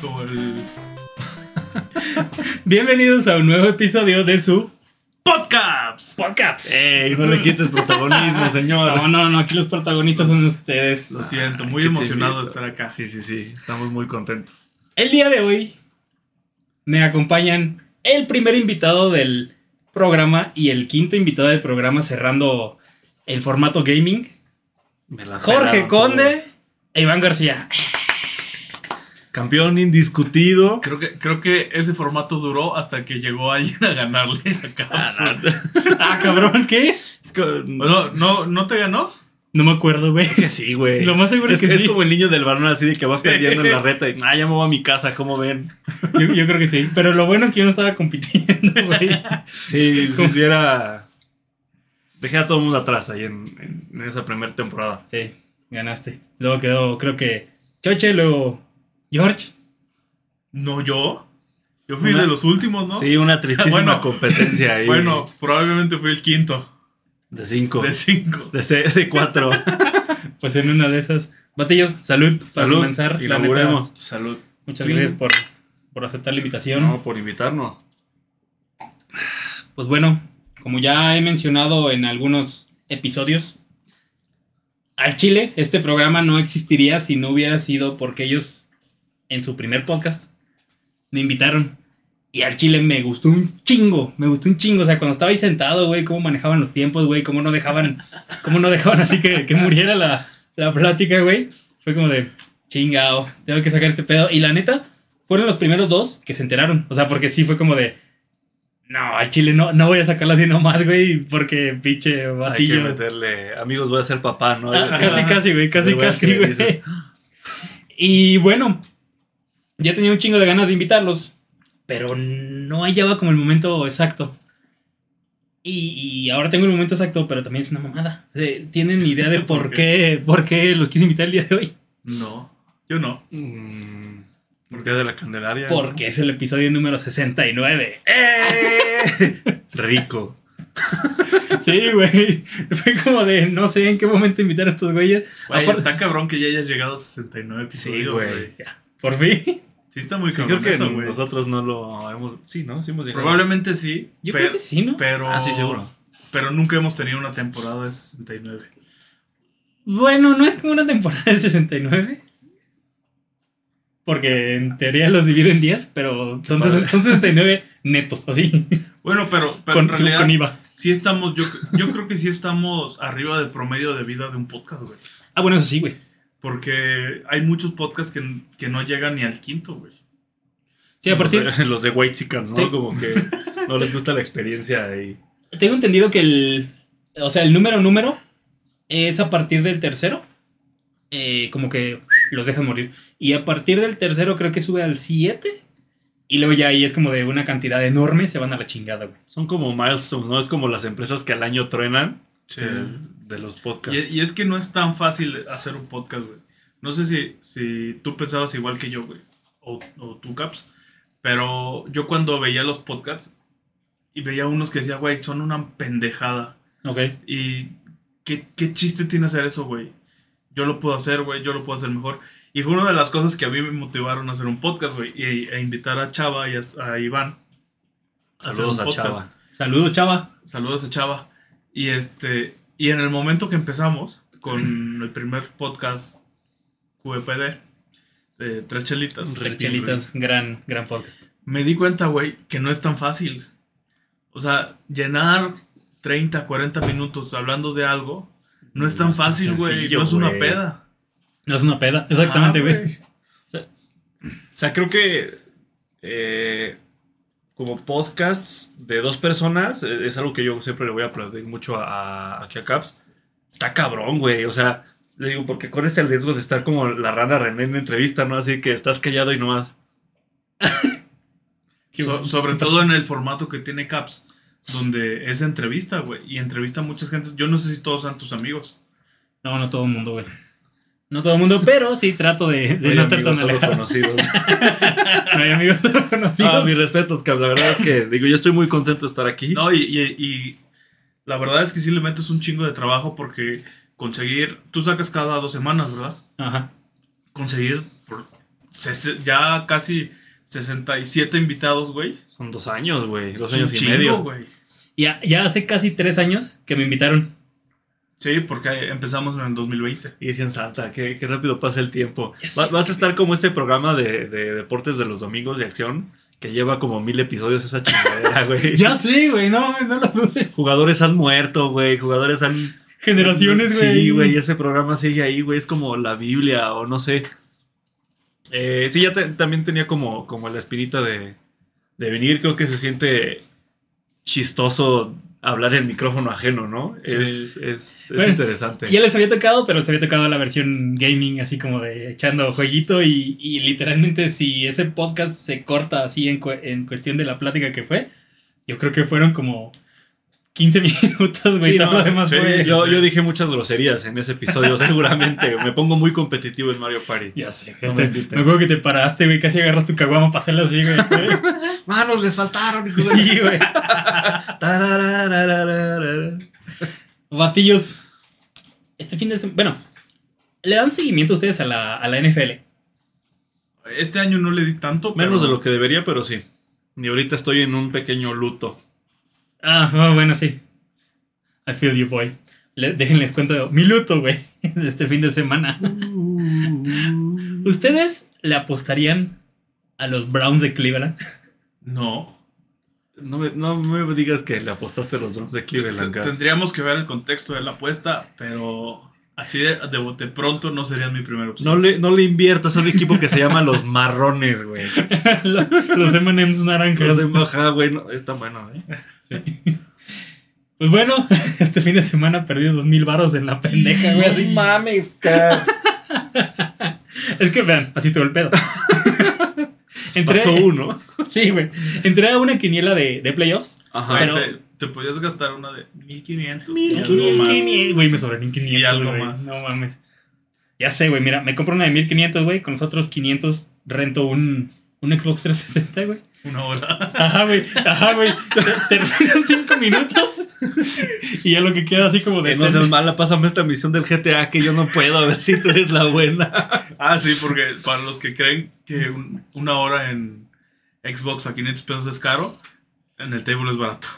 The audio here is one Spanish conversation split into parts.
Como el Bienvenidos a un nuevo episodio de su podcast. podcast. Ey, no le quites protagonismo, señor. No, no, no, aquí los protagonistas son ustedes. Lo siento, muy ¿Qué te emocionado de estar acá. Sí, sí, sí. Estamos muy contentos. El día de hoy me acompañan el primer invitado del programa y el quinto invitado del programa cerrando el formato gaming, Me la Jorge Conde todos. e Iván García. Campeón indiscutido. Creo que, creo que ese formato duró hasta que llegó alguien a ganarle a Caps. Ah, cabrón, ¿qué? Bueno, ¿no, ¿no te ganó? No me acuerdo, güey. que sí, güey. Lo más seguro es, es que es sí. como el niño del balón así de que va Sí. perdiendo en la reta y ah, ya me voy a mi casa, ¿cómo ven? Yo, yo creo que sí. Pero lo bueno es que yo no estaba compitiendo, güey. Sí, sí, sí era. Dejé a todo el mundo atrás ahí en, en- en esa primera temporada. Sí, ganaste. Luego quedó, creo que Choche, luego George. No yo. Yo fui Una- de los últimos, ¿no? Sí, una tristísima Bueno. competencia ahí. Bueno, probablemente fui el quinto de cinco. de cinco. De, se- de cuatro. Pues en una de esas. Batillos, salud. Para Salud. comenzar. La Inauguremos. neta, Salud. muchas gracias por, por aceptar la invitación. No, por invitarnos. Pues bueno, como ya he mencionado en algunos episodios, al Chile este programa no existiría si no hubiera sido porque ellos en su primer podcast me invitaron. Y al Chile me gustó un chingo, me gustó un chingo. O sea, cuando estaba ahí sentado, güey, cómo manejaban los tiempos, güey, cómo no dejaban, cómo no dejaban así que, que muriera la, la plática, güey. Fue como de, chingao, tengo que sacar este pedo. Y la neta, fueron los primeros dos que se enteraron. O sea, porque sí fue como de, no, al chile no, no voy a sacarlo así nomás, güey, porque pinche Hay que batillo. meterle. Amigos, voy a ser papá, ¿no? Ah, casi, casi, güey, casi, casi, güey. Y bueno, ya tenía un chingo de ganas de invitarlos, pero no hallaba como el momento exacto. Y, y ahora tengo el momento exacto, pero también es una mamada. O sea, ¿Tienen idea de por ¿Por qué, por qué los quise invitar el día de hoy? No, yo no. Mm, ¿Por qué de la Candelaria? Porque es el episodio número 69. ¡Eh! Rico. Sí, güey. Fue como de no sé en qué momento invitar a estos güeyes. Güey, Aparte- está cabrón que ya hayas llegado a 69 episodios, güey. güey. Ya, por fin. Sí, está muy Sí, cabrón creo que eso, nosotros no lo hemos. Sí, ¿no? Sí hemos. Probablemente sí. Yo creo que sí, ¿no? Pero, Ah, sí, seguro. Pero nunca hemos tenido una temporada de 69. Bueno, no es como una temporada de 69. Porque en teoría los divide en 10, pero son, son 69 netos, así. Bueno, pero, pero con, en realidad con IVA. sí estamos, yo, yo creo que sí estamos arriba del promedio de vida de un podcast, güey. Ah, bueno, eso sí, güey. Porque hay muchos podcasts que, que no llegan ni al quinto, güey. Sí, a partir. Los de, los de White Chickens, ¿no? Como que no les gusta la experiencia y. Tengo entendido que el. O sea, el número número es a partir del tercero. eh, como que los dejan morir. Y a partir del tercero creo que sube al 7. Y luego ya ahí es como de una cantidad enorme, se van a la chingada, güey. Son como milestones, ¿no? Es como las empresas que al año truenan Sí. de los podcasts. Y, y es que no es tan fácil hacer un podcast, güey. No sé si, si tú pensabas igual que yo, güey. O, o tú, Caps. Pero yo cuando veía los podcasts y veía unos que decía, güey, son una pendejada. Ok. Y ¿qué, qué chiste tiene hacer eso, güey. Yo lo puedo hacer, güey, yo lo puedo hacer mejor. Y fue una de las cosas que a mí me motivaron a hacer un podcast, güey. Y a invitar a Chava y a, a Iván. a hacer Saludos un a podcast. Chava. Saludos, chava. Saludos a Chava. Y este. Y en el momento que empezamos con el primer podcast QEPD de Tres Chelitas, Tres chelitas, gran, gran podcast. me di cuenta, güey, que no es tan fácil. O sea, llenar 30, 40 minutos hablando de algo no es tan No fácil, güey. No es una peda. No es una peda, exactamente, Ah, güey. O sea, creo que eh, como podcasts de dos personas eh, es algo que yo siempre le voy a aplaudir mucho a, a- aquí a Caps. Está cabrón, güey. O sea, le digo, porque corres el riesgo de estar como la rana René en entrevista, ¿no? Así que estás callado y nomás. So- sobre todo en el formato que tiene Caps, donde es entrevista, güey. Y entrevista a muchas gentes. Yo no sé si todos sean tus amigos. No, no todo el mundo, güey. No todo el mundo, pero sí trato de, de no estar amigos, tan solo alejado. conocidos. No hay amigos solo conocidos. Ah, mis respetos, que la verdad es que, digo, yo estoy muy contento de estar aquí. No, y, y- y la verdad es que sí le metes un chingo de trabajo porque conseguir. Tú sacas cada dos semanas, ¿verdad? Ajá. Conseguir por ses- ya casi 67 invitados, güey. Son dos años, güey. Dos Es un años y chingo, medio. güey. Ya, ya hace casi tres años que me invitaron. Sí, porque empezamos en el 2020. Virgen Santa, qué, qué rápido pasa el tiempo. Ya Va- vas a estar como este programa de, de deportes de los domingos de acción que lleva como mil episodios esa chingadera, güey. sí, güey, no, no lo dudes. Jugadores han muerto, güey. Jugadores han. Generaciones, güey. Sí, güey. Ese programa sigue ahí, güey. Es como la Biblia o no sé. Eh, sí, ya te- también tenía como, como la espinita de, de venir. Creo que se siente chistoso hablar en micrófono ajeno, ¿no? Sí. Es, es, es Bueno, interesante. Ya les había tocado, pero les había tocado la versión gaming, así como de echando jueguito. Y, y literalmente, si ese podcast se corta así en, cue- en cuestión de la plática que fue, yo creo que fueron como 15 minutos, güey. Sí, todo no, lo demás sí, fue. Yo, sí. yo dije muchas groserías en ese episodio, seguramente. Me pongo muy competitivo en Mario Party. Ya sé, No te- me me, acuerdo que te paraste, güey. Casi agarras tu caguama para hacerla así, güey. Manos les faltaron. hijo de- Sí, güey. Batillos. Este fin de semana. Bueno, ¿le dan seguimiento ustedes a la, a la NFL? Este año no le di tanto. Menos pero- de lo que debería, pero sí. Y ahorita estoy en un pequeño luto. Ah, oh, bueno, sí. I feel you, boy. Le- déjenles cuento mi luto, güey, de este fin de semana. ¿Ustedes le apostarían a los Browns de Cleveland? No. No me, no me digas que le apostaste a los Browns de Cleveland. T-. Tendríamos que ver el contexto de la apuesta, pero así de, de bote pronto no sería mi primera No opción. le, no le inviertas a un equipo que se llama Los Marrones, güey. los los M&M's naranjas. Los de Ajá, güey. no, está bueno, ¿eh? Pues bueno, este fin de semana perdí dos mil varos en la pendeja, güey. así. mames, cara. Es que vean, así estuvo el pedo. Entré, Pasó uno. sí, güey. Entré a una quiniela de, de playoffs. Ajá. Pero- te, te podías gastar una de 1500 y 1500, algo más. Güey, me sobraron 1500. Y algo más. No mames. Ya sé, güey. Mira, me compro una de 1500, güey. Con los otros 500 rento un, un Xbox 360, güey. Una hora. Ajá, güey. Ajá, güey. Te- Terminan 5 minutos. Y ya lo que queda así como de. No seas mala, pásame esta misión del GTA que yo no puedo, a ver si tú eres la buena. Ah, sí, porque para los que creen que un- una hora en Xbox a 500 pesos es caro, en el table es barato.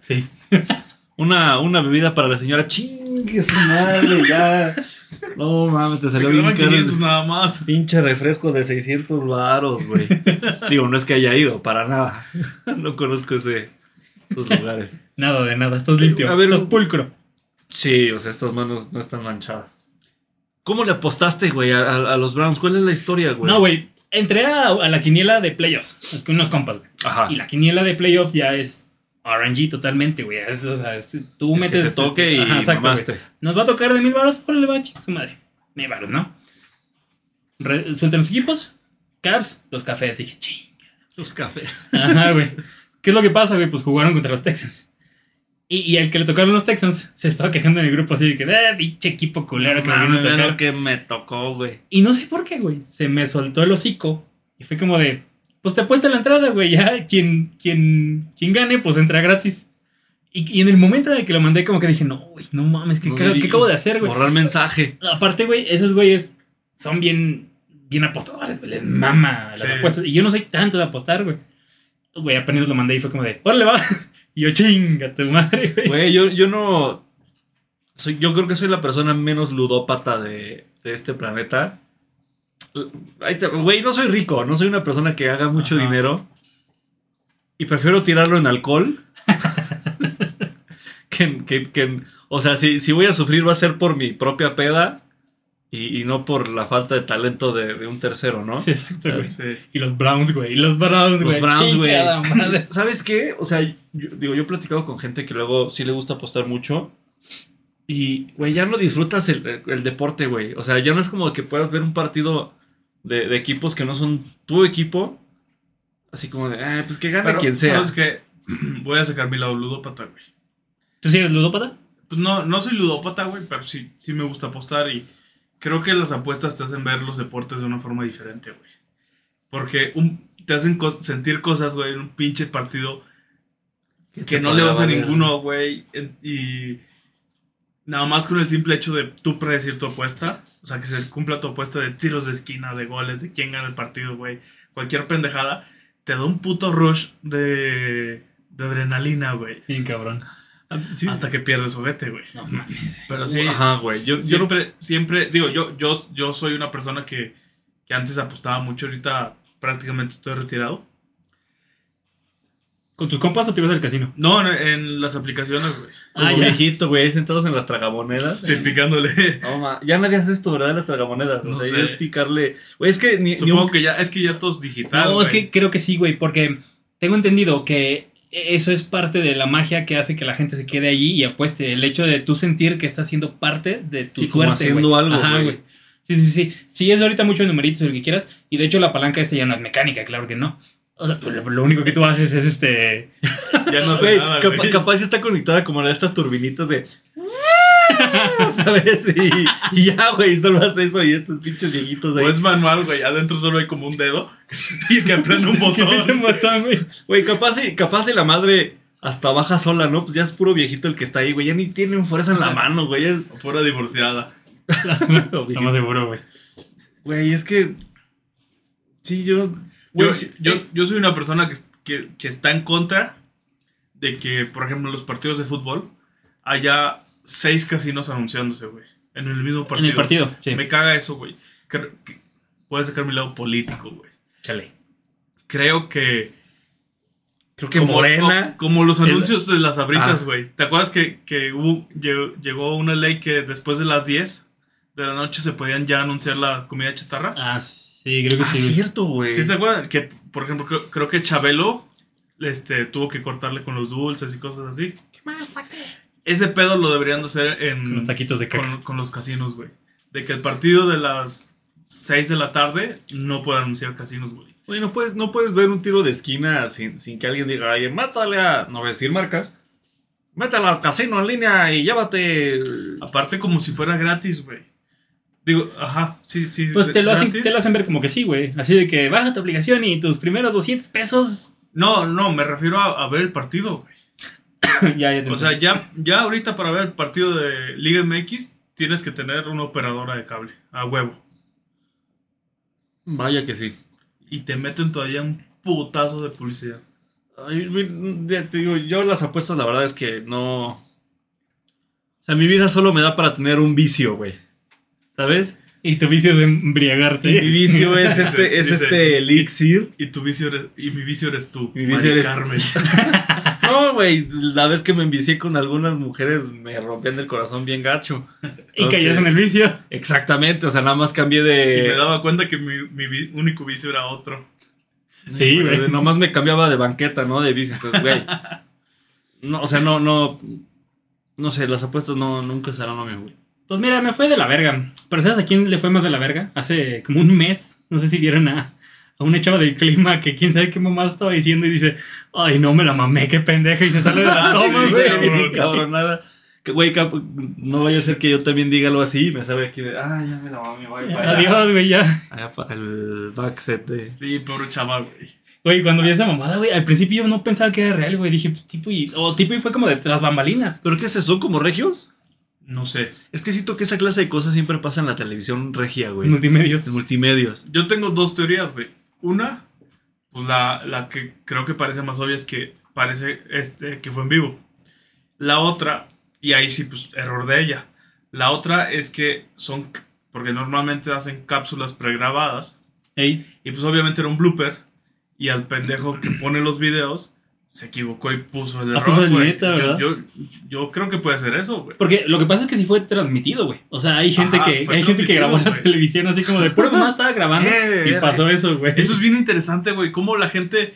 Sí. Una, una bebida para la señora. Chingue su madre, ya. No mames, te salió bien caro. 500 nada más. Pinche refresco de 600 varos, güey. Digo, no es que haya ido, para nada. No conozco ese, esos lugares. Nada de nada. Estás limpio. A ver, estás pulcro. Sí, o sea, estas manos no están manchadas. ¿Cómo le apostaste, güey, a, a- a los Browns? ¿Cuál es la historia, güey? No, güey. Entré a, a la quiniela de playoffs. Es con unos compas, güey. Ajá. Y la quiniela de playoffs ya es RNG totalmente, güey. Es, o sea, es- tú metes. que te toque y Ajá, exacto. Nos va a tocar de mil baros. Órale, va, chico, su madre. Mil baros, ¿no? Re- sueltan los equipos. Cavs, los cafés. Dije, ching. Los cafés. Ajá, güey. ¿Qué es lo que pasa, güey? Pues jugaron contra los Texans. Y, y el que le tocaron los Texans se estaba quejando en el grupo así de que, eh, pinche equipo culero que me vino a Mames, ve tocar. lo que me tocó, güey. Y no sé por qué, güey. Se me soltó el hocico. Y fue como de, pues te apuesta la entrada, güey. Ya quien, quien, quien gane, pues entra gratis. Y, y en el momento en el que lo mandé, como que dije, no, güey, no mames, ¿qué, debí ¿qué acabo de hacer, güey? Borrar mensaje. Aparte, güey, esos güeyes son bien, bien apostadores, güey. Les mama las Sí. apuestas. Y yo no soy tanto de apostar, güey. Güey, apenas lo mandé y fue como de, órale, va. Y yo, chinga tu madre, güey. Güey, yo, yo no. Soy, yo creo que soy la persona menos ludópata de, de este planeta. Güey, no soy rico, no soy una persona que haga mucho Ajá. dinero. Y prefiero tirarlo en alcohol. que, que- que o sea, si, si voy a sufrir va a ser por mi propia peda y, y no por la falta de talento de, de un tercero, ¿no? Sí, exacto, güey. Sí. Y los Browns, güey. Y los Browns, Los güey. Browns, güey. Chingada madre. ¿Sabes qué? O sea, yo, digo, yo he platicado con gente que luego sí le gusta apostar mucho. Y, güey, ya no disfrutas el, el deporte, güey. O sea, ya no es como que puedas ver un partido de, de equipos que no son tu equipo. Así como de, ah, pues que gane Pero, quien sea. ¿sabes qué? Voy a sacar mi lado ludópata, güey. ¿Tú sí eres ludópata? Pues no, no soy ludópata, güey, pero sí, sí me gusta apostar y creo que las apuestas te hacen ver los deportes de una forma diferente, güey. Porque un- te hacen sentir cosas, güey, en un pinche partido que no le vas a ninguno, güey. Y nada más con el simple hecho de tú predecir tu apuesta, o sea, que se cumpla tu apuesta de tiros de esquina, de goles, de quién gana el partido, güey, cualquier pendejada, te da un puto rush de, de adrenalina, güey. Bien cabrón. Sí. Hasta que pierdes juguete, güey. No mames. Pero sí, Ajá, güey. Yo, yo siempre, siempre, digo, yo, yo, yo soy una persona que, que antes apostaba mucho, ahorita prácticamente estoy retirado. ¿Con tus compas o te ibas al casino? No, en, en las aplicaciones, güey. como Ah, viejito, güey, sentados en las tragamonedas. Sí, picándole. No, ma, ya nadie hace esto, ¿verdad? Las tragamonedas. O No sea, sé. ya es picarle. Güey, es que ni, ni Supongo un- que ya, es que ya todo es digital. No, es que creo que sí, güey, porque tengo entendido que eso es parte de la magia que hace que la gente se quede allí y apueste. El hecho de tú sentir que estás siendo parte de tu Sí, como suerte. haciendo güey. algo, Ajá, güey. Sí, sí, sí. Sí, es ahorita mucho numeritos, lo que quieras. Y de hecho, la palanca esta ya no es mecánica, claro que no. O sea, pues, lo, lo único que tú haces es este. Ya no sé Güey, nada, capa- capaz está conectada como la de estas turbinitas de. ¿Sabes? Y, y ya, güey, solo hace eso y estos pinches viejitos ahí. O es manual, güey. Adentro solo hay como un dedo y que prende un ¿Qué te botón. güey? Güey, capaz y, capaz y la madre hasta baja sola, ¿no? Pues ya es puro viejito el que está ahí, güey. Ya ni tienen fuerza en la mano, güey. Es... Pura divorciada. Estamos seguro, güey. Güey, es que. Sí, yo. Yo, yo, yo soy una persona que, que, que está en contra de que, por ejemplo, en los partidos de fútbol haya seis casinos anunciándose, güey. En el mismo En partido. el partido, sí. Me caga eso, güey. Puede sacar mi lado político, güey. Chale. Creo que. Creo que como, Morena. co- Como los anuncios de las abritas, Ah. güey. ¿Te acuerdas que, que hubo- llegó, llegó una ley que después de las 10 de la noche se podían ya anunciar la comida chatarra? Ah, sí, creo que Ah, sí. cierto, güey. ¿Sí se acuerdan? Que, por ejemplo, creo, creo que Chabelo este, tuvo que cortarle con los dulces y cosas así. Ese pedo lo deberían de hacer en, Con los taquitos de caca. con, con los casinos, güey. De que el partido de las 6 de la tarde no pueda anunciar casinos, güey. Güey, no puedes, no puedes ver un tiro de esquina sin, sin que alguien diga, oye, mátale a. No voy a decir marcas. Métala al casino en línea y llévate. Aparte como si fuera gratis, güey. Digo, ajá, sí, sí. Pues te lo, hacen, te lo hacen ver como que sí, güey. Así de que baja tu aplicación y tus primeros 200 pesos. No, no, me refiero a, a ver el partido, güey. ya, ya te O sea, ya, ya ahorita para ver el partido de Liga MX tienes que tener una operadora de cable, a huevo. Vaya que sí. Y te meten todavía un putazo de publicidad. Ay, te digo, yo las apuestas, la verdad es que no. O sea, mi vida solo me da para tener un vicio, güey. ¿Sabes? Y tu vicio es embriagarte. Mi vicio es este, es Dice- este elixir. Y tu vicio eres, y mi vicio eres tú. Mi vicio Mari eres- Carmen. No, güey, la vez que me envicié con algunas mujeres me rompían el corazón bien gacho. Y caías en el vicio. Exactamente, o sea, nada más cambié Y me de. daba cuenta que mi, mi vi- único vicio era otro. Sí, güey. Nomás me cambiaba de banqueta, ¿no? De bici. Entonces, güey. No, o sea, no, no. No sé, las apuestas no, nunca serán lo mío, güey. Pues mira, me fue de la verga. Pero ¿sabes a quién le fue más de la verga? Hace como un mes, no sé si vieron a, a una chava del clima que quién sabe qué mamá estaba diciendo y dice, ay, no me la mamé, qué pendeja, y se sale de la toma, Sí, güey. Güey, cabronada. Que, Güey, no vaya a ser que yo también diga algo así y me sabe aquí de. Ah, ya me la para allá. Adiós, güey, ya. Allá para el backset de. Sí, pobre chaval, güey. Güey, cuando vi esa mamada, güey, al principio yo no pensaba que era real, güey. Dije, pues, tipo, y, o tipo, y fue como de tras bambalinas. ¿Pero qué es eso? ¿Son como regios? No sé. Es que siento que esa clase de cosas siempre pasa en la televisión regia, güey. Multimedios. En multimedios. Yo tengo dos teorías, güey. Una, pues la, la que creo que parece más obvia es que parece este, que fue en vivo. La otra, y ahí sí, pues error de ella. La otra es que son, porque normalmente hacen cápsulas pregrabadas. Ey, Y pues obviamente era un blooper. Y al pendejo que pone los videos se equivocó y puso el Ah, error. puso el güey. neta, yo, yo, yo creo que puede ser eso, güey. Porque lo que pasa es que sí fue transmitido, güey. O sea, hay gente Ajá, que hay gente que grabó la televisión así como de pura mamá estaba grabando Eh, y eh, pasó eso, güey. Eso es bien interesante, güey. Cómo la gente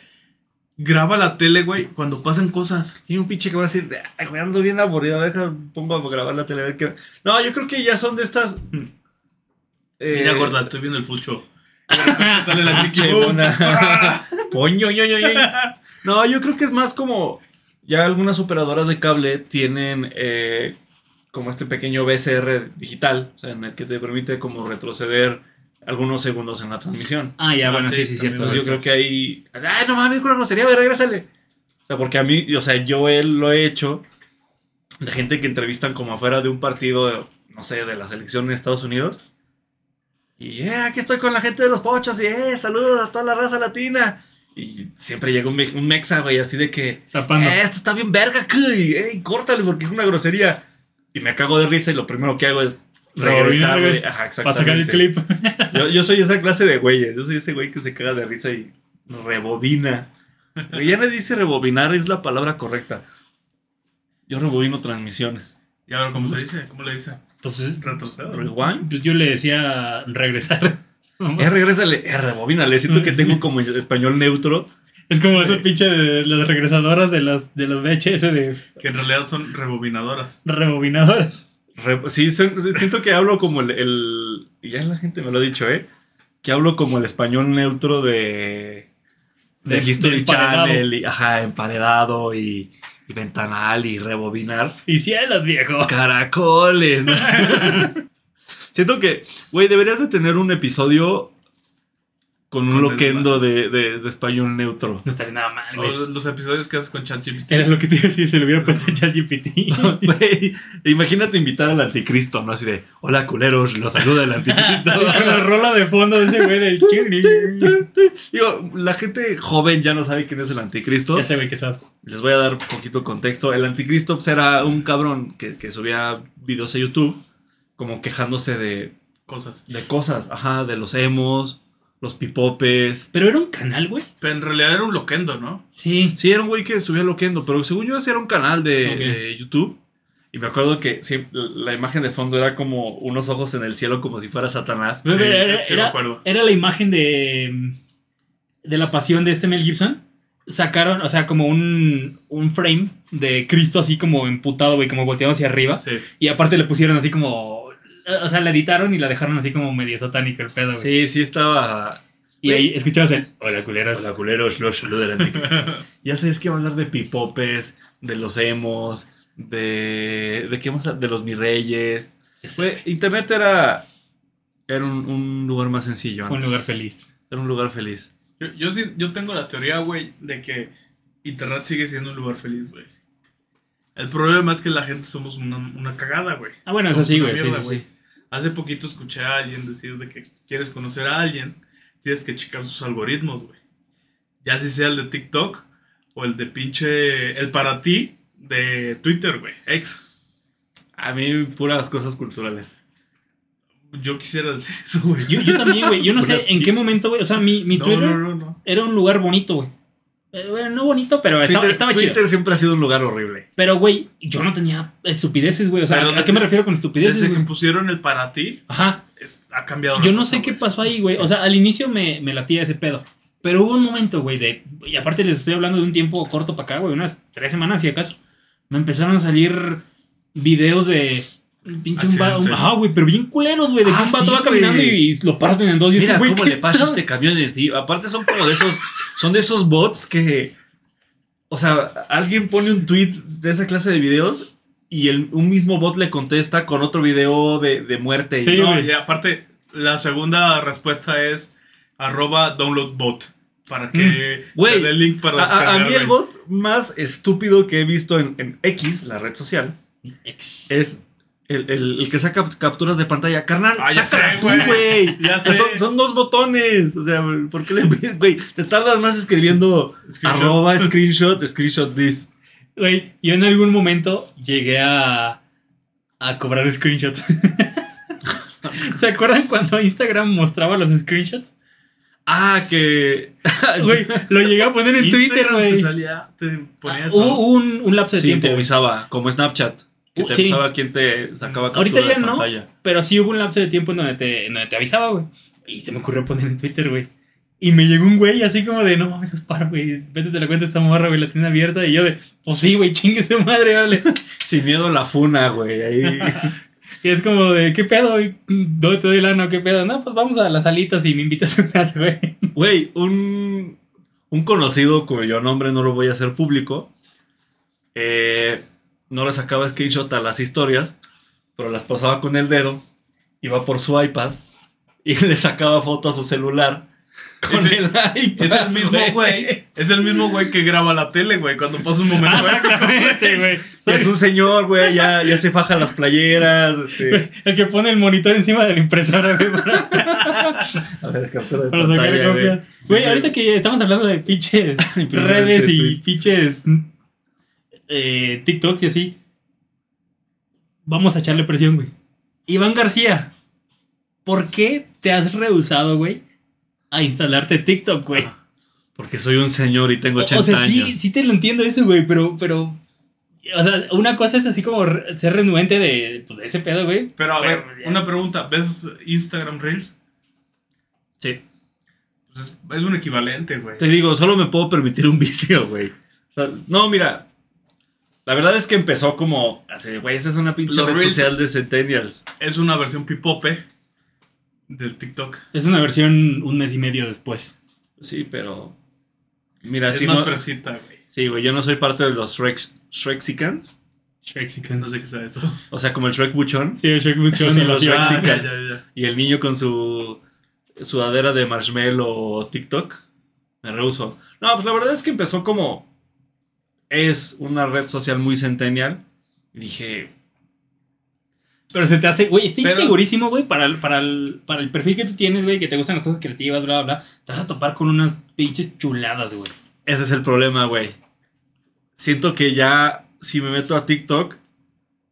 graba la tele, güey, cuando pasan cosas. Y un pinche que va a decir, "Ay, güey, ando bien aburrido, deja, pongo a grabar la tele. a ver qué-". No, yo creo que ya son de estas. eh, Mira, gorda, estoy viendo el fucho. Sale la chiqui. ¡Ah! Poño, ño, ño, ño. No, yo creo que es más como. Ya algunas operadoras de cable tienen eh, como este pequeño VCR digital, o sea, en el que te permite como retroceder algunos segundos en la transmisión. Ah, ya, Ah, bueno, sí, sí, cierto. Entonces yo creo que ahí. ¡Ay, no mames, con una grosería! A ver, regrésale. O sea, porque a mí, o sea, yo él lo he hecho de gente que entrevistan como afuera de un partido, no sé, de la selección en Estados Unidos. Y, eh, aquí estoy con la gente de los pochos y, eh, saludos a toda la raza latina. Y siempre llega un, me- un mexa, güey, así de que, Tapando. eh, esto está bien verga, cuy, ey, córtale porque es una grosería. Y me cago de risa y lo primero que hago es regresar, güey. güey, Ajá, Para sacar el exactamente. clip. Yo, yo soy esa clase de güeyes. Yo soy ese güey que se caga de risa y rebobina. Güey, Ya nadie dice rebobinar, es la palabra correcta. Yo rebobino transmisiones. ¿Y ahora cómo se dice? ¿Cómo le dice? Pues, es- Retrocedo. Rewind. pues yo le decía regresar. Eh, regrésale, eh, rebobínale. Siento que tengo como español neutro. Es como esa pinche de las regresadoras de las de los VHS de Que en realidad son rebobinadoras. rebobinadoras. Re- sí, son- siento que hablo como el, el- y Ya la gente me lo ha dicho, ¿eh? Que hablo como el español neutro de. De De- History de. Channel. Y, ajá, emparedado y, y ventanal y rebobinar. Y cielos, viejo. Caracoles. ¿no? Siento que, güey, deberías de tener un episodio con un Con loquendo de, de- de español neutro. No estaría nada mal, güey. Los episodios que haces con ChatGPT. Era lo que te iba a decir, se lo hubiera puesto ChatGPT. Güey, imagínate invitar al anticristo, ¿no? Así de, hola culeros, los saluda el anticristo. Con la rola de fondo de ese güey del chirri. Digo, la gente joven ya no sabe quién es el anticristo. Ese güey que sabe. Les voy a dar un poquito de contexto. El anticristo pues, era un cabrón que, que subía videos a YouTube como quejándose de, Cosas. de cosas, ajá, de los emos, los pipopes. Pero era un canal, güey. Pero en realidad era un loquendo, ¿no? Sí. Sí, era un güey que subía loquendo, pero según yo ese era un canal de, YouTube. Y me acuerdo que sí, la imagen de fondo era como unos ojos en el cielo como si fuera Satanás. Sí, era, sí me era- acuerdo. era la imagen de. de la pasión de este Mel Gibson. Sacaron, o sea, como un, un frame de Cristo así como emputado, güey, como volteado hacia arriba. Sí. Y aparte le pusieron así como. O sea, la editaron y la dejaron así como medio satánico el pedo, güey. Sí, sí estaba... y ahí escuchabas el. Hola, culeros. Hola culeros, los saluda anticristo. ya sabes que va a hablar de pipopes, de los emos, de... ¿De qué más? De los mi reyes. Güey, internet era... Era un, un lugar más sencillo. Fue un antes. lugar feliz. Era un lugar feliz. Yo, yo, sí, yo tengo la teoría, güey, de que Internet sigue siendo un lugar feliz, güey. El problema es que la gente somos una, una cagada, güey. Ah, bueno, eso Somos sí, güey. Sí, güey. sí. Hace poquito escuché a alguien decir de que quieres conocer a alguien, tienes que checar sus algoritmos, güey. Ya si sea el de TikTok o el de pinche... El para ti de Twitter, güey. Ex. A mí puras cosas culturales. Yo quisiera decir eso, güey. Yo, yo también, güey. Yo no sé en qué momento, güey. O sea, mi, mi no, Twitter no, no, no. era un lugar bonito, güey. Eh, bueno, no bonito, pero estaba, Twitter, estaba Twitter chido. siempre ha sido un lugar horrible. Pero, güey, yo no tenía estupideces, güey. O sea, ¿a, qué me refiero con estupideces, Desde que güey? pusieron el para ti, Ajá. es- ha cambiado Yo no cosa, sé qué pasó ahí, güey. O sea, al inicio me, me latía ese pedo. Pero hubo un momento, güey, de. Y aparte les estoy hablando de un tiempo corto para acá, güey, unas tres semanas, si acaso. Me empezaron a salir videos de. Pinche un un- Accidentes. Ajá, güey, pero bien culeros, güey. De que Ah, un vato sí, va caminando y lo parten en dos. Y Mira cómo ¿qué le pasa este camión de encima. Aparte son como de esos, son de esos bots que, o sea, alguien pone un tweet de esa clase de videos y el, un mismo bot le contesta con otro video de, de muerte. y- No, y aparte, la segunda respuesta es arroba downloadbot. Para que Mm. Te dé el link para a, a- mí el bot más estúpido que he visto en, en X, la red social, es el, el- el que saca capturas de pantalla. Carnal, Ah, ya sé, tú, güey. güey. Ya sé. Son, son dos botones. O sea, ¿por qué le pides, güey? Te tardas más escribiendo Screenshot. arroba screenshot, screenshot this. Güey, yo en algún momento llegué a, a cobrar screenshots. ¿Se acuerdan cuando Instagram mostraba los screenshots? Ah, que. Güey, lo llegué a poner en Twitter, Instagram te güey. salía, te ponía Ah, un, un lapso de Sí, tiempo. te güey. avisaba, como Snapchat. Que Uh, te sí. avisaba quién te sacaba Ahorita ya de no, pantalla. pero sí hubo un lapso de tiempo en donde te, en donde te avisaba, güey. Y se me ocurrió poner en Twitter, güey. Y me llegó un güey así como de, no mames, es para, güey. Vete te la cuenta esta morra, güey, la tiene abierta. Y yo de, pues sí, güey, chingue su madre, vale. Sin miedo a la funa, güey. Ahí. Y es como de, ¿qué pedo? güey? ¿Dónde te doy lana? ¿Qué pedo? No, pues vamos a las salitas y me invitas a un güey. Güey, un, un conocido cuyo nombre no lo voy a hacer público. eh, no le sacaba screenshot a las historias, pero las pasaba con el dedo. Iba por su iPad y le sacaba foto a su celular Con Ese- el iPad. Es el mismo güey. Es el mismo güey que graba la tele, güey, cuando pasa un momento. Ah, exactamente, güey. Es un señor, güey, ya, ya se faja las playeras. Este. El que pone el monitor encima de la impresora, güey, para, A ver, captura de para pantalla, güey. ahorita que estamos hablando de pinches redes este y pinches eh, TikToks y así, vamos a echarle presión, güey. Iván García, ¿por qué te has rehusado, güey, a instalarte TikTok, güey? Porque soy un señor y tengo O- 80 o sea, sí, años. sí te lo entiendo eso, güey, pero, pero, o sea, una cosa es así como ser renuente de, pues, de ese pedo, güey. Pero a ver, ya. una pregunta. ¿Ves Instagram Reels? Sí. Pues es, es un equivalente, güey. Te digo, solo me puedo permitir un vicio, güey. O sea, no, mira. La verdad es que empezó como así, güey, esa es una pinche Los red Reels- social de Centennials. Es una versión pipope del TikTok. Es una versión un mes y medio después. Sí, pero. Mira, es sí, más no- fresita, güey. sí, güey, yo no soy parte de los Shrek, Shreksicans. Shrek No sé qué sea eso. O sea, como el Shrek Buchón. Sí, el Shrek Buchón Esos y son los. Shrek ya, Chicas. ya, ya. Y el niño con su sudadera de marshmallow o TikTok. Me rehuso. No, pues la verdad es que empezó como. Es una red social muy centennial. Y dije. Pero se te hace, güey, estoy Pero- segurísimo, güey, para el, para, el, para el perfil que tú tienes, güey, que te gustan las cosas creativas, bla, bla, bla, te vas a topar con unas pinches chuladas, güey. Ese es el problema, güey. Siento que ya, si me meto a TikTok,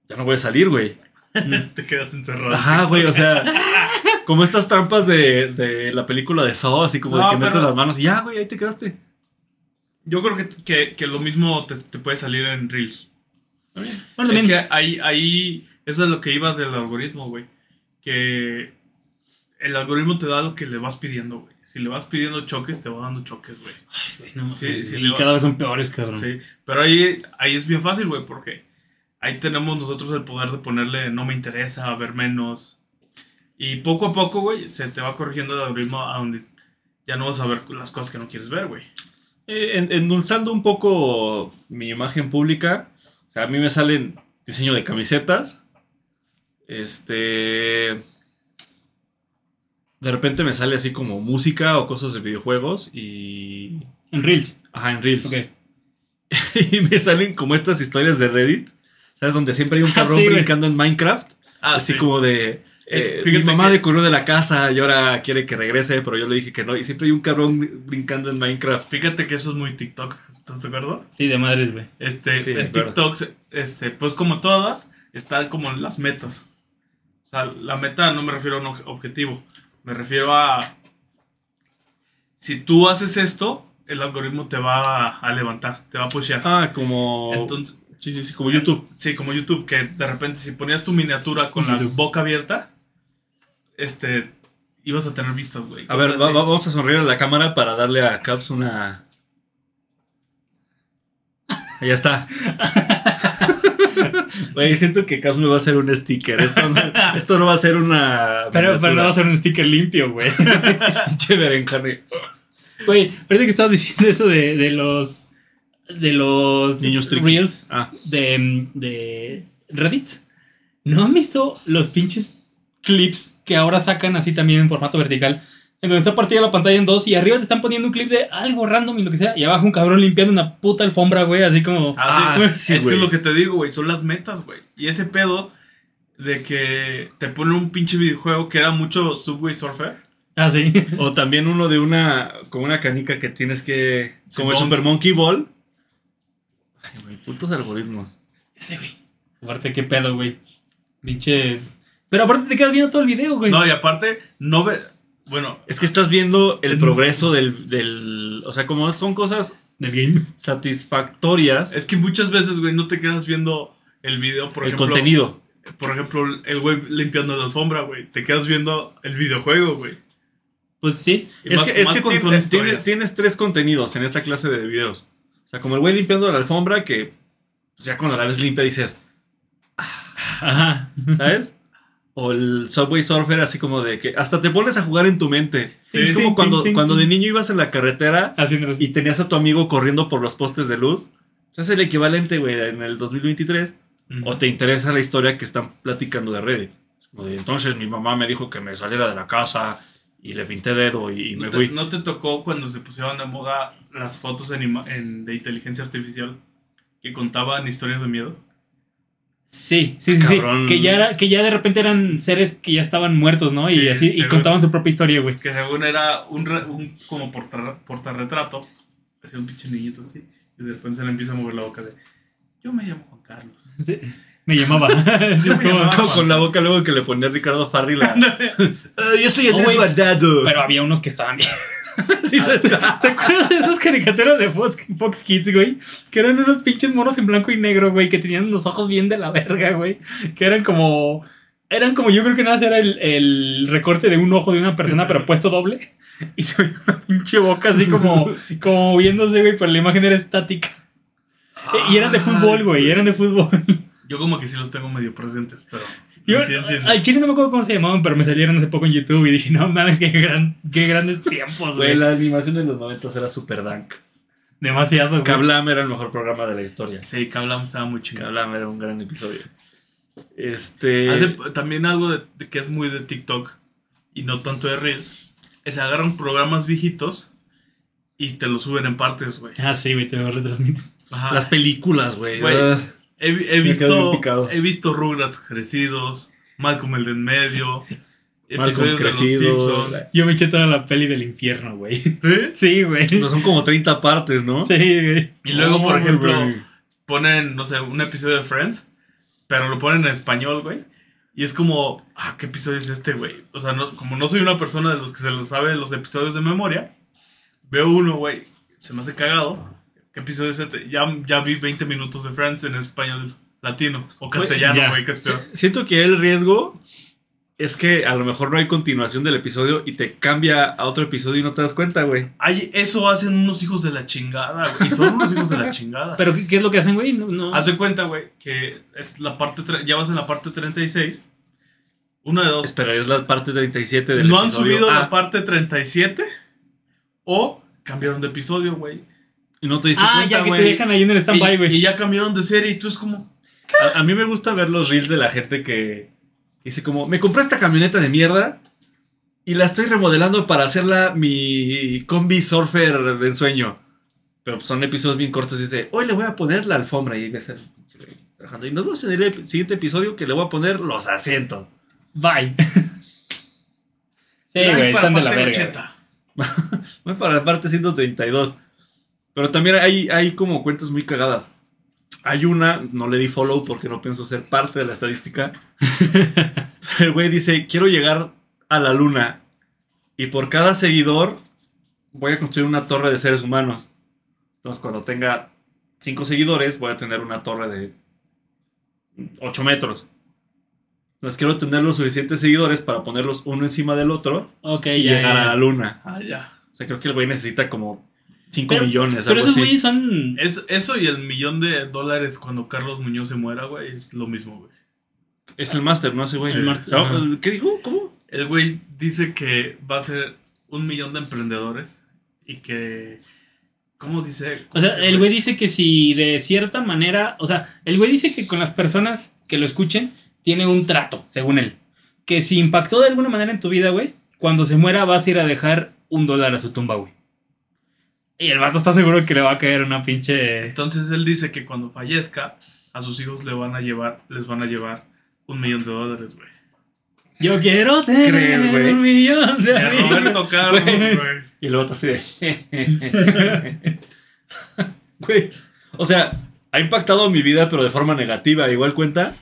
ya no voy a salir, güey. Te quedas encerrado. Ajá, güey, o sea, como estas trampas de, de la película de Saw, así como No, de que metes pero- las manos y ya, güey, ahí te quedaste. Yo creo que, que, que lo mismo te, te puede salir en Reels. Bueno, Es también, que ahí, ahí, eso es lo que iba del algoritmo, güey. Que el algoritmo te da lo que le vas pidiendo, güey. Si le vas pidiendo choques, te va dando choques, güey. güey, no, sí, mames, sí, y va- cada vez son peores, cabrón. Sí, pero ahí, ahí es bien fácil, güey, porque ahí tenemos nosotros el poder de ponerle no me interesa, ver menos. Y poco a poco, güey, se te va corrigiendo el algoritmo a donde ya no vas a ver las cosas que no quieres ver, güey. Eh, en- endulzando un poco mi imagen pública, o sea, a mí me salen diseño de camisetas. Este. De repente me sale así como música o cosas de videojuegos y. En Reels. Ajá, en Reels. Ok. Y me salen como estas historias de Reddit. ¿Sabes? Donde siempre hay un Ah, cabrón sí, brincando en Minecraft. Ah, así sí. como de. Eh, mi mamá que- decoró de la casa y ahora quiere que regrese, pero yo le dije que no. Y siempre hay un cabrón brincando en Minecraft. Fíjate que eso es muy TikTok, ¿estás de acuerdo? Sí, de madres, güey. Este, Sí, en. TikTok, este, pues como todas, están como las metas. O sea, la meta no me refiero a un ob- objetivo, me refiero a si tú haces esto, el algoritmo te va a, levantar, te va a pushear. Ah, como. Entonces, sí, sí, sí, como YouTube. sí, como YouTube, que de repente si ponías tu miniatura con la boca abierta, este, ibas a tener vistas, güey. A ver, va- vamos a sonreír a la cámara para darle a Caps una. Ya está. Güey, siento que Caps me va a hacer un sticker. Esto no, esto no va a ser una. Pero, pero no va a ser un sticker limpio, güey. Pinche berenjena. Güey, ahorita que estabas diciendo eso de, de los. De los. Niños tricky. Reels Ah, de, de Reddit. ¿No han visto los pinches clips que ahora sacan así también en formato vertical? En donde está partida la pantalla en dos y arriba te están poniendo un clip de algo random y lo que sea. Y abajo un cabrón limpiando una puta alfombra, güey. Así como. Ah, Ah, sí, sí, es que es lo que te digo, güey. Son las metas, güey. Y ese pedo de que te ponen un pinche videojuego que era mucho Subway Surfer. Ah, sí. o también uno de una. Con una canica que tienes que. Como el. Super Monkey Ball. Ay, güey, putos algoritmos. Ese, güey. Aparte, qué pedo, güey. Pinche. Pero aparte te quedas viendo todo el video, güey. No, y aparte, no ve. Bueno, Es que estás viendo el progreso del, del. O sea, como son cosas Del game. satisfactorias. es que muchas veces, güey, no te quedas viendo el video, por el ejemplo. contenido. Por ejemplo, el güey limpiando la alfombra, güey. Te quedas viendo el videojuego, güey. Pues sí. Y Es más- que, es que tienes, tienes- tres contenidos en esta clase de videos. O sea, como el güey limpiando la alfombra que. pues, ya cuando la ves limpia dices, Ajá. ¿sabes? O el Subway Surfer, así como de que hasta te pones a jugar en tu mente. Sí, es sí, como cuando, cuando de niño ibas en la carretera y tenías a tu amigo corriendo por los postes de luz. Es el equivalente, güey, en el 2023. Ujú. O te interesa la historia que están platicando de Reddit. Como de, entonces mi mamá me dijo que me saliera de la casa y le pinté dedo y, y me ¿No te, fui. no te tocó cuando se pusieron de moda las fotos en ima- en- de inteligencia artificial que contaban historias de miedo? Sí, sí, sí, sí. Que ya, era, que ya de repente eran seres que ya estaban muertos, ¿no? y Sí, así, y contaban su propia historia, güey. Que según era un, re- un como portar, portarretrato, hacía un pinche niñito así, y de repente se le empieza a mover la boca de, yo me llamo Juan Carlos. Sí, Me llamaba. Yo me Como- llamaba. Con, con la boca luego que le ponía Ricardo Farri la... "Ah, yo soy Oh, güey. Guardado. Pero había unos que estaban bien. Sí. ¿Te acuerdas de esas caricaturas de Fox, Fox Kids, güey? Que eran unos pinches monos en blanco y negro, güey, que tenían los ojos bien de la verga, güey. Que eran como. Eran como, yo creo que nada más era el, el recorte de un ojo de una persona, pero puesto doble. Y se veía una pinche boca así como, como moviéndose, güey, pero la imagen era estática. y eran de fútbol, güey, eran de fútbol. Yo como que sí los tengo medio presentes, pero... Yo, sí, sí, al chile no me acuerdo cómo se llamaban, pero me salieron hace poco en YouTube y dije, no mames, qué, gran, qué grandes tiempos, Güey, la animación de los 90 era super dank. Demasiado, güey. Kablam era el mejor programa de la historia. Sí, que hablamos estaba muy chingado. Kablam era un gran episodio. Este... Hace también algo de, de que es muy de TikTok y no tanto de Reels. Es agarran programas viejitos y te los suben en partes, güey. Ah, sí, güey, te lo retransmiten. Ajá. Las películas, güey. Güey. He, visto, he visto Rugrats crecidos, Malcolm el de en medio, Malcolm episodios de los crecido. Simpsons. Yo me eché toda la peli del infierno, güey. ¿Sí? Sí, güey. No, son como 30 partes, ¿no? Sí, güey. Y luego, por ejemplo, ponen, no sé, un episodio de Friends, pero lo ponen en español, güey. Y es como, ah, ¿qué episodio es este, güey? O sea, no- como no soy una persona de los que se lo sabe los episodios de memoria, veo uno, güey, se me hace cagado. ¿Qué episodio es este? Ya, ya vi 20 minutos de Friends en español latino o castellano, güey, que es peor. Si- Siento que el riesgo es que a lo mejor no hay continuación del episodio y te cambia a otro episodio y no te das cuenta, güey. Ay, eso hacen unos hijos de la chingada, güey. Y son unos hijos de la chingada. ¿Pero qué, qué es lo que hacen, güey? No, no. Haz de cuenta, güey, que es la parte ya vas en la parte 36. Una de dos. Espera, es la parte 37 del no han episodio. subido Ah, la parte 37 o cambiaron de episodio, güey. Y no te diste ah, cuenta, ya que te dejan ahí en el stand-by, Y, güey. y ya cambiaron de serie y tú es como... A, a mí me gusta ver los reels de la gente que dice como, me compré esta camioneta de mierda y la estoy remodelando para hacerla mi combi surfer de ensueño. Pero pues, son episodios bien cortos y dice, hoy le voy a poner la alfombra y ves pinche güey trabajando. Y nos vemos en el siguiente episodio que le voy a poner los asientos. Bye. sí, güey, para están de la parte verga. 80. Voy para la parte 132. Pero también hay, hay como cuentas muy cagadas. Hay una, no le di follow porque no pienso ser parte de la estadística. El güey dice, quiero llegar a la luna. Y por cada seguidor voy a construir una torre de seres humanos. Entonces cuando tenga 5 seguidores voy a tener una torre de 8 metros. Entonces quiero tener los suficientes seguidores para ponerlos uno encima del otro Ok, y ya, llegar ya. a la luna. Ah, ya. O sea, creo que el güey necesita como 5 Pero- millones. Pero algo esos güeyes son. Es, eso y el millón de dólares cuando Carlos Muñoz se muera, güey, es lo mismo, güey. Es el máster, ¿no? Ese güey. Sí, el máster, ¿Sabe- ajá. ¿Qué dijo? ¿Cómo? El güey dice que va a ser un millón de emprendedores y que... ¿Cómo dice? O sea, el güey dice que si de cierta manera. O sea, el güey dice que con las personas que lo escuchen tiene un trato, según él. Que si impactó de alguna manera en tu vida, güey, cuando se muera vas a ir a dejar un dólar a su tumba, güey. Y el vato está seguro que le va a caer una pinche. Entonces él dice que cuando fallezca, a sus hijos le van a llevar, les van a llevar un millón de dólares, güey. Yo quiero tener un millón de amigos. Roberto Carlos, Güey. Y luego otro así de. Güey. O sea, ha impactado mi vida, pero de forma negativa. Igual cuenta.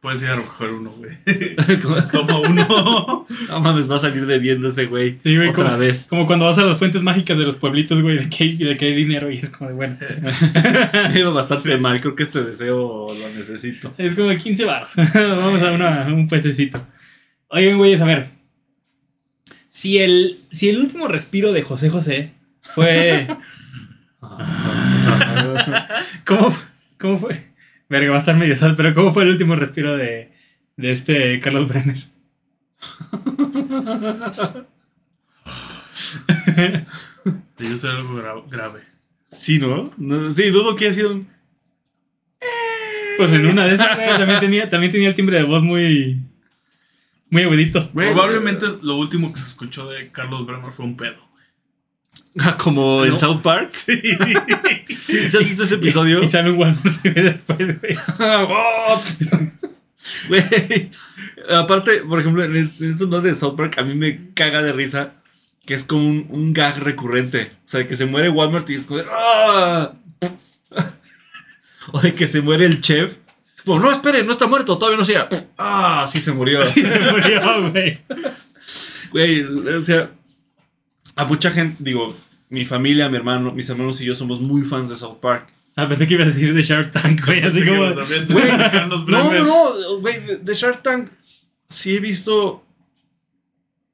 Puedes ir a recoger uno, güey. Toma uno. no mames, va a salir debiendo ese güey. Sí, güey, Otra como, vez. como cuando vas a las fuentes mágicas de los pueblitos, güey, de que hay, de que hay dinero y es como de, bueno. Me ha ido bastante mal. Creo que este deseo lo necesito. Es como 15 baros. Vamos a una- un puestecito. Oigan, güeyes, a ver. Si el, si el último respiro de José José fue. ¿Cómo, cómo fue? Verga, va a estar medio sad, pero ¿cómo fue el último respiro de, de este Carlos Brenner? Debió ser algo gra- grave. Sí, ¿no? No, Sí, dudo que haya sido un. Pues en una de esas, güey, también tenía, también tenía el timbre de voz muy. Muy agudito. Probablemente lo último que se escuchó de Carlos Bremer fue un pedo. Como en No. South Park. Sí. ¿Sí has visto ese episodio? Y sale un Walmart después, güey. Aparte, por ejemplo, en es- en estos dos de South Park, a mí me caga de risa que es como un, un gag recurrente. O sea, de que se muere Walmart y es como de, ¡Ah! O de que se muere el chef. Es como, no, espere, no está muerto, todavía no sea. ¡Ah! Sí se murió. Se murió, güey. Güey, o sea, a mucha gente, digo, mi familia, mi hermano, mis hermanos y yo somos muy fans de South Park. Ah, pensé que ibas a decir de Shark Tank, güey. Así Sí, como. Güey, No, no, no, güey, de- de Shark Tank sí he visto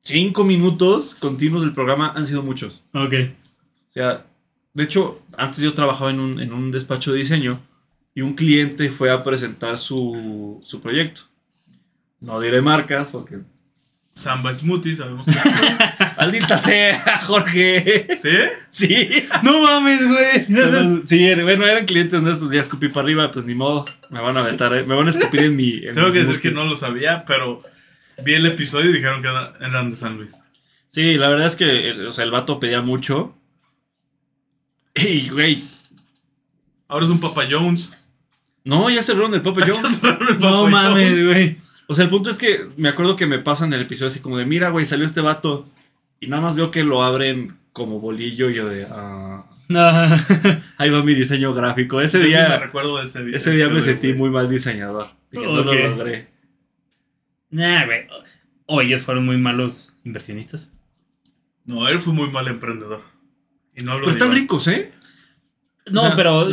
cinco minutos continuos del programa, han sido muchos. Ok. O sea, de hecho, antes yo trabajaba en un, en un despacho de diseño y un cliente fue a presentar su, su proyecto. No diré marcas porque... Samba Smoothie, sabemos que. ¡Maldita sea, Jorge! ¿Sí? Sí. No mames, güey. Sí, bueno, eran clientes nuestros, ya escupí para arriba, pues ni modo, me van a vetar, ¿eh? me van a escupir en mi... en Tengo mi que decir que no lo sabía, pero vi el episodio y dijeron que era- eran de San Luis. Sí, la verdad es que, el- o sea, el vato pedía mucho. Y, güey, Ahora es un Papa Jones. no, ya cerraron el Papa Ya Jones. cerraron el No mames, güey. O sea, el punto es que me acuerdo que me pasan el episodio así como de, mira, güey, salió este vato. Y nada más veo que lo abren como bolillo y yo de, ah, No. ahí va mi diseño gráfico. Ese Yo sí me día, recuerdo de ese día. ese día me sentí muy mal diseñador. Dije, no lo logré. Nah, güey. O ellos fueron muy malos inversionistas. No, él fue muy mal emprendedor. Y no Pero están Iván. ricos, ¿eh? No, O sea, pero.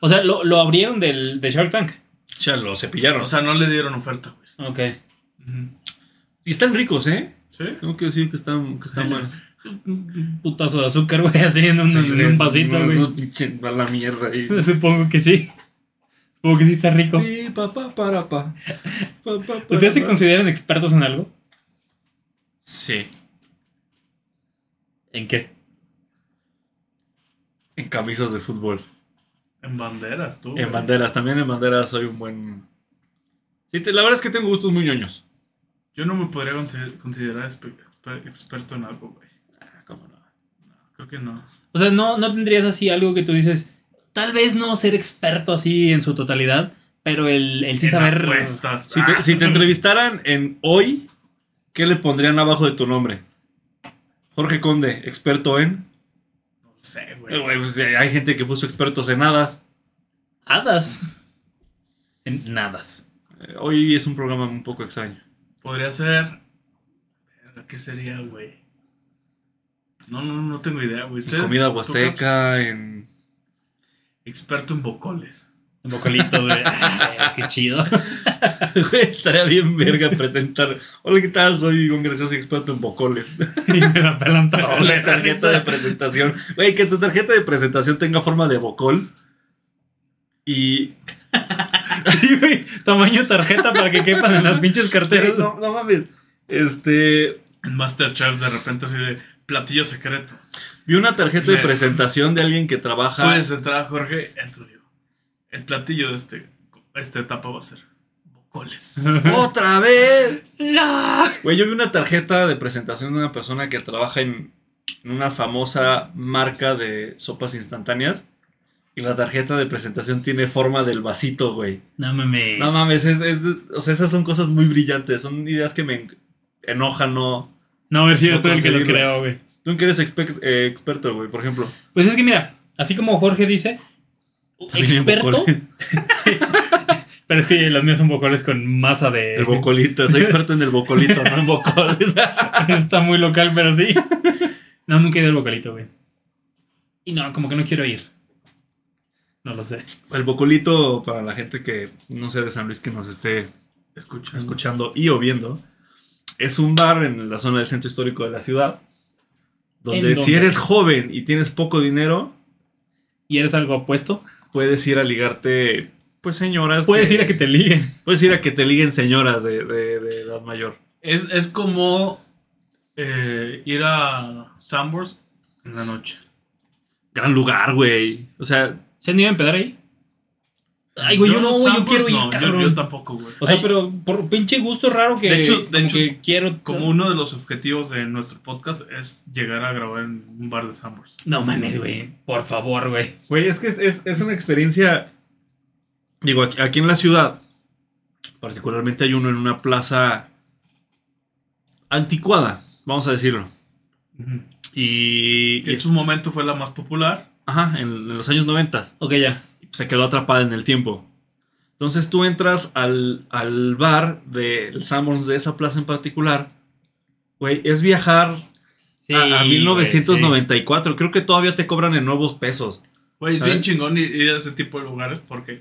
O sea, lo, lo abrieron del, de Shark Tank. O sea, lo cepillaron. O sea, no le dieron oferta, Ok. Y están ricos, ¿eh? ¿Sí? Tengo que decir que están, que están mal. Un putazo de azúcar, güey, así en un, en un vasito, güey. no, pinche, a la mierda ahí. Supongo que sí. Supongo que sí está rico. Pi, pa, pa, para, pa. Pa, pa, para, ¿Ustedes se consideran expertos en algo? Sí. ¿En qué? En camisas de fútbol. En banderas, tú. En güey. banderas, también en banderas soy un buen. Sí, te- la verdad es que tengo gustos muy ñoños. Yo no me podría consider- considerar exper- experto en algo, güey. Ah, cómo no. No, creo que no. O sea, no, no tendrías así algo que tú dices, tal vez no ser experto así en su totalidad, pero el, el sí En saber. apuestas. Si te, Ah, si te entrevistaran en hoy, ¿qué le pondrían abajo de tu nombre? Jorge Conde, experto en. No sé, Eh, güey. güey, pues, eh, hay gente que puso expertos en hadas. Hadas. En nadas. Eh, Hoy es un programa un poco extraño. Podría ser. ¿Qué sería, güey? No, no, no tengo idea, güey. Comida huasteca, en. Experto en bocoles. En bocolitos, güey. Ay, qué chido. Güey, estaría bien verga presentar. Hola, ¿qué tal? Soy un gracioso experto en bocoles. Y me la pelan todo. Una tarjeta de presentación. Güey, que tu tarjeta de presentación tenga forma de bocol. Y. Sí, güey. Tamaño tarjeta para que quepan en las pinches carteras. No, no mames. Este. En Masterchef, de repente, así de platillo secreto. Vi una tarjeta de presentación de alguien que trabaja. Puedes entrar, Jorge, entro yo. El platillo de este, esta etapa va a ser bocoles. ¡Otra vez! No. Güey, yo vi una tarjeta de presentación de una persona que trabaja en, en una famosa marca de sopas instantáneas. Y la tarjeta de presentación tiene forma del vasito, güey. No mames. No mames, es, es- o sea, esas son cosas muy brillantes. Son ideas que me en- enojan, no. No, a ver si yo No tú el que lo creo, güey. Tú que eres exper- eh, experto, güey, por ejemplo. Pues es que mira, así como Jorge dice, También experto, pero es que los míos son bocoles con masa de... El bocolito, soy experto en el bocolito, no en bocoles. Está muy local, pero sí. No, nunca he ido al bocalito, güey. Y no, como que no quiero ir. No lo sé. el bocolito, para la gente que no sea de San Luis que nos esté Escucha. escuchando y o viendo, es un bar en la zona del centro histórico de la ciudad. Donde ¿En si eres joven y tienes poco dinero, ¿Y eres algo apuesto? puedes ir a ligarte, pues señoras. Puedes ir a que te liguen. Puedes ir a que te liguen señoras de, de- de edad mayor. Es, es como eh, ir a Sambors en la noche. Gran lugar, güey. O sea, ¿Se han ido a empedar ahí? Ay, güey, yo, no, güey, yo quiero ir, no, yo- cabrón. yo, tampoco, güey. O sea, Ay, pero por pinche gusto raro que, De hecho- de hecho, que quiero. Como uno de los objetivos de nuestro podcast es llegar a grabar en un bar de Sambors. No mames, güey. Por favor, güey. Güey, es que es, es- es una experiencia. Digo, aquí, aquí en la ciudad, particularmente hay uno en una plaza anticuada, vamos a decirlo. Y. Que en su momento fue la más popular. Ajá, en, en los años 90. Ok, ya. se quedó atrapada en el tiempo. Entonces tú entras al, al bar del Sanborns de esa plaza en particular. Güey, es viajar Sí, a, a güey, 1994. Creo que todavía te cobran en nuevos pesos. Güey, es bien chingón ir- ir a ese tipo de lugares porque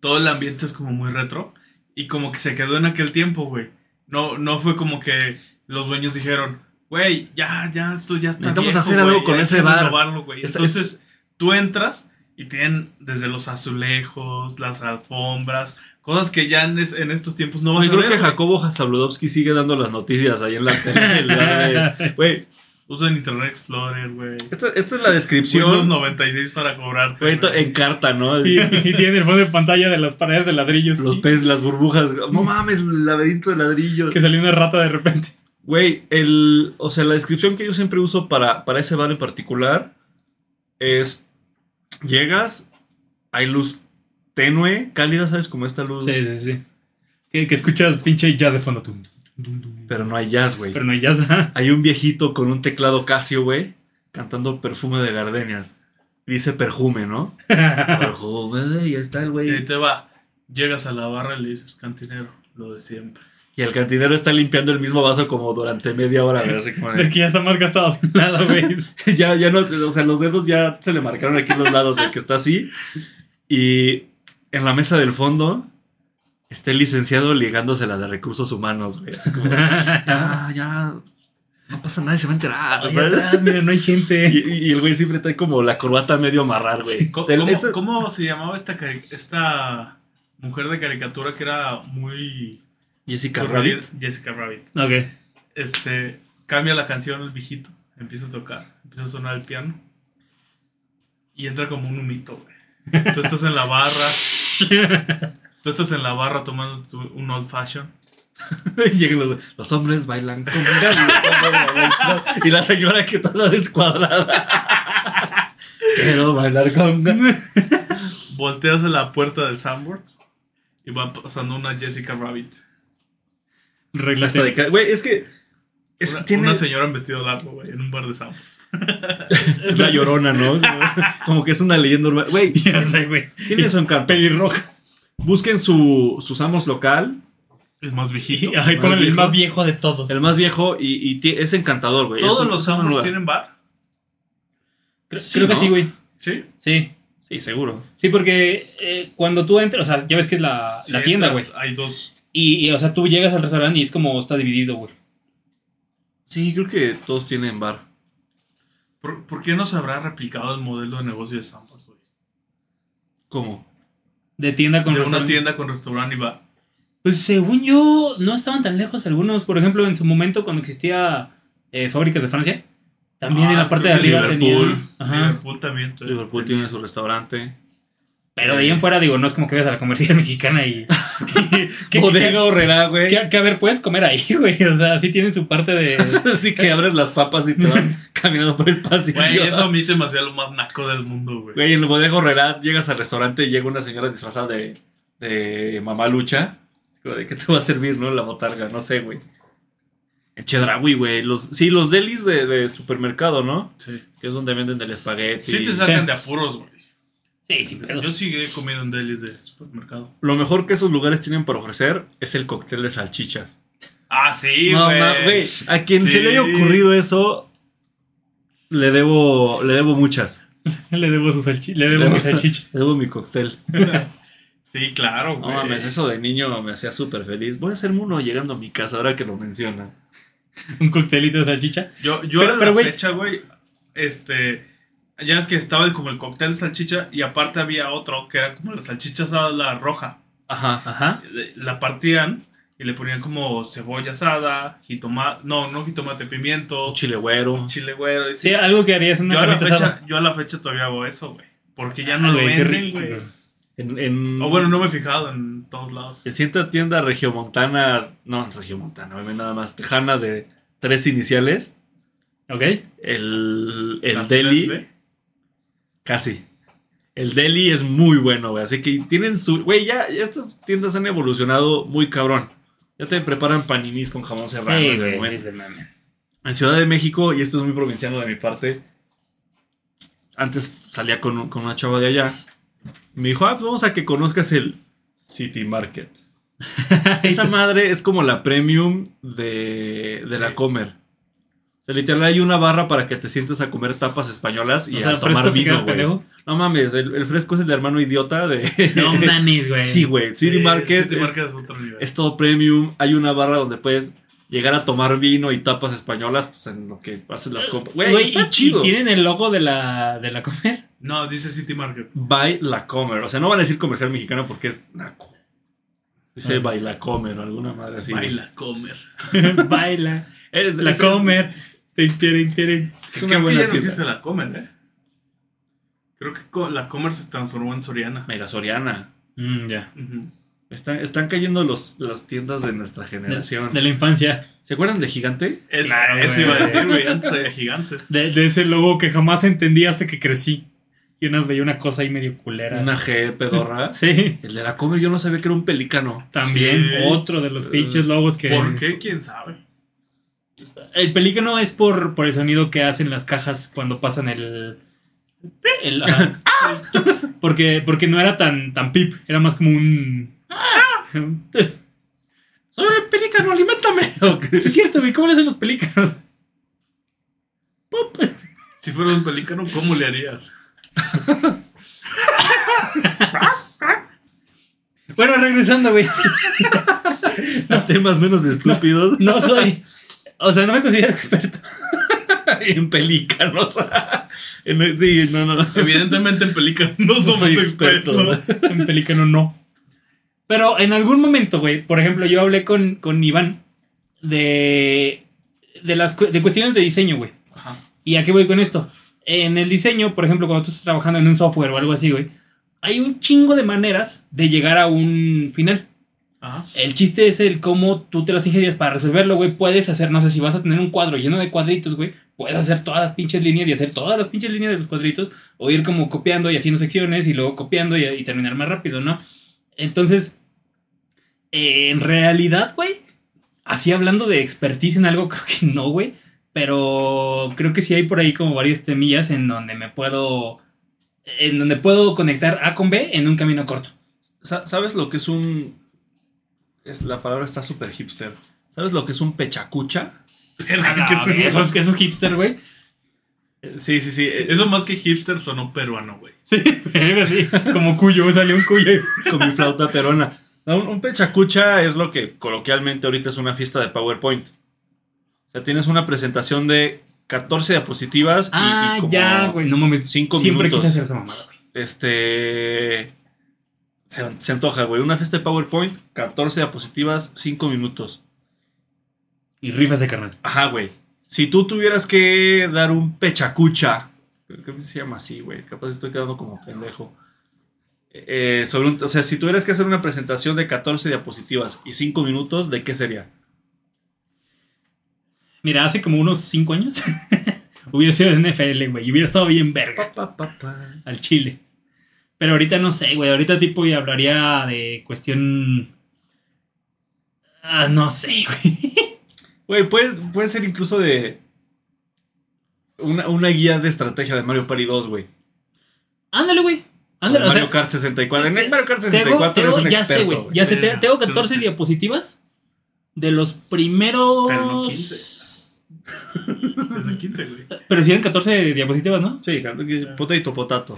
todo el ambiente es como muy retro y como que se quedó en aquel tiempo, güey. No, no fue como que los dueños dijeron, güey, ya, ya, esto ya está. Necesitamos viejo, hacer algo con hay ese bar". renovarlo, güey. Es- Entonces tú entras y tienen desde los azulejos, las alfombras, cosas que ya en, es- en estos tiempos no Güey, a creo ver. que. Jacobo Zabludovsky sigue dando las noticias ahí en la tele. en Güey, Usan Internet Explorer, güey. esta, esta es la Windows descripción. 96 para cobrarte. güey. en carta, ¿no? Y, y tiene el fondo de pantalla de las paredes de ladrillos. Los sí, peces, las burbujas. No mames, el laberinto de ladrillos. Que salió una rata de repente. Güey, el. O sea, la descripción que yo siempre uso para, para ese bar en particular es. Llegas, hay luz tenue, cálida, ¿sabes? Como esta luz. Sí, sí, sí. Que, que escuchas pinche jazz de fondo. Tum, tum, tum. Pero no hay jazz, güey. Pero no hay jazz. ajá. Hay un viejito con un teclado Casio, güey, cantando perfume de gardenias. Dice perfume, ¿no? perfume, y está el Y ahí güey. te va. Llegas a la barra y le dices, cantinero, lo de siempre. Y el cantinero está limpiando el mismo vaso como durante media hora, güey. Así como de- De que ya está de un lado, güey. ya, ya no, o sea, los dedos ya se le marcaron aquí los lados de que está así. Y en la mesa del fondo está el licenciado ligándosela de recursos humanos, güey. Así como, ya, ya, no pasa nada, se va a enterar. Atrás, mira, no hay gente. Y, el güey siempre trae como la corbata medio amarrar, güey. ¿Cómo, cómo- se llamaba esta, esta mujer de caricatura que era muy... Jessica? Rabbit. Jessica Rabbit. Ok. Este, cambia la canción el viejito, empieza a tocar, empieza a sonar el piano. Y entra como un humito, güey. Tú estás en la barra, tú estás en la barra tomando tu- un old fashion. Y llegan los, los hombres bailan con. Y la señora que toda descuadrada. Quiero bailar con. Volteas a la puerta del Sandboards y va pasando una Jessica Rabbit. Reglate. Hasta de Güey, es que. Es, Una, tiene, una señora en vestido largo, güey, en un bar de Sandboards. es la llorona, ¿no? Como que es una leyenda urbana. Güey, tiene su encanto. Pelirroja. Busquen su, su Samos local, El más viejito. Ay, más el viejo. más viejo de todos. el más viejo, y, es encantador, güey. ¿Todos un- los lugar. tienen bar? Creo, Sí, creo que sí, güey. Sí. Sí. Sí, seguro. Sí, porque eh, cuando tú entras, o sea, ya ves que es la, Si la tienda, güey. Hay dos. Y, y, o sea, tú llegas al restaurante y es como está dividido, güey. Sí, creo que todos tienen bar. ¿Por, por qué no se habrá replicado el modelo de negocio de Sandboards, güey? ¿Cómo? De tienda con De una tienda con restaurante y bar. Pues según yo, no estaban tan lejos algunos. Por ejemplo, en su momento, cuando existía eh, Fábricas de Francia, también en Ah, la parte de arriba Liverpool, tenía. Ajá. Liverpool también. Liverpool tenía. tiene su restaurante. Pero de ahí en fuera, digo, no es como que veas a la comercial mexicana y. que, que- Bodega Horrera, güey. que- que, a ver, puedes comer ahí, güey. O sea, sí tienen su parte de. Así que abres las papas y te vas caminando por el pasillo. Güey, eso a mí se me hacía lo más naco del mundo, güey. Güey, en el bodega Horrera llegas al restaurante y llega una señora disfrazada de, de mamá lucha. De qué te va a servir, ¿no? La botarga, no sé, güey. En Chedraui, güey. Los, sí, los delis de, de supermercado, ¿no? Sí. Que es donde venden el espagueti. Sí te sacan Sí. de apuros, güey. Sí, sin pedos. Yo sí he comido en delis de supermercado. Lo mejor que esos lugares tienen para ofrecer es el cóctel de salchichas. Ah, sí, no, güey. güey. A quien se le haya Sí. ocurrido eso, le debo, le debo muchas. Le debo su salchicha. Le debo mi salchicha. Le debo mi cóctel. Sí, claro, No güey. mames, eso de niño me hacía súper feliz. Voy a hacerme uno llegando a mi casa ahora que lo mencionan. Un coctelito de salchicha. Yo, yo Pero- a pero, la güey. fecha, güey, este... Ya es que estaba el- como el cóctel de salchicha y aparte había otro que era como la salchicha asada, la roja. Ajá. Ajá. La partían y le ponían como cebolla asada, jitomate... No, no jitomate, pimiento, Chile güero. chile güero. y Sí, sí. algo que harías en una yo, a la fecha, asada. yo a la fecha todavía hago eso, güey. Porque ya no Ah, lo güey, qué venden, güey. güey. En, en, O bueno, no me he fijado en todos lados. en cierta tienda regiomontana, no, regiomontana, obviamente nada más, tejana de tres iniciales, ¿Ok? el, el deli, 3B. Casi. El deli es muy bueno, güey. Así que tienen su. Güey, ya, ya estas tiendas han evolucionado muy cabrón. Ya te preparan paninis con jamón serrano. Sí, en el momento. En Ciudad de México, y esto es muy provinciano de mi parte, antes salía con, con una chava de allá. Me dijo, ah, pues vamos a que conozcas el City Market. Esa madre es como la premium de, de la Comer. O sea, literal hay una barra para que te sientes a comer tapas españolas y o sea, a tomar fresco vino, güey. No mames, el, el fresco es el de hermano idiota de... No mames, güey. Sí, güey. City Sí, Market, City es, Market es otro nivel. es todo premium. Hay una barra donde puedes llegar a tomar vino y tapas españolas pues, en lo que haces las compras. Güey, está y, chido. y tienen el logo de la, de la comer. No, dice City Market. By la Comer. O sea, no van a decir comercial mexicano porque es naco. Dice Ah. By la Comer o alguna madre así. Baila, comer. Baila. Es, La es- comer. Es una Creo que buena ya no tienda. existe la comer, ¿eh? Creo que la comer se transformó en Soriana. Mega Soriana. Mm, ya. Están, están cayendo los, las tiendas de nuestra generación. de la infancia. ¿Se acuerdan de Gigante? Es- Claro, eso iba a decir, güey. Antes había gigantes. De, de ese logo que jamás entendí hasta que crecí. Y una veía una cosa ahí medio culera. Una G pedorra. Sí. El de la Comer yo no sabía que era un pelícano. También Sí. otro de los pinches logos que. ¿Por qué? ¿Quién sabe? El pelícano es por, por el sonido que hacen las cajas cuando pasan el. el- ajá. porque, porque no era tan, tan pip, era más como un. ¡Soy el pelícano, alimentame! Sí, es cierto, güey, ¿cómo le hacen los pelícanos? Si fueras un pelícano, ¿cómo le harías? Bueno, regresando, güey. Temas menos estúpidos. No soy. O sea, no me considero experto. en pelícanos. En sí, no, no. Evidentemente en pelícanos no somos expertos. experto. En pelícano no. Pero en algún momento, güey, por ejemplo, yo hablé con, con Iván de, de, las, de cuestiones de diseño, güey. Ajá. ¿Y a qué voy con esto? En el diseño, por ejemplo, cuando tú estás trabajando en un software o algo así, güey, hay un chingo de maneras de llegar a un final. Ajá. El chiste es el cómo tú te las ingenias para resolverlo, güey. Puedes hacer, no sé, si vas a tener un cuadro lleno de cuadritos, güey, puedes hacer todas las pinches líneas y hacer todas las pinches líneas de los cuadritos, o ir como copiando y haciendo secciones y luego copiando y, y terminar más rápido, ¿no? Entonces, eh, en realidad, güey, así hablando de expertise en algo, creo que no, güey. Pero creo que sí hay por ahí como varias temillas en donde me puedo. En donde puedo conectar A con B en un camino corto. Sa- ¿Sabes lo que es un. Es, la palabra está súper hipster. ¿Sabes lo que es un pechacucha? Verga, que Ah, eso- eso, es, eso es hipster, güey. Eh, Sí, sí, sí. eh, Eso más que hipster sonó peruano, güey. Sí, sí, como cuyo, salió un cuyo. con mi flauta perona. No, un, un pechacucha es lo que coloquialmente ahorita es una fiesta de PowerPoint. O sea, tienes una presentación de 14 diapositivas y- Ah, y, como ya, güey. No mames. cinco Siempre minutos. quise hacer esa mamada, güey. Este. Se, se antoja, güey. Una fiesta de PowerPoint, 14 diapositivas, 5 minutos. Y rifas de carnal. Ajá, güey. Si tú tuvieras que dar un pechacucha, creo que se llama así, güey. Capaz estoy quedando como pendejo. Eh, sobre un- o sea, si tuvieras que hacer una presentación de 14 diapositivas y 5 minutos, ¿de qué sería? Mira, hace como unos 5 años hubiera sido de NFL, güey. Y hubiera estado bien verga Pa, pa, pa. al chile. Pero ahorita no sé, güey. Ahorita tipo y hablaría de cuestión. Ah, no sé, güey. Güey, puedes- puede ser incluso de una, una guía de estrategia de Mario Party 2, güey. Ándale, güey. O Ándale, o Mario sea, Kart 64. En el Mario Kart Tengo, 64 eres tengo- un ya sé, experto, güey. Ya sé, tengo yo no 14 sé. diapositivas de los primeros. Pero no 15. Desde 15, güey. Pero sí eran 14 diapositivas, ¿no? Sí, que- potato, potato.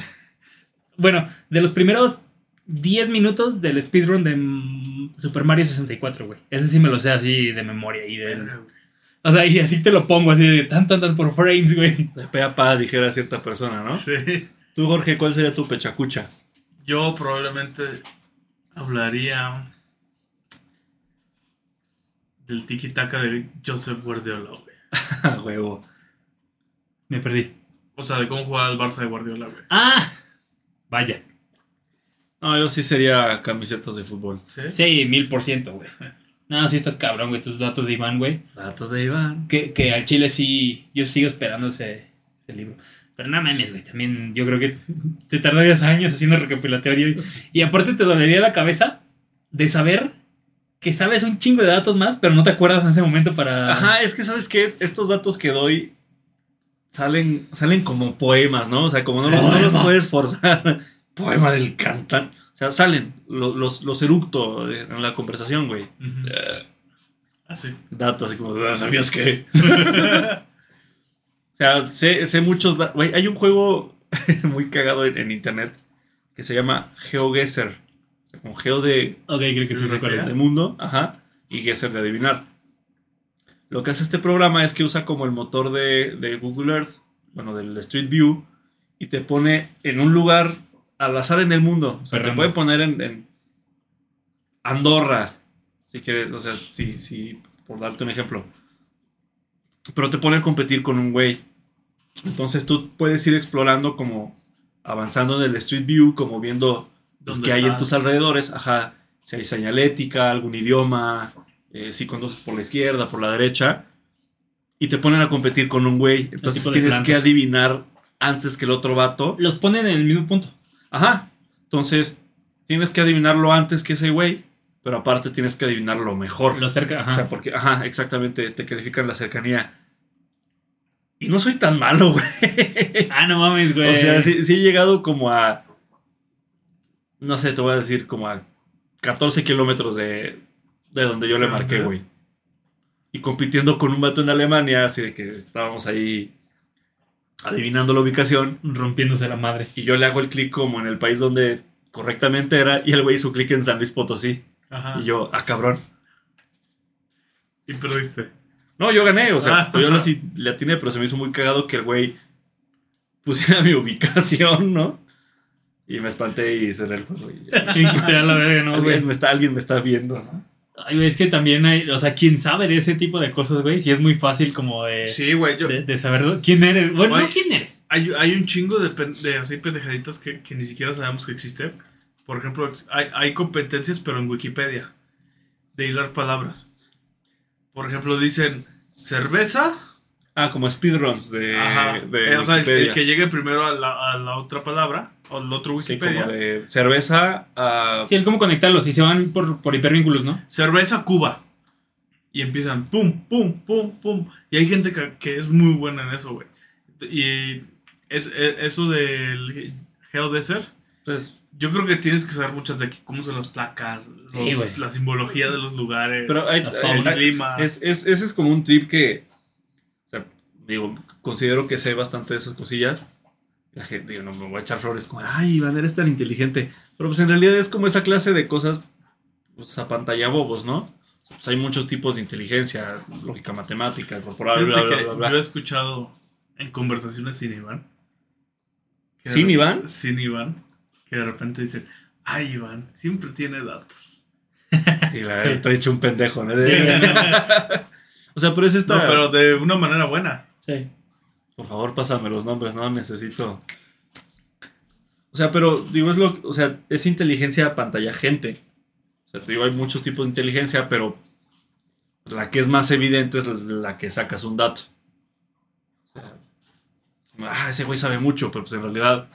Bueno, de los primeros 10 minutos del speedrun de Super Mario 64, güey. Ese sí me lo sé así de memoria. Y de, o sea, y así te lo pongo, así de tan, tan, tan por frames, güey. De pe a pa, dijera cierta persona, ¿no? Sí. Tú, Jorge, ¿cuál sería tu pechacucha? Yo probablemente hablaría del tiki-taka de Joseph Guardiola, güey. A huevo. Me perdí. O sea, de cómo jugaba el Barça de Guardiola, güey. Ah, vaya. No, yo sí sería camisetas de fútbol. ¿Sí? Sí, mil por ciento, güey. No, sí estás cabrón, güey, tus datos de Iván, güey. Datos de Iván. Que, que al Chile sí, yo sigo esperando ese, ese libro. Pero no mames, güey, también yo creo que te tardarías años haciendo recopilatorio. Y, y aparte te dolería la cabeza de saber que sabes un chingo de datos más, pero no te acuerdas en ese momento para... Ajá, es que ¿sabes qué? Estos datos que doy salen, salen como poemas, ¿no? O sea, como no, los- no los Poema. puedes forzar. Poema del cantan. O sea, salen, los, los, los eructo en la conversación, güey. Ujú. Así. Datos, así como, "Ah, ¿sabías qué? o sea, sé, sé muchos datos. Güey, hay un juego muy cagado en, en internet que se llama GeoGuessr. O sea, como Geo de, Ok, creo que sí es. de mundo, ajá, y Guesser de adivinar. Lo que hace este programa es que usa como el motor de, de Google Earth, bueno, del Street View, y te pone en un lugar al azar en el mundo. O sea, te puede poner en, en Andorra, si quieres, o sea, sí, sí, por darte un ejemplo. Pero te pone a competir con un güey. Entonces tú puedes ir explorando como avanzando en el Street View, como viendo pues, ¿Dónde qué hay en tus alrededores, ajá, si hay señalética, algún idioma, eh, si conduces por la izquierda, por la derecha, y te ponen a competir con un güey. Entonces tipo de tienes que plantas. adivinar antes que el otro vato. Los ponen en el mismo punto. Ajá. Entonces tienes que adivinarlo antes que ese güey, pero aparte tienes que adivinarlo mejor. Lo cerca, ajá. O sea, porque, ajá, exactamente, te califican la cercanía. Y no soy tan malo, güey. Ah, no mames, güey. O sea, sí, sí he llegado como a. No sé, te voy a decir como a 14 kilómetros de, de donde yo le marqué, güey. Y compitiendo con un vato en Alemania, así de que estábamos ahí adivinando la ubicación. Rompiéndose la madre. Y yo le hago el clic como en el país donde correctamente era. Y el güey hizo clic en San Luis Potosí. Ajá. Y yo, ah, cabrón. Y perdiste. No, yo gané, o sea, Ah. pues yo no sí le atiné, pero se me hizo muy cagado que el güey pusiera mi ubicación, ¿no? Y me espanté y cerré el juego. y ya. La verga, no, güey. alguien, me está, alguien me está viendo, ¿no? Ay, güey, es que también hay, o sea, quien sabe de ese tipo de cosas, güey, sí es muy fácil como de, Sí, güey. Yo, de, de saber quién eres. Bueno, Güey. no quién eres. hay, hay un chingo de, pen- de así pendejaditas que, que ni siquiera sabemos que existen. Por ejemplo, hay, hay competencias, pero en Wikipedia, de hilar palabras. Por ejemplo, dicen cerveza. Ah, como speedruns de, Ajá. de Eh, o sea, el, el que llegue primero a la, a la otra palabra, el otro Sí, Wikipedia. como de cerveza a... Sí, es como conectarlos y se van por, por hipervínculos, ¿no? Cerveza Cuba. Y empiezan pum, pum, pum, pum. Y hay gente que, que es muy buena en eso, güey. Y es, es- eso del geodesert. pues, Yo creo que tienes que saber muchas de que- cómo son las placas, los- Sí, la simbología de los lugares, pero hay, el clima. es, es- ese es como un trip que... O sea, digo, considero que sé bastante de esas cosillas. La gente, digo, no me voy a echar flores como, ay, Iván, eres tan inteligente. Pero pues en realidad es como esa clase de cosas, pues a pantalla bobos, ¿no? Pues hay muchos tipos de inteligencia, lógica matemática, corporal, bla, bla, bla, bla. yo he escuchado en conversaciones sin Iván. ¿Sin Iván? Sin Iván. Que de repente dicen, ay, Iván, siempre tiene datos. Y la verdad, estoy hecho un pendejo, ¿no? no, o sea, pero es esta... pero de una manera buena. Sí. Por favor, pásame los nombres, no necesito. O sea, pero digo, es lo, o sea, es inteligencia pantalla gente. O sea, te digo, hay muchos tipos de inteligencia, pero la que es más evidente es la que sacas un dato. O sea, ah, ese güey sabe mucho, pero pues en realidad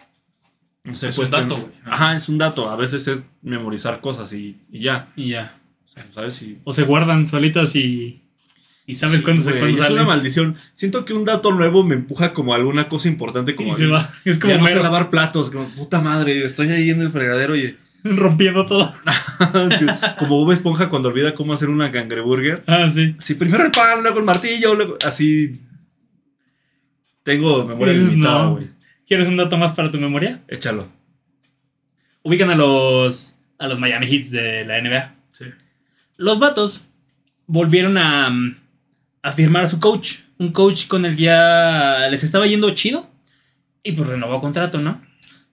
no sé, Es pues, un dato, güey. Ajá, es un dato. A veces es memorizar cosas y, y ya. Y ya. O sea, ¿sabes? Y, O se guardan solitas y. Y sabes Sí, cuándo se güey, cuándo es salen. una maldición. Siento que un dato nuevo me empuja como a alguna cosa importante, como y se va. Es como ya no sé lavar platos, como puta madre, estoy ahí en el fregadero y rompiendo todo. como Bob Esponja cuando olvida cómo hacer una cangreburger. Ah, sí. Así primero el pan, luego el martillo, luego así tengo memoria No. limitada, güey. ¿Quieres un dato más para tu memoria? Échalo. Ubican a los. a los Miami Heats de la NBA. Sí. Los vatos volvieron a, mm, a firmar a su coach. Un coach con el que ya les estaba yendo chido. Y pues renovó contrato, ¿no?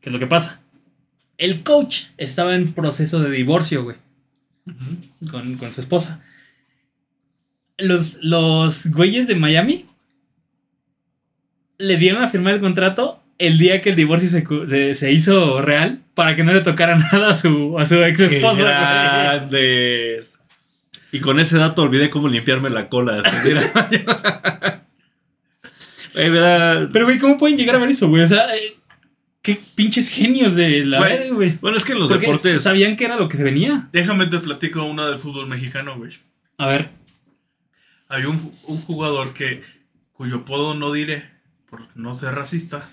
¿Qué es lo que pasa? El coach estaba en proceso de divorcio, güey. Con, con su esposa. Los, los güeyes de Miami le dieron a firmar el contrato el día que el divorcio se, de- se hizo real para que no le tocara nada a su, a su ex ¡Qué esposa. grandes! Y con ese dato olvidé cómo limpiarme la cola. después de ir al baño. Güey, me da- Pero, güey, ¿cómo pueden llegar a ver eso, güey? O sea, eh, qué pinches genios de la Güey, güey. Bueno, es que en los Porque deportes. sabían que era lo que se venía. Déjame te platico una del fútbol mexicano, güey. A ver, Había un, un jugador que, cuyo apodo no diré, por no ser racista,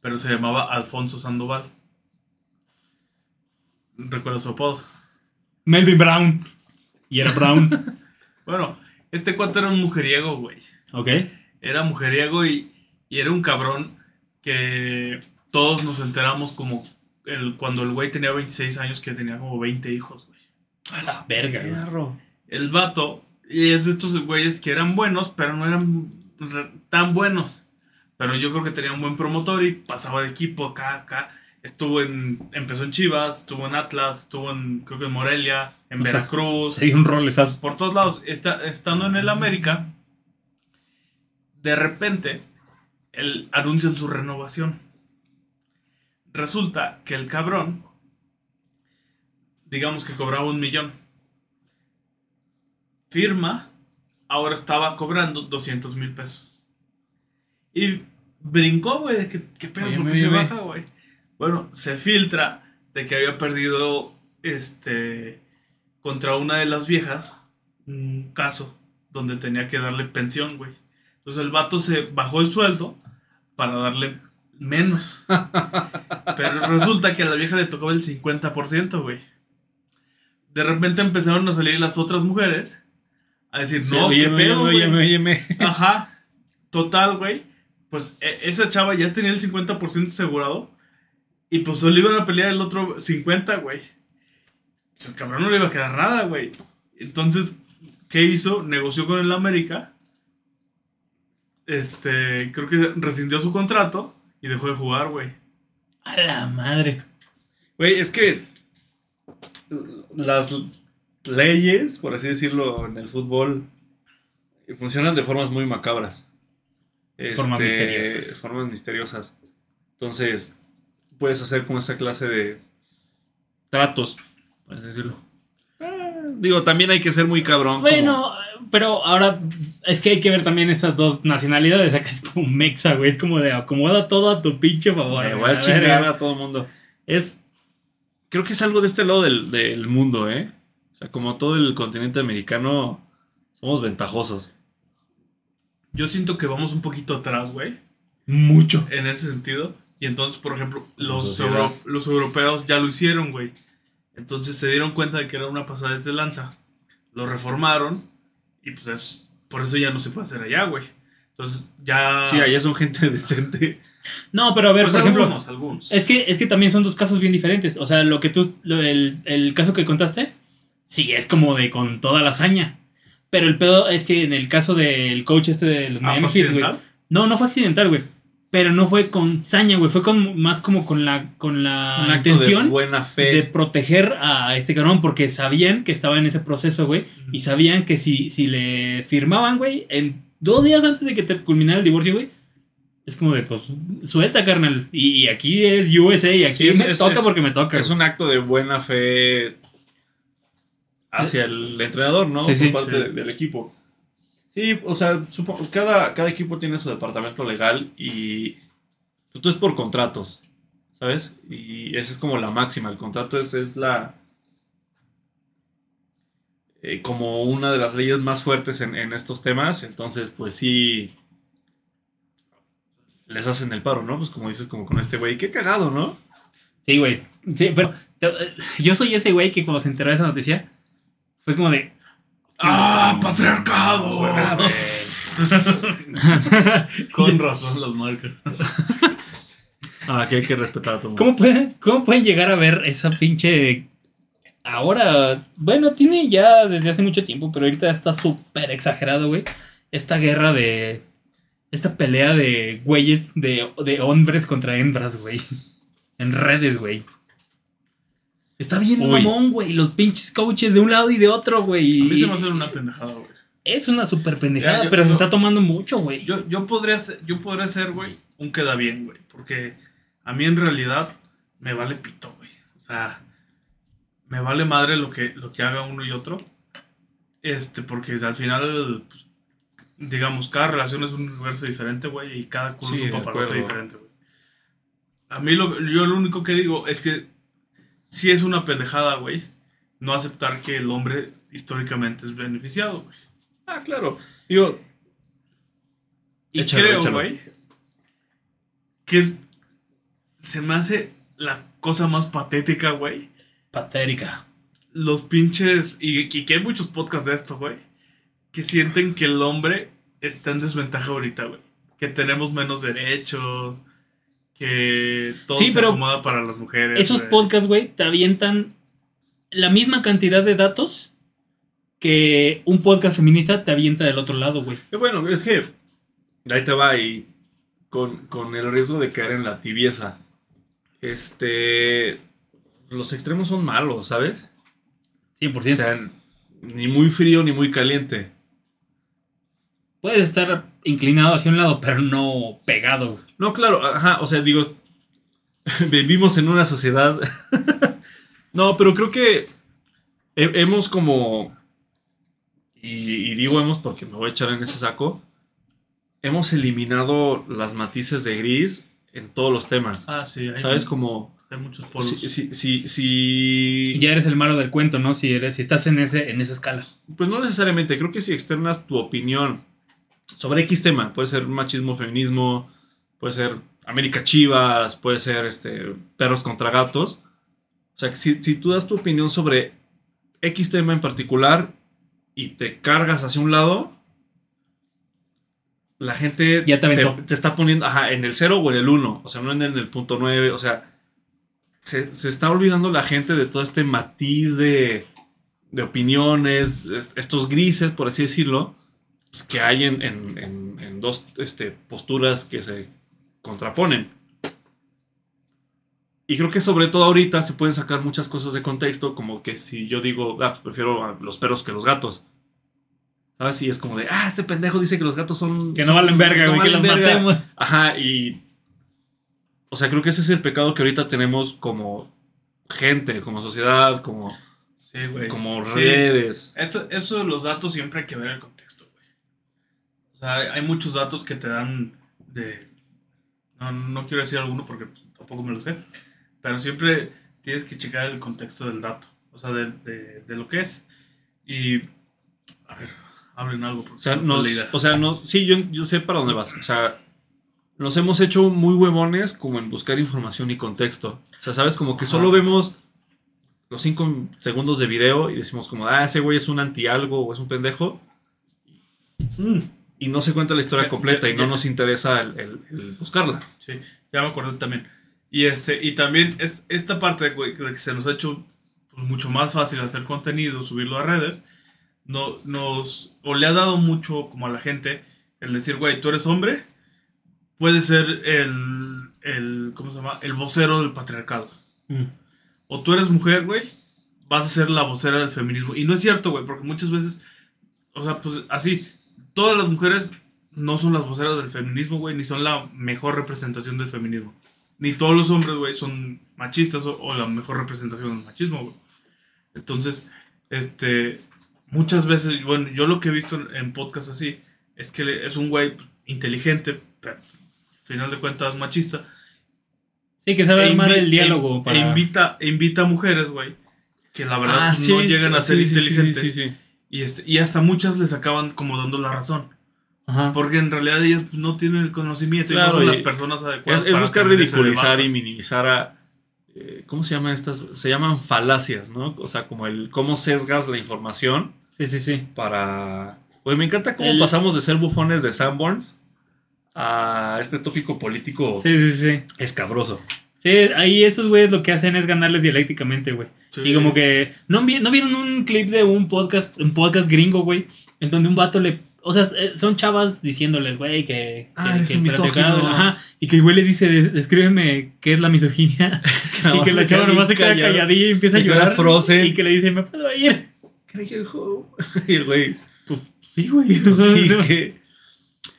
pero se llamaba Alfonso Sandoval. ¿Recuerdas su apodo? Melvin Brown. Y era Brown. Bueno, este cuate era un mujeriego, güey. ok. Era mujeriego y, y era un cabrón que todos nos enteramos como el, cuando el güey tenía 26 años que tenía como 20 hijos, güey. A la verga, güey. El vato y es de estos güeyes que eran buenos, pero no eran tan buenos. Pero yo creo que tenía un buen promotor y pasaba de equipo acá, acá. Estuvo en, empezó en Chivas, estuvo en Atlas, estuvo en, creo que en Morelia, en O Veracruz, dio un rolezazo. por todos lados. Está, estando en el América, de repente, él anuncian su renovación. Resulta que el cabrón, digamos que cobraba un millón, firma, ahora estaba cobrando 200 mil pesos. Y brincó, güey, de que, ¿qué pedo? Oye, ¿Por qué oye, se baja, güey? Bueno, se filtra de que había perdido, este, contra una de las viejas, un caso donde tenía que darle pensión, güey. Entonces el vato se bajó el sueldo para darle menos. Pero resulta que a la vieja le tocaba el 50%, güey. De repente empezaron a salir las otras mujeres a decir, Sí, no, óyeme, qué pedo, óyeme, óyeme. Ajá. Total, güey. Pues e- esa chava ya tenía el 50% asegurado. Y pues solo iban a pelear el otro 50, güey. Pues el cabrón no le iba a quedar nada, güey. Entonces, ¿qué hizo? Negoció con el América. Este, creo que rescindió su contrato y dejó de jugar, güey. A la madre. Güey, es que las leyes, por así decirlo, en el fútbol funcionan de formas muy macabras. Formas Este, misteriosas. Formas misteriosas. Entonces, puedes hacer como esa clase de tratos, por así decirlo. Ah, digo, también hay que ser muy cabrón. como- Bueno, pero ahora es que hay que ver también estas dos nacionalidades. Acá es como mexa, güey. Es como de acomoda todo a tu pinche favor. Me güey. voy a ver, chingar a todo el mundo. Es. Creo que es algo de este lado del, del mundo, ¿eh? O sea, como todo el continente americano, somos ventajosos. Yo siento que vamos un poquito atrás, güey. Mucho. En ese sentido. Y entonces, por ejemplo, los, euro- los europeos ya lo hicieron, güey. Entonces se dieron cuenta de que era una pasada de lanza. Lo reformaron. Y pues es- por eso ya no se puede hacer allá, güey. Entonces ya... Sí, allá son gente decente. No, pero a ver, Pues por ejemplo. algunos, algunos. Es que, es que también son dos casos bien diferentes. O sea, lo que tú. lo- el, el caso que contaste. Sí, es como de con toda la hazaña. Pero el pedo es que en el caso del coach este de los Ah, Miami ¿fue Heat, güey. accidental? No, no fue accidental, güey. Pero no fue con saña, güey. Fue con, más como con la, con la Un acto de intención buena de, fe. proteger a este cabrón. Porque sabían que estaba en ese proceso, güey. Y sabían que si, si le firmaban, güey, en dos días antes de que te culminara el divorcio, güey. Es como de, pues, suelta, carnal. Y, y aquí es USA y aquí Sí, es- me es- toca es- porque me toca. Es un acto de buena fe hacia el entrenador, ¿no? Sí, sí. Por parte Sí. de- del equipo. Sí, o sea, supo- cada, cada equipo tiene su departamento legal y pues, tú es por contratos, ¿sabes? Y esa es como la máxima. El contrato es, es la... eh, como una de las leyes más fuertes en, en estos temas. Entonces, pues sí... Les hacen el paro, ¿no? Pues como dices, como con este güey. Qué cagado, ¿no? Sí, güey. Sí, pero yo soy ese güey que cuando se enteró de esa noticia, fue como de... ¡Ah, patriarcado! Con razón las marcas. Ah, que hay que respetar a todo el mundo. ¿Cómo pueden, ¿Cómo pueden llegar a ver esa pinche... Ahora, bueno, tiene ya desde hace mucho tiempo, pero ahorita está súper exagerado, güey. Esta guerra de... Esta pelea de güeyes, de, de hombres contra hembras, güey. En redes, güey. Está bien Uy. mamón, güey. Los pinches coaches de un lado y de otro, güey. A mí se me hace una pendejada, güey. Es una súper pendejada, Ya, yo- pero se está tomando mucho, güey. Yo, yo podría ser, yo podría ser, güey, un queda bien, güey. Porque a mí en realidad me vale pito, güey. O sea, me vale madre lo que, lo que haga uno y otro. Este, porque al final, pues, digamos, cada relación es un universo diferente, güey, y cada culo Sí, es un acuerdo. diferente, güey. A mí lo, yo lo único que digo es que sí es una pendejada, güey, no aceptar que el hombre históricamente es beneficiado, güey. Ah, claro. Digo, Y Échalo, creo, güey, que es- se me hace la cosa más patética, güey. Patética. Los pinches, y, y que hay muchos podcasts de esto, güey, que sienten que el hombre está en desventaja ahorita, güey. Que tenemos menos derechos, que todo Sí, se pero acomoda para las mujeres. Esos podcasts, güey, te avientan la misma cantidad de datos que un podcast feminista te avienta del otro lado, güey. eh, bueno, es que ahí te va y con, con el riesgo de caer en la tibieza. Este, los extremos son malos, ¿sabes? 100%. O sea, ni muy frío ni muy caliente. Puedes estar inclinado hacia un lado, pero no pegado. No, claro, ajá, o sea, digo, vivimos en una sociedad. no, pero creo que he- hemos como, y, y digo hemos porque me voy a echar en ese saco, hemos eliminado las matices de gris en todos los temas. Ah, sí, hay, ¿Sabes? Como, hay muchos polos. si, si, si, ya eres el malo del cuento, ¿no? Si eres, si estás en ese, en esa escala. pues no necesariamente, creo que si externas tu opinión sobre X tema, puede ser machismo, feminismo, puede ser América Chivas, puede ser este, perros contra gatos. O sea, que si, si tú das tu opinión sobre X tema en particular y te cargas hacia un lado, la gente Ya te aventó. te está poniendo ajá, en el 0 o en el 1, o sea, no en el punto 9, o sea, se, se está olvidando la gente de todo este matiz de, de opiniones, est- estos grises, por así decirlo, pues, que hay en, en- en- en dos este, posturas que se contraponen. Y creo que sobre todo ahorita se pueden sacar muchas cosas de contexto, como que si yo digo, ah, pues prefiero a los perros que los gatos. ¿Sabes? Y es como de, ah, este pendejo dice que los gatos son... Que no son- valen verga, no güey, que los valen verga". matemos. Ajá, y. O sea, creo que ese es el pecado que ahorita tenemos como gente, como sociedad, como, Sí, güey. como Sí. redes. Eso, eso de los datos siempre hay que ver el contexto, güey. O sea, hay, hay muchos datos que te dan de... No, no quiero decir alguno porque pues, tampoco me lo sé. Pero siempre tienes que checar el contexto del dato. O sea, de, de- de lo que es. Y... A ver, hablen algo. O sea, nos, o sea, no, sí, yo, yo sé para dónde vas. O sea, nos hemos hecho muy huevones como en buscar información y contexto. O sea, sabes, como que solo vemos los cinco segundos de video y decimos como, ah, ese güey es un anti algo o es un pendejo. Mm, Y no se cuenta la historia Ya, completa ya, y no ya. nos interesa el, el- el buscarla. sí, ya me acordé también. Y, este, y también es- esta parte, de que se nos ha hecho pues, mucho más fácil hacer contenido, subirlo a redes, no, nos, o le ha dado mucho como a la gente el decir, güey, tú eres hombre, puedes ser el, el, ¿cómo se llama? El vocero del patriarcado. Mm. O tú eres mujer, güey, vas a ser la vocera del feminismo. Y no es cierto, güey, porque muchas veces, o sea, pues así, todas las mujeres no son las voceras del feminismo, güey, ni son la mejor representación del feminismo. Ni todos los hombres, güey, son machistas o, o la mejor representación del machismo, güey. Entonces, este, muchas veces, bueno, yo lo que he visto en, en podcasts así es que es un güey inteligente, pero al final de cuentas machista, Sí, que sabe e armar el diálogo e- para... e invita, e invita a mujeres, güey, que la verdad Ah, sí, no llegan a ser sí, inteligentes. sí, sí, sí. Y, este, y hasta muchas les acaban como dando la razón. Ajá. Porque en realidad ellas pues, no tienen el conocimiento y no son las personas adecuadas. Es, buscar ridiculizar y minimizar a. eh, ¿Cómo se llaman estas? Se llaman falacias, ¿no? O sea, como el cómo sesgas la información Sí, sí, sí. para. Pues me encanta cómo El- pasamos de ser bufones de Sanborns a este tópico político Sí, sí, sí. escabroso. Sí, ahí esos güeyes lo que hacen es ganarles dialécticamente, güey. Sí. Y como que. ¿no, vi- ¿No vieron un clip de un podcast, un podcast gringo, güey? En donde un vato le. O sea, eh, son chavas diciéndole, güey, que. Ah, que, que. Ajá. Y que el güey le dice, "Des- descríbeme qué es la misoginia. y que la chava nomás se queda calladilla y empieza a llorar. frozen. Y que le dice, ¿me puedo ir? Y el güey. Sí, güey. Sí, que.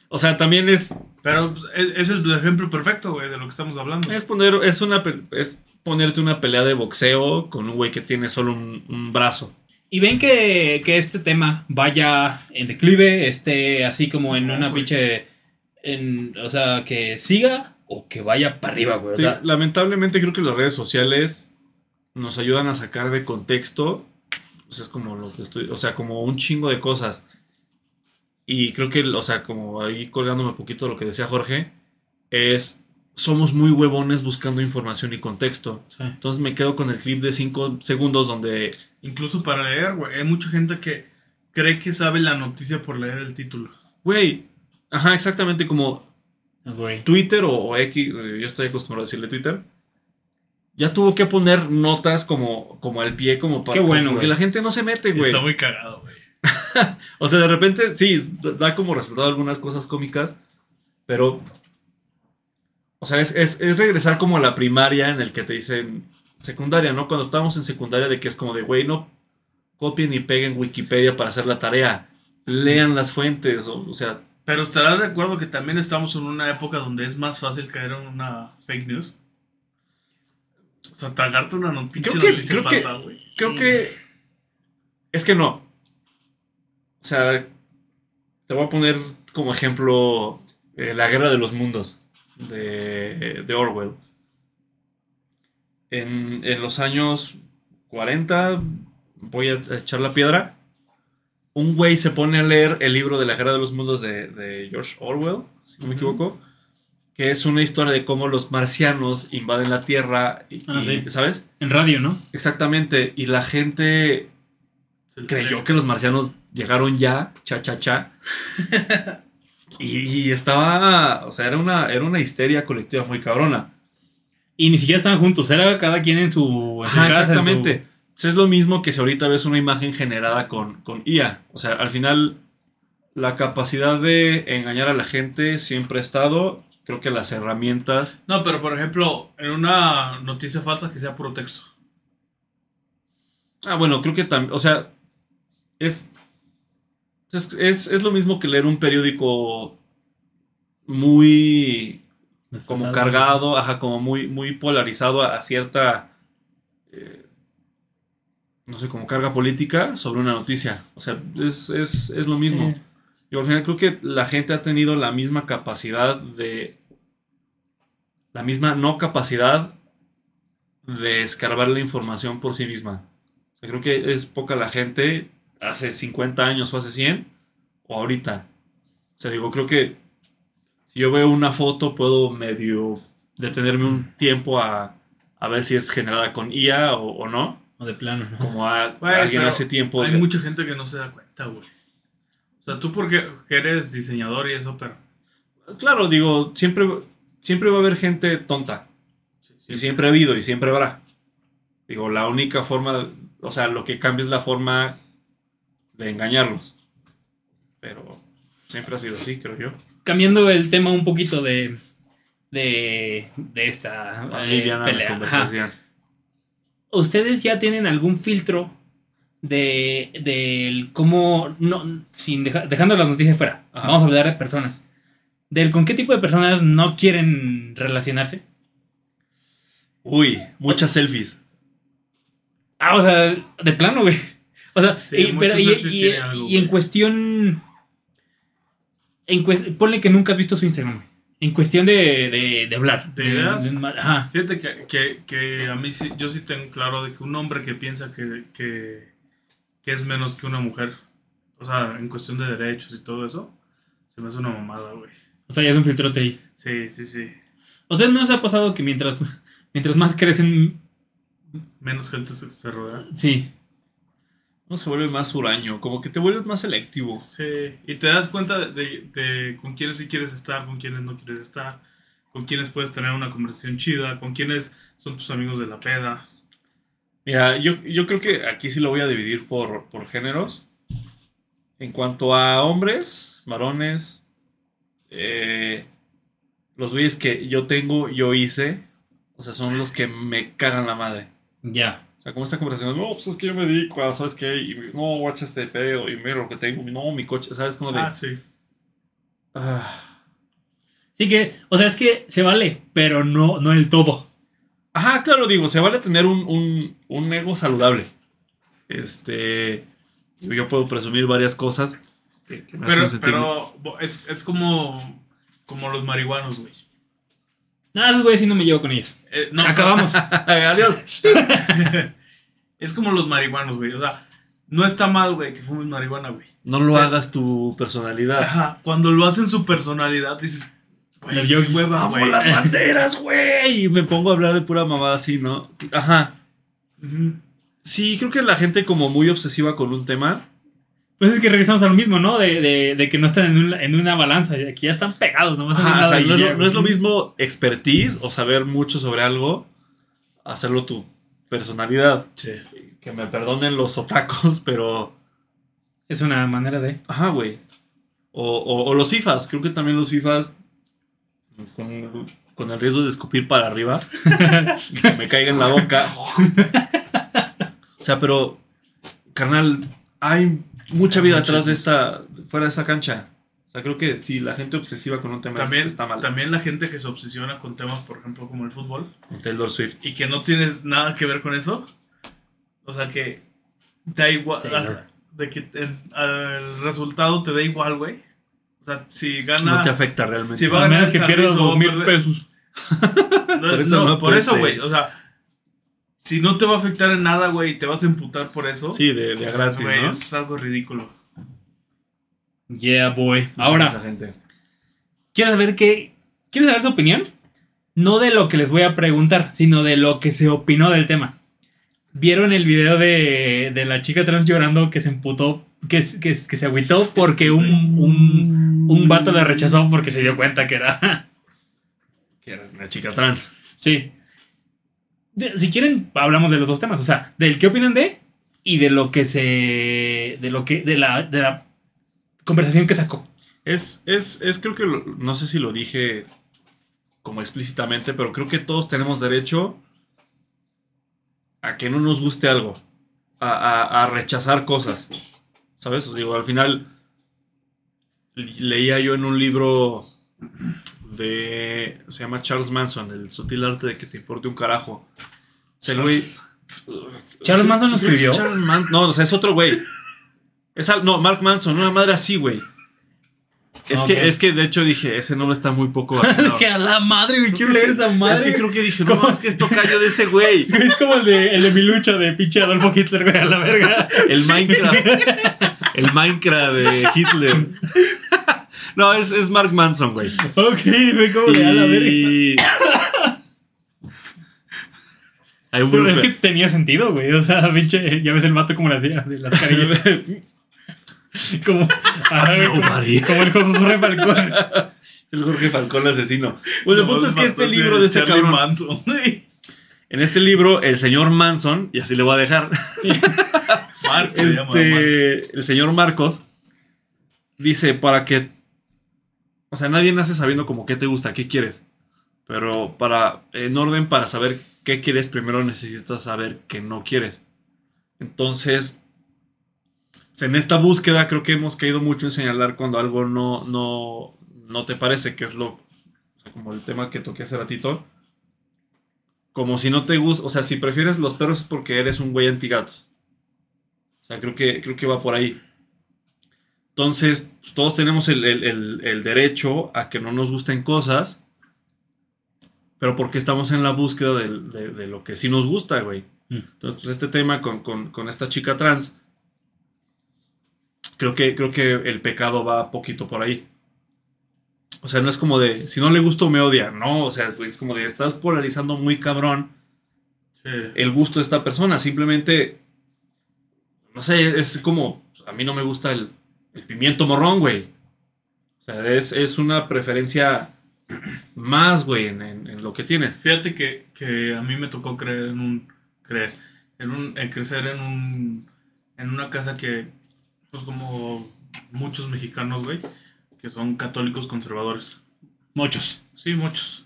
O sea, también es, Pero pues, es, es el ejemplo perfecto, güey, de lo que estamos hablando. es poner, es una, pe- es ponerte una pelea de boxeo con un güey que tiene solo un, un brazo. Y ven que, que este tema vaya en declive, esté así como en No, una pinche. En, o sea, que siga o que vaya para arriba, güey. O Sí, sea, lamentablemente creo que las redes sociales nos ayudan a sacar de contexto. Pues es como lo que estoy, o sea, como un chingo de cosas. Y creo que, o sea, como ahí colgándome un poquito de lo que decía Jorge, es somos muy huevones buscando información y contexto. sí. Entonces me quedo con el clip de 5 segundos donde Incluso para leer, güey. Hay mucha gente que cree que sabe la noticia por leer el título. Güey, ajá, exactamente como Agree. Twitter o, o X, eh, yo estoy acostumbrado a decirle Twitter, ya tuvo que poner notas como, como al pie, como para Qué bueno, güey. la gente no se mete, güey. Está muy cagado, güey. O sea, de repente, sí, da como resultado algunas cosas cómicas, pero, o sea, es, es- es regresar como a la primaria en el que te dicen secundaria, ¿no? Cuando estábamos en secundaria de que es como de, güey, no copien y peguen Wikipedia para hacer la tarea, lean las fuentes, o, o sea, Pero estarás de acuerdo que también estamos en una época donde es más fácil caer en una fake news. O sea, tragarte una no- pinche Creo que- noticia creo güey. Creo que. Es que no. O sea, te voy a poner como ejemplo eh, La Guerra de los Mundos de, de Orwell. En, en los años 40, voy a echar la piedra. Un güey se pone a leer el libro de La Guerra de los Mundos de, de George Orwell, si no me equivoco. Que es una historia de cómo los marcianos invaden la Tierra. Y, Ah, sí. ¿Sabes? En radio, ¿no? Exactamente, y la gente creyó que los marcianos llegaron ya, cha, cha, cha. y, y estaba, o sea, era una, era una histeria colectiva muy cabrona. Y ni siquiera estaban juntos, era cada quien en su, en su Ajá, casa. en su- exactamente. Pues es lo mismo que si ahorita ves una imagen generada con, con IA. O sea, al final, la capacidad de engañar a la gente siempre ha estado. Creo que las herramientas. No, pero por ejemplo, en una noticia falsa que sea puro texto. Ah, bueno, creo que también. O sea, es, es, es, es lo mismo que leer un periódico muy como cargado, ajá, como muy, muy polarizado a, a cierta, eh, no sé, como carga política sobre una noticia. O sea, es, es, es lo mismo. Sí. Y al final creo que la gente ha tenido la misma capacidad de, la misma no capacidad de escarbar la información por sí misma. O sea, creo que es poca la gente hace 50 años o hace 100 o ahorita. O sea, digo, creo que si yo veo una foto puedo medio detenerme un tiempo a, a ver si es generada con IA o, o no. O de plano, ¿no? Como a- Güey, alguien pero hace tiempo. Hay mucha gente que no se da cuenta, güey. O sea, tú porque que eres diseñador y eso, pero... Claro, digo, siempre, siempre va a haber gente tonta. Y siempre ha habido y siempre habrá. Digo, la única forma, o sea, lo que cambia es la forma de engañarlos. Pero siempre ha sido así, creo yo. Cambiando el tema un poquito de. de. de esta. Más eh, pelea. Conversación. ¿Ustedes ya tienen algún filtro de del cómo no sin deja- dejando las noticias fuera? Ajá. Vamos a hablar de personas. Del con qué tipo de personas no quieren relacionarse. Uy, muchas selfies. Ah, o sea, de plano, güey. O sea, Sí, y, pero, muchos y, selfies y- tienen algo, y en cuestión. En cues- ponle que nunca has visto su Instagram. En cuestión de, de, de hablar. ¿De de- ajá. Fíjate que, que, que a mí sí, yo sí tengo claro de que un hombre que piensa que, que, que es menos que una mujer, o sea, en cuestión de derechos y todo eso, se me hace una mamada, güey. O sea, ya es un filtrote ahí. Sí, sí, sí. O sea, ¿no os ha pasado que mientras, mientras más crecen. Menos gente se, se rodea. Sí. No se vuelve más huraño, como que te vuelves más selectivo. Sí, y te das cuenta de, de- de con quiénes sí quieres estar, con quiénes no quieres estar, con quiénes puedes tener una conversación chida, con quiénes son tus amigos de la peda. Mira, yo, yo creo que aquí sí lo voy a dividir por, por géneros. En cuanto a hombres, varones, eh, los güeyes que yo tengo, yo hice, o sea, son los que me cagan la madre. Ya. Sea, como esta conversación, no, pues es que yo me dedico a, ¿sabes qué? Y no, guacha este pedo, y mira lo que tengo, no, mi coche, ¿sabes? Como de, Ah, sí. Ah, Sí que, o sea, es que se vale, pero no, no el todo. Ajá, claro, digo, se vale tener un, un, un ego saludable. Este. Yo puedo presumir varias cosas que, que me Pero, hacen pero es, es como, como los marihuanos, güey. Nada, esos güeyes sí no me llevo con ellos. Eh, no, Acabamos. Adiós. es como los marihuanos, güey. O sea, no está mal, güey, que fumes marihuana, güey. No lo hagas tu personalidad. Ajá. Cuando lo hacen su personalidad, dices, güey, Yo- hueva, ¡Amo güey. las banderas, güey! Y me pongo a hablar de pura mamada así, ¿no? Ajá. Sí, creo que la gente como muy obsesiva con un tema. Pues es que regresamos a lo mismo, ¿no? De, de, de que no están en, un- en una balanza. Aquí ya están pegados, nomás en un Ajá, o sea, no es, lo, no es lo mismo expertise o saber mucho sobre algo, hacerlo tu personalidad. Sí. Que me perdonen los otacos, pero. Es una manera de. Ajá, güey. O, o- o los FIFAs. Creo que también los FIFAs. Con, con el riesgo de escupir para arriba. y que me caiga en la boca. o sea, pero. Carnal, hay mucha vida atrás de esta. fuera de esa cancha. O sea, creo que si la gente obsesiva con un tema es- También, está mal. también la gente que se obsesiona con temas, por ejemplo, como el fútbol, Con Taylor Swift. y que no tienes nada que ver con eso. O sea, que da igual. Sea, de que en- el resultado te da igual, güey. O sea, si gana. No te afecta realmente. Si va a ganar que pierdas dos mil perder- pesos. No, Por eso no, no por eso, apueste. güey. O sea, si no te va a afectar en nada, güey, y te vas a emputar por eso. Sí, de, de pues, gratis. Es algo ridículo. Yeah, boy. Esa Ahora, gente. ¿quieres saber qué? ¿Quieres saber tu opinión? No de lo que les voy a preguntar, sino de lo que se opinó del tema. ¿Vieron el video de, de la chica trans llorando que se emputó, que, que, que se agüitó porque un, un, un vato la rechazó porque se dio cuenta que era... Que era una chica trans. sí. De- si quieren, hablamos de los dos temas. O sea, del qué opinan de y de lo que se... De lo que... De la, de la conversación que sacó. Es, es, es creo que, lo- no sé si lo dije como explícitamente, pero creo que todos tenemos derecho a que no nos guste algo, a, a- a rechazar cosas, ¿sabes? Os digo, al final le- leía yo en un libro de, se llama Charles Manson, El sutil arte de que te importe un carajo. O sea, el güey... Charles Manson lo escribió. Charles Man- no, o sea, es otro güey. Es al- no, Mark Manson, una madre así, güey. Es, que, es que de hecho dije, ese nombre está muy poco. Que a la madre, güey, quiero leer esa madre. Es que creo que dije, no, ¿Cómo? es que esto cayó de ese güey. Es como el de, el de mi lucha de pinche Adolfo Hitler, güey, a la verga. El Minecraft. El Minecraft de Hitler. No, es, es Mark Manson, güey. Ok, güey, como de a la verga. Pero es que tenía sentido, güey. O sea, pinche, ya ves el vato como le hacía de las carillas. como, güey, como, como el Jorge Falcón. El Jorge Falcón asesino. Pues el No, punto es que este libro de este Charlie cabrón. Manson. En este libro, el señor Manson, y así le voy a dejar. Llama, Mark. este, el señor Marcos dice para que, o sea, nadie nace sabiendo como qué te gusta, qué quieres, pero para, en orden para saber qué quieres, primero necesitas saber qué no quieres. Entonces, en esta búsqueda creo que hemos caído mucho en señalar cuando algo no, no, no te parece, que es lo, o sea, como el tema que toqué hace ratito. Como si no te gusta, o sea, si prefieres los perros es porque eres un güey antigatos. O sea, creo que, creo que va por ahí. Entonces, pues, todos tenemos el, el- el- el derecho a que no nos gusten cosas, pero porque estamos en la búsqueda de, de lo que sí nos gusta, güey. Mm. Entonces, pues, este tema con, con- con esta chica trans, creo que, creo que el pecado va poquito por ahí. O sea, no es como de, si no le gusto me odia. No, o sea, es como de, estás polarizando muy cabrón Sí. el gusto de esta persona. Simplemente, no sé, es como, a mí no me gusta el, el pimiento morrón, güey. O sea, es, es una preferencia más, güey, en, en- en lo que tienes. Fíjate que, que a mí me tocó creer en un. Creer. En un. En crecer en un. En una casa que. Pues como muchos mexicanos, güey. Que son católicos conservadores. Muchos. Sí, muchos.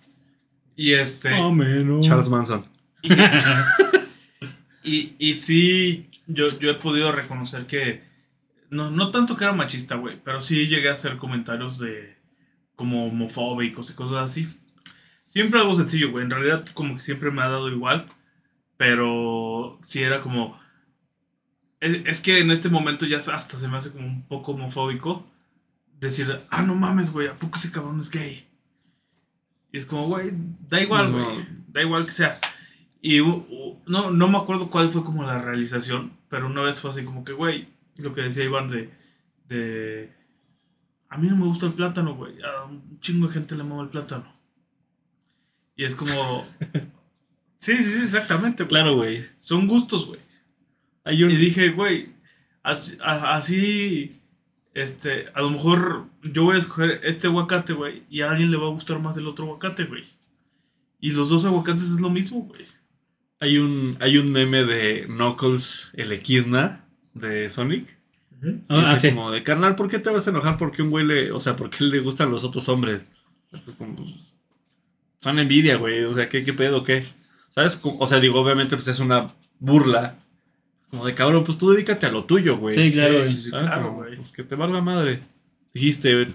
Y este. Oh. Charles Manson. Y, y sí, yo, yo he podido reconocer que. No, no tanto que era machista, güey. Pero sí llegué a hacer comentarios de. como homofóbicos y cosas así. Siempre algo sencillo, güey. En realidad, como que siempre me ha dado igual. Pero sí era como. Es, es que en este momento ya hasta se me hace como un poco homofóbico decir, ah, no mames, güey, ¿a poco ese cabrón es gay? Y es como, güey, da igual, No. güey, da igual que sea. Y no, no me acuerdo cuál fue como la realización, pero una vez fue así como que, güey, lo que decía Iván de, de... A mí no me gusta el plátano, güey. A un chingo de gente le mama el plátano. Y es como... sí, sí, sí, exactamente, güey. Claro, güey. Son gustos, güey. Hay un... Y dije, güey, así, así, este, a lo mejor yo voy a escoger este aguacate, güey, y a alguien le va a gustar más el otro aguacate, güey. Y los dos aguacates es lo mismo, güey. Hay un, hay un meme de Knuckles, el equidna de Sonic. Ah, Dice sí. como de carnal, ¿por qué te vas a enojar porque un güey le, o sea, por qué le gustan los otros hombres? Como, son envidia, güey, o sea, ¿qué, qué pedo, qué? ¿Sabes? O sea, digo, obviamente, pues es una burla. Como de cabrón, pues tú dedícate a lo tuyo, güey. Sí, claro, sí, sí, ¿Sabes? claro, güey. Pues que te valga madre. Dijiste,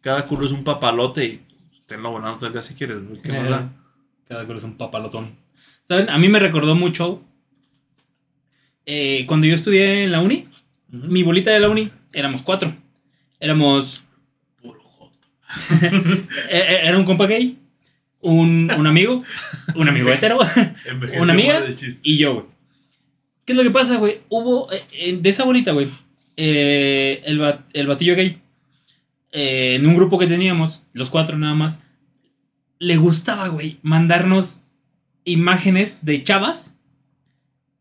cada culo es un papalote y tenlo volando todo el día si quieres, güey. ¿Qué más Eh, da? Cada cual es un papalotón. ¿Saben? A mí me recordó mucho. eh, cuando yo estudié en la uni, mi bolita de la uni, éramos cuatro. Éramos. Puro joto. eh, eh, Era un compa gay, un, un amigo, un amigo hetero Una amiga y yo, güey. ¿Qué es lo que pasa, güey? Hubo. eh, eh, de esa bolita, güey. eh, el, el batillo gay. eh, en un grupo que teníamos, los cuatro nada más. Le gustaba, güey, mandarnos imágenes de chavas.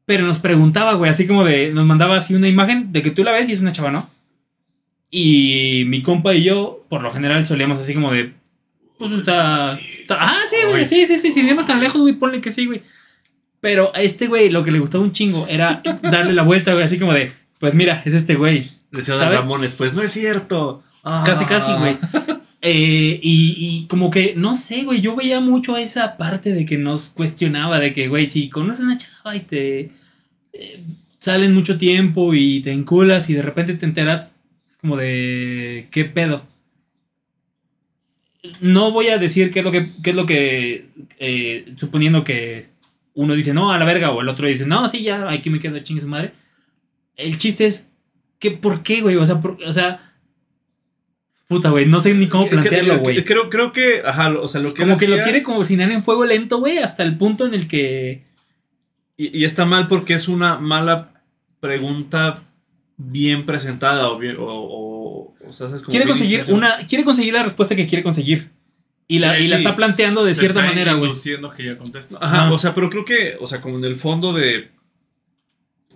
Pero nos preguntaba, güey, así como de. Nos mandaba así una imagen de que tú la ves y es una chava, ¿no? Y mi compa y yo, por lo general, solíamos así como de. Pues está. Ah, sí, güey, sí, sí, sí. Si vemos tan lejos, güey, ponle que sí, güey. Pero a este güey lo que le gustaba un chingo era darle la vuelta, güey, así como de. Pues mira, es este güey. Decía ¿sabe? Ramones, pues no es cierto. Ah. Casi, casi, güey. Eh, y, y como que, no sé, güey, yo veía mucho esa parte de que nos cuestionaba, de que, güey, si conoces a una chava y te eh, salen mucho tiempo y te enculas y de repente te enteras, es como de, ¿qué pedo? No voy a decir qué es lo que, qué es lo que eh, suponiendo que uno dice, no, a la verga, o el otro dice, no, sí, ya, aquí me quedo, chingue su madre. El chiste es, que, ¿por qué, güey? O sea, por- o sea, Puta, güey, no sé ni cómo plantearlo, güey. Creo, creo que, ajá, o sea, lo que Como que lo quiere cocinar en fuego lento, güey, hasta el punto en el que... Y, y está mal porque es una mala pregunta bien presentada o bien, o, o, o sea, es como Quiere conseguir una... Quiere conseguir la respuesta que quiere conseguir. Y la, Sí, y la sí. está planteando de cierta está manera, güey. que ya contesta. Ajá, o sea, pero creo que, o sea, como en el fondo de,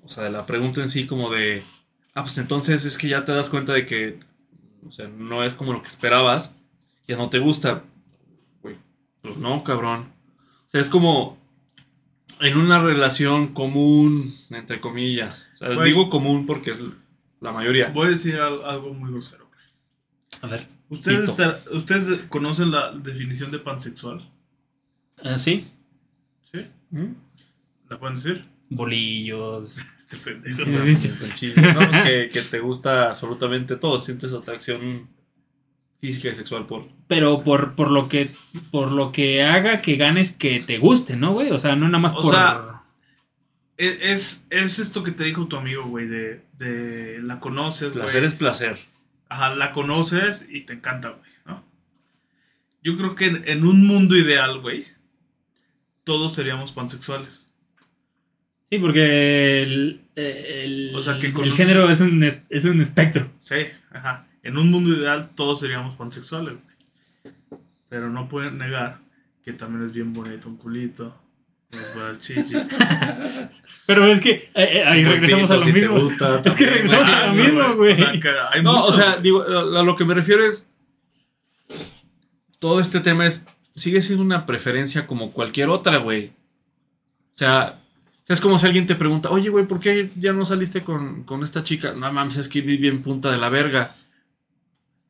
o sea, de la pregunta en sí, como de, ah, pues entonces es que ya te das cuenta de que, o sea, no es como lo que esperabas, ya no te gusta. Güey, pues no, cabrón. O sea, es como en una relación común, entre comillas. O sea, Güey. digo común porque es la mayoría. Voy a decir al- algo muy grosero. güey. A ver. ¿Ustedes, estar- ¿Ustedes conocen la definición de pansexual? Ah, ¿Sí? ¿Sí? ¿Mm? ¿La pueden decir? Bolillos. Este pendejo. Sí. El chile. No, es que, que te gusta absolutamente todo, sientes atracción física y sexual por... Pero por, por lo que por lo que haga que ganes que te guste, ¿no, güey? O sea, no nada más O por... sea, Es, es, es esto que te dijo tu amigo, güey, de, de la conoces, güey. Placer es placer. Ajá, la conoces y te encanta, güey, ¿no? Yo creo que en, en un mundo ideal, güey, todos seríamos pansexuales. Sí, porque el, el, O sea, que el género es un, es un espectro. Sí, ajá. En un mundo ideal todos seríamos pansexuales, güey. Pero no pueden negar que también es bien bonito un culito, unas buenas chichis. Pero es que eh, eh, ahí regresamos a lo si te mismo. gusta, Es que regresamos a lo mismo, güey. O sea, que hay No, mucho, o sea, digo, a lo que me refiero es. Todo este tema es. Sigue siendo una preferencia como cualquier otra, güey. O sea, es como si alguien te pregunta, oye, güey, ¿por qué ya no saliste con, con esta chica? No mames, es que vi bien punta de la verga.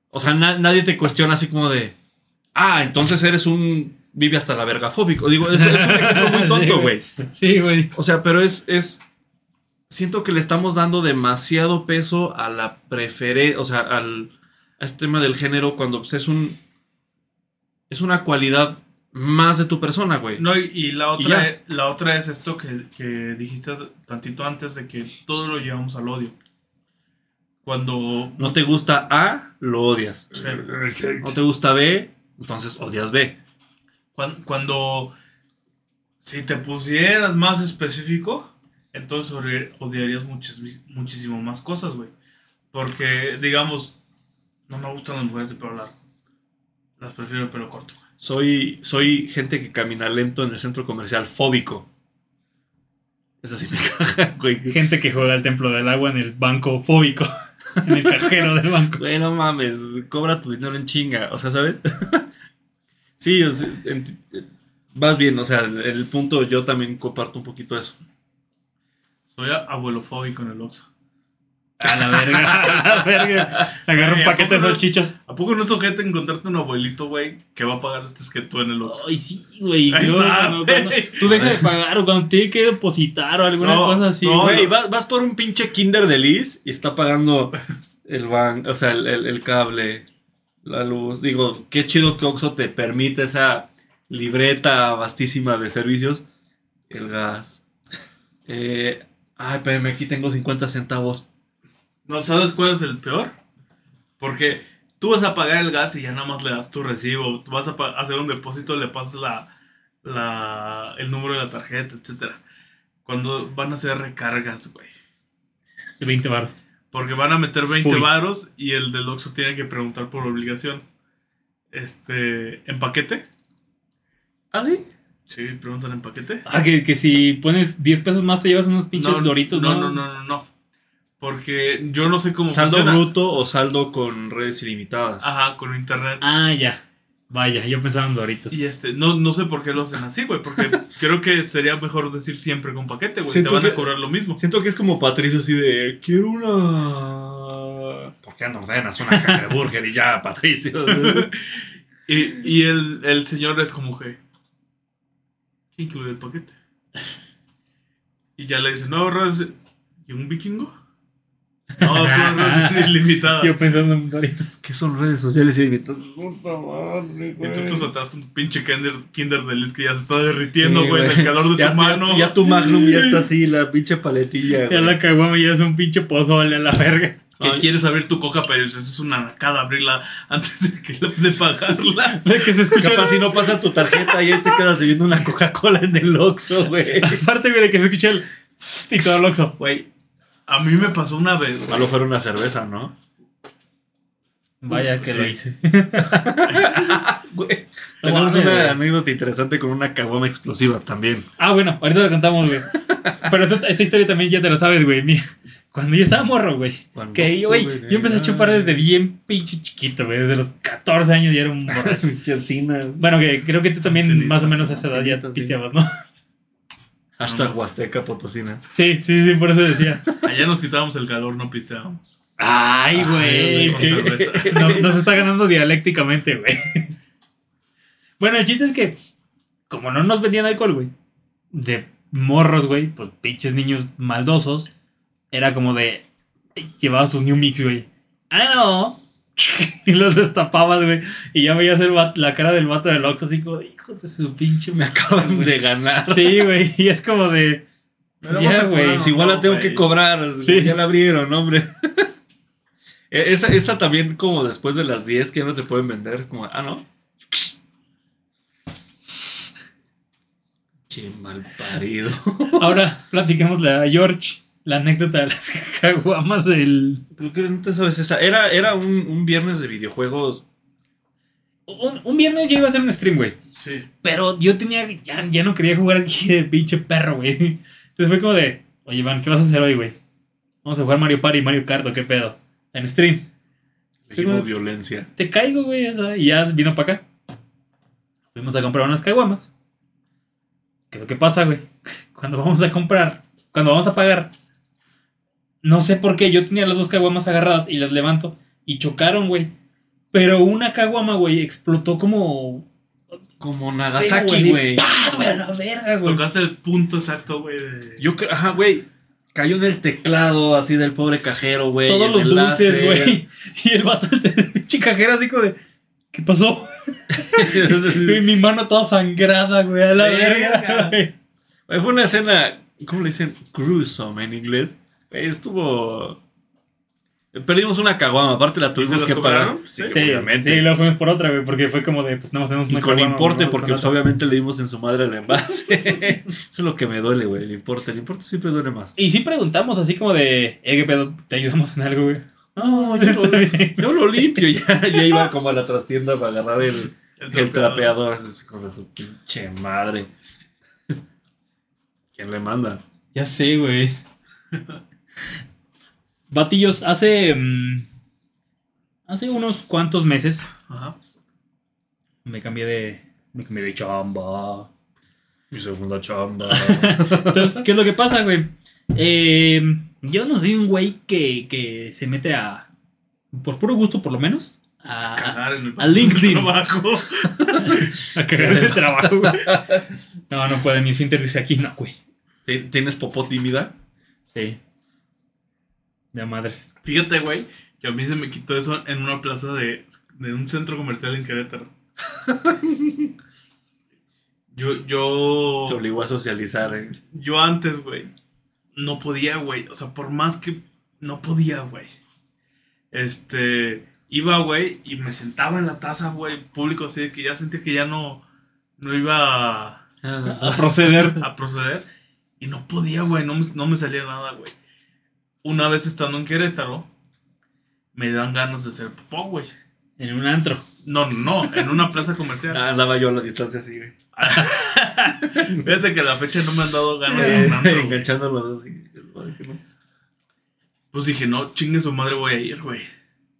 O sea, na- nadie te cuestiona así como de. Ah, entonces eres un. Vive hasta la verga fóbico. Digo, es, es un ejemplo muy tonto, güey. güey. Sí, güey. O sea, pero es, es. Siento que le estamos dando demasiado peso a la preferencia. O sea, al. A este tema del género cuando pues, es un. es una cualidad más de tu persona, güey. No, y, y la otra, ya. e- la otra es esto que, que dijiste tantito antes de que todo lo llevamos al odio. Cuando No te gusta A, lo odias. Sí. No te gusta B, entonces odias B. Cuan- Cuando, si te pusieras más específico, entonces odi- odiarías muchas, vis- muchísimo más cosas, güey. Porque, digamos, no me gustan las mujeres de pelo largo. Las prefiero de pelo corto. güey. Soy, soy gente que camina lento en el centro comercial, fóbico. Esa sí me caga, güey. Gente que juega al templo del agua en el banco fóbico. En el cajero del banco. Güey, no mames, cobra tu dinero en chinga, o sea, ¿sabes? sí, o sea, ent- vas bien, o sea, el, el punto yo también comparto un poquito eso. Soy abuelofóbico en el Oxxo. A la verga. A la verga. Agarra un Güey, ¿a paquete de no? chichos. ¿A poco no es ojete encontrarte un abuelito, güey, que va a pagar antes que tú en el Oxxo? Ay, sí, güey. Ahí Yo, está, cuando- güey. cuando tú dejas de pagar o cuando tiene que depositar o alguna No, cosa así. no, güey. Vas, vas por un pinche kinder de Liz y está pagando el ban, o sea, el, el- el cable, la luz. Digo, qué chido que Oxxo te permite esa libreta vastísima de servicios. El gas. Eh, ay, espérame, aquí tengo 50 centavos. ¿No sabes cuál es el peor? Porque tú vas a pagar el gas y ya nada más le das tu recibo. Tú vas a hacer un depósito, le pasas la, la, el número de la tarjeta, etcétera. Cuando van a hacer recargas, güey. De 20 baros. Porque van a meter 20 Full. varos y el del Oxxo tiene que preguntar por obligación. Este, ¿en paquete? ¿Ah, sí? Sí, preguntan en paquete. Ah, que, que si pones 10 pesos más te llevas unos pinches doritos, no, ¿no? no, no, no, no. Porque yo no sé cómo ¿Saldo funciona. bruto o saldo con redes ilimitadas? Ajá, con internet. Ah, ya. Vaya, yo pensaba en doritos. Y este, no, no sé por qué lo hacen así, güey. Porque creo que sería mejor decir siempre con paquete, güey. Te van a cobrar lo mismo. Siento que es como Patricio así de, quiero una... ¿Por qué no ordenas una caja de burger y ya, Patricio? Y, y el, el señor es como que. ¿Qué incluye el paquete? Y ya le dice, no, ¿Y un vikingo? No, pues res ilimitada. Yo pensando en doritos. ¿Qué son redes sociales ilimitadas? Y tú estás atrás con tu pinche kinder, kinder de Liz que ya se está derritiendo, Sí, güey, en el calor de ya, tu mano. Ya, ya tu Magnum ya está así, la pinche paletilla, Ya güey. la caguama ya es un pinche pozole a la verga. Que Ay. quieres abrir tu coca, pero es una nacada abrirla antes de, que, de pagarla. De que se escucha. Capaz si no pasa tu tarjeta y ahí te quedas bebiendo una Coca-Cola en el Oxxo, güey. Aparte, güey, de que se escucha el. Y todo el oxo. Güey, a mí me pasó una vez, güey. Malo fuera una cerveza, ¿no? Vaya que Sí. lo hice. Güey. No Tenemos mames, una güey. anécdota interesante con una caguama explosiva también. Ah, bueno, ahorita lo contamos, güey. Pero esta, esta historia también ya te lo sabes, güey. Mira, Cuando yo estaba morro, güey. Cuando Que yo, güey, yo empecé a chupar desde bien pinche chiquito, güey. Desde los 14 años ya era un morro. Pinche encina. Bueno, que creo que tú también más o menos a esa edad ya Angelita, sí. pisteabas, ¿no? Hashtag Huasteca Potosina. Sí, sí, sí, por eso decía. Allá nos quitábamos el calor, no pisteábamos. Ay, güey. con que- cerveza. no- nos está ganando dialécticamente, güey. Bueno, el chiste es que, como no nos vendían alcohol, güey, de morros, güey, pues pinches niños maldosos, era como de. Llevabas tus New Mix, güey. Ah, no. Y los destapabas, güey. Y ya veías el vato- la cara del vato del Oxxo así como, hijo de su pinche Me acaban de ganar. Sí, güey. Y es como de. Ya, güey. Pues igual la tengo que cobrar. Sí. Ya la abrieron, hombre. E- esa, esa también como después de las 10 que ya no te pueden vender. Como, ah, ¿no? Che, mal parido. Ahora platiquémosle a George la anécdota de las caguamas del. Creo que no te sabes esa. Era, era un, un viernes de videojuegos. Un, un viernes ya iba a hacer un stream, güey. Sí. Pero yo tenía. Ya, ya no quería jugar aquí de pinche perro, güey. Entonces fue como de. Oye, Iván, ¿qué vas a hacer hoy, güey? Vamos a jugar Mario Party y Mario Kart, ¿o ¿qué pedo? En stream. Sí, violencia. Te caigo, güey. o sea, y ya vino para acá. Fuimos a comprar unas caguamas. ¿Qué es lo que pasa, güey? Cuando vamos a comprar, cuando vamos a pagar, no sé por qué, yo tenía las dos caguamas agarradas y las levanto y chocaron, güey. Pero una caguama, güey, explotó como. Como Nagasaki, güey. ¡Paz, güey! A la verga, güey. Tocaste el punto exacto, güey. de- Yo creo, ajá, güey. Cayó en el teclado así del pobre cajero, güey. Todos los dulces, güey. Y el vato de pinche cajero así como de. ¿Qué pasó? Y mi mano toda sangrada, güey, a la Verga. Güey, Fue una escena, ¿cómo le dicen? Gruesome en inglés. Estuvo... Perdimos una caguama, aparte la tuvimos que pagar. Sí, Sí, obviamente. sí, luego fuimos por otra, güey, porque fue como de, pues más tenemos Y una con caguama, importe, porque con pues, obviamente le dimos en su madre el envase. Eso es lo que me duele, güey, el importe. El importe siempre duele más. Y sí preguntamos así como de, eh, ¿qué pedo? ¿Te ayudamos en algo, güey? No, yo lo-. Yo lo limpio, ya, ya iba como a la trastienda para agarrar el, El el trapeador. Esos hijos de su pinche madre. ¿Quién le manda? Ya sé, güey. Batillos, hace. mm, hace unos cuantos meses Ajá. me cambié de. Me cambié de chamba. Mi segunda chamba. Entonces, ¿qué es lo que pasa, güey? Eh, yo no soy un güey que, que se mete a. Por puro gusto, por lo menos. A, a, Cagar en el a LinkedIn. trabajo. a cagar de trabajo, güey. No, no puede. Mi finter dice aquí, no, güey. ¿Ti- ¿Tienes popó tímida? Sí. De madres. Fíjate, güey, que a mí se me quitó eso en una plaza de, de un centro comercial en Querétaro. Yo, Te yo, obligó a socializar. ¿eh? yo antes, güey, no podía, güey. O sea, por más que no podía, güey. Este, iba, güey, y me sentaba en la taza, güey, público, así de que ya sentía que ya no, no iba a, A proceder. a proceder. Y no podía, güey, no me, no me salía nada, güey. Una vez estando en Querétaro, me dan ganas de hacer popó, güey. En un antro. No, no, no, en una plaza comercial. Ah, Andaba yo a la distancia así, güey. Fíjate que a la fecha no me han dado ganas de un antro, güey. Enganchándolos así. Ay, que no. Pues dije, no, chingue su madre, voy a ir, güey.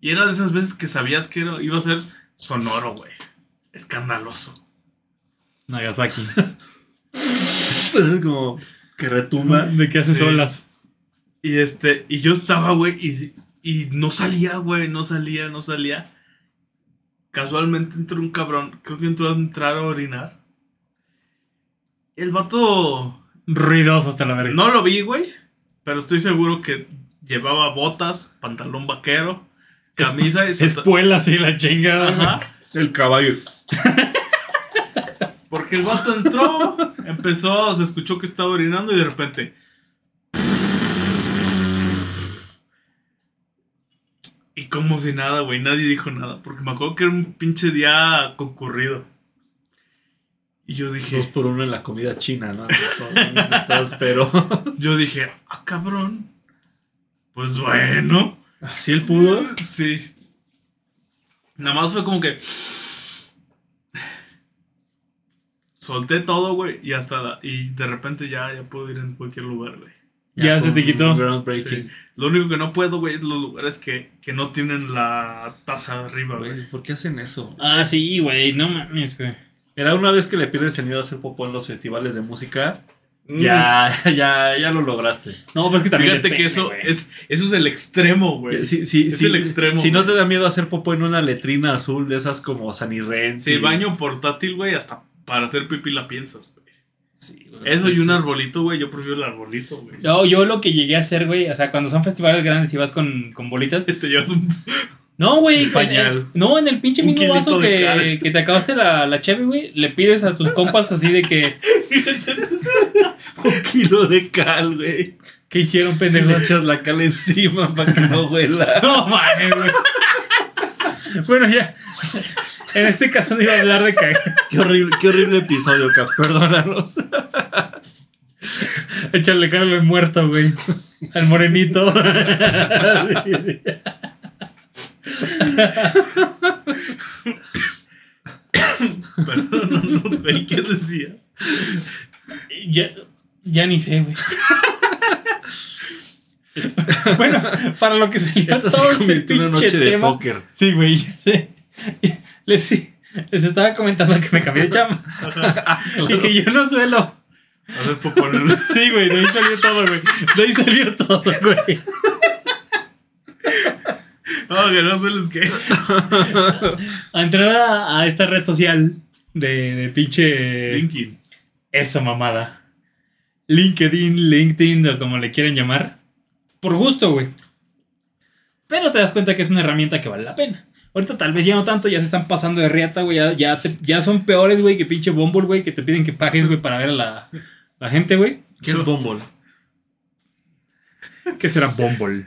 Y era de esas veces que sabías que era- iba a ser sonoro, güey. Escandaloso. Nagasaki. Pues es como que retumba. ¿De qué haces Sí. olas? Y este, y yo estaba, güey, y, y no salía, güey, no salía, no salía. Casualmente entró un cabrón, creo que entró a entrar a orinar. El vato, Ruidoso hasta la verga. no lo vi, güey, pero estoy seguro que llevaba botas, pantalón vaquero, camisa y Espuelas y la chingada. Ajá. El caballo. Porque el vato entró, empezó, se escuchó que estaba orinando y de repente. Y como si nada, güey, nadie dijo nada. Porque me acuerdo que era un pinche día concurrido. Y yo Dos dije, por uno en la comida china, ¿no? Estás, pero. yo dije, ah, cabrón. Pues bueno. Así él pudo. Sí. Nada más fue como que. Solté todo, güey, y hasta la- y de repente ya, ya puedo ir en cualquier lugar, güey. Ya se te quitó. Groundbreaking. Sí. Lo único que no puedo, güey, es los lugares que, que no tienen la taza arriba, güey. ¿por qué hacen eso? Ah, sí, güey. No mames, güey. Era una vez que le pierdes el miedo a hacer popó en los festivales de música. Ya, ya, ya lo lograste. No, pero es que también. Fíjate que eso es, eso es el extremo, güey. Si, si, Es si- el extremo, Si no te da miedo hacer popó en una letrina azul de esas como Sanirren. Sí, baño portátil, güey, hasta para hacer pipí la piensas, güey. Sí, güey. Eso y un arbolito, güey, yo prefiero el arbolito, güey. No, yo lo que llegué a hacer, güey, o sea, cuando son festivales grandes y vas con, con bolitas. Te llevas un... No, güey. Un pañal. en- no, en el pinche Un mismo vaso que, que te acabaste la, la cheve, güey. Le pides a tus compas así de que. ¿Sí me entiendes? Un kilo de cal, güey. ¿Qué hicieron, pendejo? Le echas la cal encima para que no huela. No mames, güey. Bueno, ya. En este caso no iba a hablar de cagar. Qué horrible, qué horrible episodio, Cap. Perdónanos. Échale cara al muerto, güey. Al morenito. Perdón, güey, ¿qué decías? ya, ya ni sé, güey. bueno, para lo que se Esto se todo este convirtió en una noche de tema- póker. Sí, güey, ya sé. Les, estaba comentando que me cambié de chamba. Y que yo no suelo. A ver, por ponerlo. Sí, güey, de ahí salió todo, güey. De ahí salió todo, güey. No, que no sueles que. A entrar a, a esta red social de, de pinche. Linkin. Esa mamada. LinkedIn, LinkedIn o como le quieren llamar. Por gusto, güey. Pero te das cuenta que es una herramienta que vale la pena. Ahorita tal vez ya no tanto, ya se están pasando de riata, güey. Ya, ya, te- ya son peores, güey, que pinche Bumble, güey, que te piden que pagues, güey, para ver a la, la gente, güey. ¿Qué es Bumble? ¿Qué será Bumble?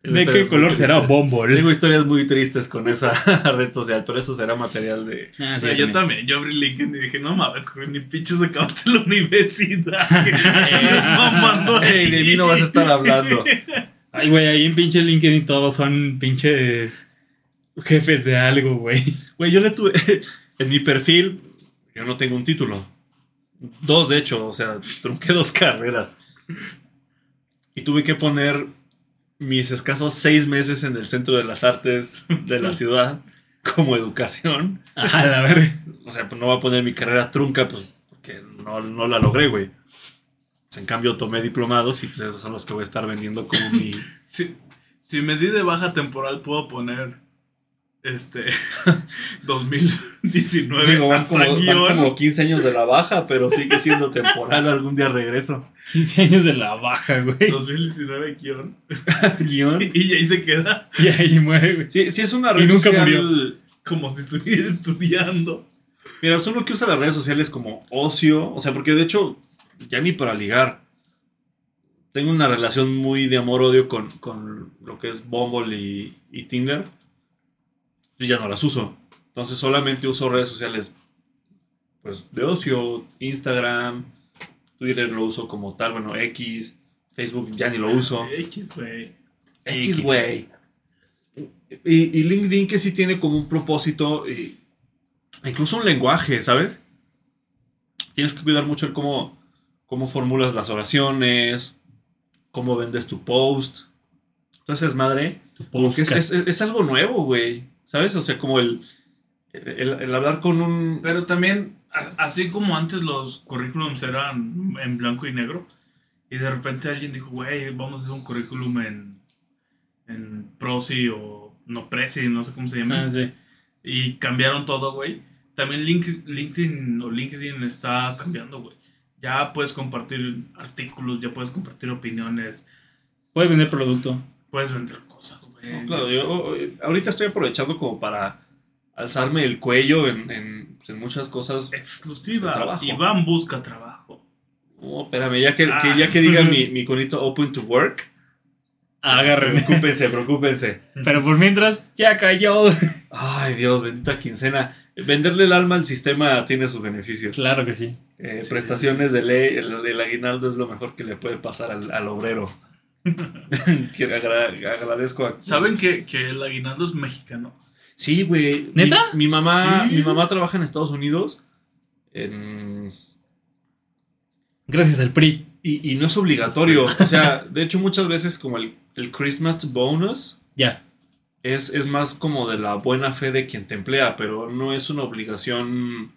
¿De qué color será. Bumble? Tengo historias muy tristes con esa red social, pero eso será material de... Ah, sí, yo también, yo abrí LinkedIn y dije, no mames, güey, ni pinches acabaste la universidad. ¿Qué estás mamando Ey, de mí no vas a estar hablando. Ay, güey, ahí en pinche LinkedIn todos son pinches jefes de algo, güey. Güey, yo le tuve... En mi perfil, yo no tengo un título. Dos, de hecho, o sea, trunqué dos carreras. Y tuve que poner mis escasos seis meses en el centro de las artes de la ciudad como educación. A la verga. O sea, pues no voy a poner mi carrera trunca, pues, porque no, no la logré, güey. Pues, en cambio, tomé diplomados y pues esos son los que voy a estar vendiendo como mi... Si, si me di de baja temporal, puedo poner este 2019 Digo, van como, van guion. como 15 años de la baja, pero sigue siendo temporal. Algún día regreso. 15 años de la baja, güey. 2019 guion. Guión. Y ahí se queda Y ahí muere, güey. Sí, sí es una Y red nunca social... murió. como si estuviera estudiando. Mira, pues uno que usa las redes sociales como ocio, o sea, porque de hecho, ya ni para ligar. Tengo una relación muy de amor-odio con, con lo que es Bumble y, y Tinder. Yo ya no las uso. Entonces solamente uso redes sociales, pues, de ocio, Instagram, Twitter lo uso como tal, bueno, X, Facebook ya ni lo uso. X, güey. X, güey. Y, y LinkedIn que sí tiene como un propósito, y incluso un lenguaje, ¿sabes? Tienes que cuidar mucho el cómo, cómo formulas las oraciones, cómo vendes tu post. Entonces, madre, como que es, es- es- es algo nuevo, güey. ¿Sabes? O sea, como el, el, el hablar con un... Pero también, así como antes los currículums eran en blanco y negro, y de repente alguien dijo, güey, vamos a hacer un currículum en, en Prosi o no Prezi, no sé cómo se llama. Ah, sí. Y cambiaron todo, güey. También Link- LinkedIn o LinkedIn está cambiando, güey. Ya puedes compartir artículos, ya puedes compartir opiniones, Puedes vender producto. puedes vender cosas, güey. No, claro, yo eh, ahorita estoy aprovechando como para alzarme el cuello en, en, pues, en muchas cosas. Exclusiva. Iván busca trabajo. No, espérame, ya que, Ah. que- ya que diga mi, mi conito open to work. Agárrenme. Preocúpense, preocúpense. Pero por mientras, ya cayó. Ay, Dios, bendita quincena. Venderle el alma al sistema tiene sus beneficios. Claro que sí. Eh, Sí, prestaciones de ley, el, el aguinaldo es lo mejor que le puede pasar al, al obrero. Que agra- agradezco a... ¿Saben que, que el aguinaldo es mexicano? Sí, güey. ¿Neta? Mi, mi mamá, Sí. mi mamá trabaja en Estados Unidos. en- Gracias al PRI. y, y no es obligatorio. O sea, de hecho, muchas veces como el, el Christmas bonus Ya. es, es más como de la buena fe de quien te emplea, pero no es una obligación,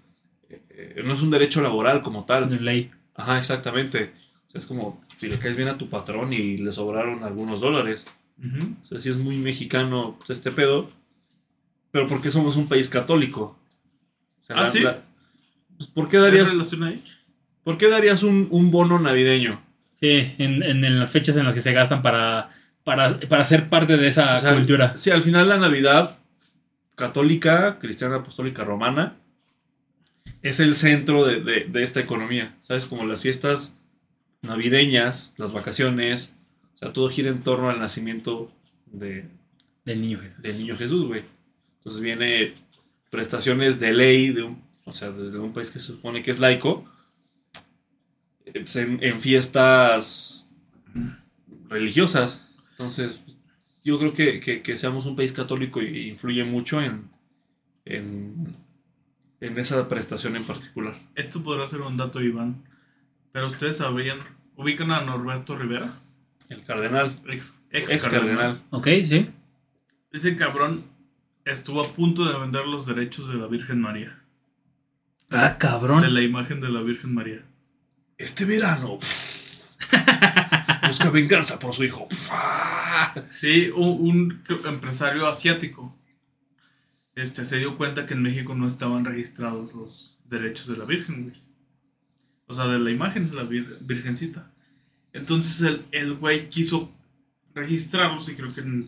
eh, no es un derecho laboral como tal. De ley. Ajá, exactamente. O sea, es como si le caes bien a tu patrón y le sobraron algunos dólares. O sea, sí es muy mexicano pues, este pedo, pero porque somos un país católico. O sea, ¿Ah, sí? pues, ¿por, qué ¿Hay darías, ahí? ¿Por qué darías un, un bono navideño? Sí, en, en- en las fechas en las que se gastan para, para, para ser parte de esa O sea, cultura. Sí, al final la Navidad católica, cristiana, apostólica, romana, es el centro de, de- de esta economía. ¿Sabes? Como las fiestas navideñas, las vacaciones, o sea, todo gira en torno al nacimiento de, Del niño Jesús. del niño Jesús, güey. Entonces viene prestaciones de ley de un, o sea, de, un país que se supone que es laico, eh, pues, en, en fiestas religiosas. Entonces, pues, yo creo que, que- que seamos un país católico y- influye mucho en, en, en esa prestación en particular. Esto podrá ser un dato, Iván. Pero ustedes sabrían, ubican a Norberto Rivera, El cardenal, ex, ex, ex cardenal. cardenal. Ok, sí. Ese cabrón estuvo a punto de vender los derechos de la Virgen María. Ah, De cabrón. la imagen de la Virgen María. Este verano busca venganza por su hijo. Sí, un, un empresario asiático este, se dio cuenta que en México no estaban registrados los derechos de la Virgen, güey. O sea, de la imagen de la vir- Virgencita. Entonces el, el güey quiso registrarlos y creo que pues,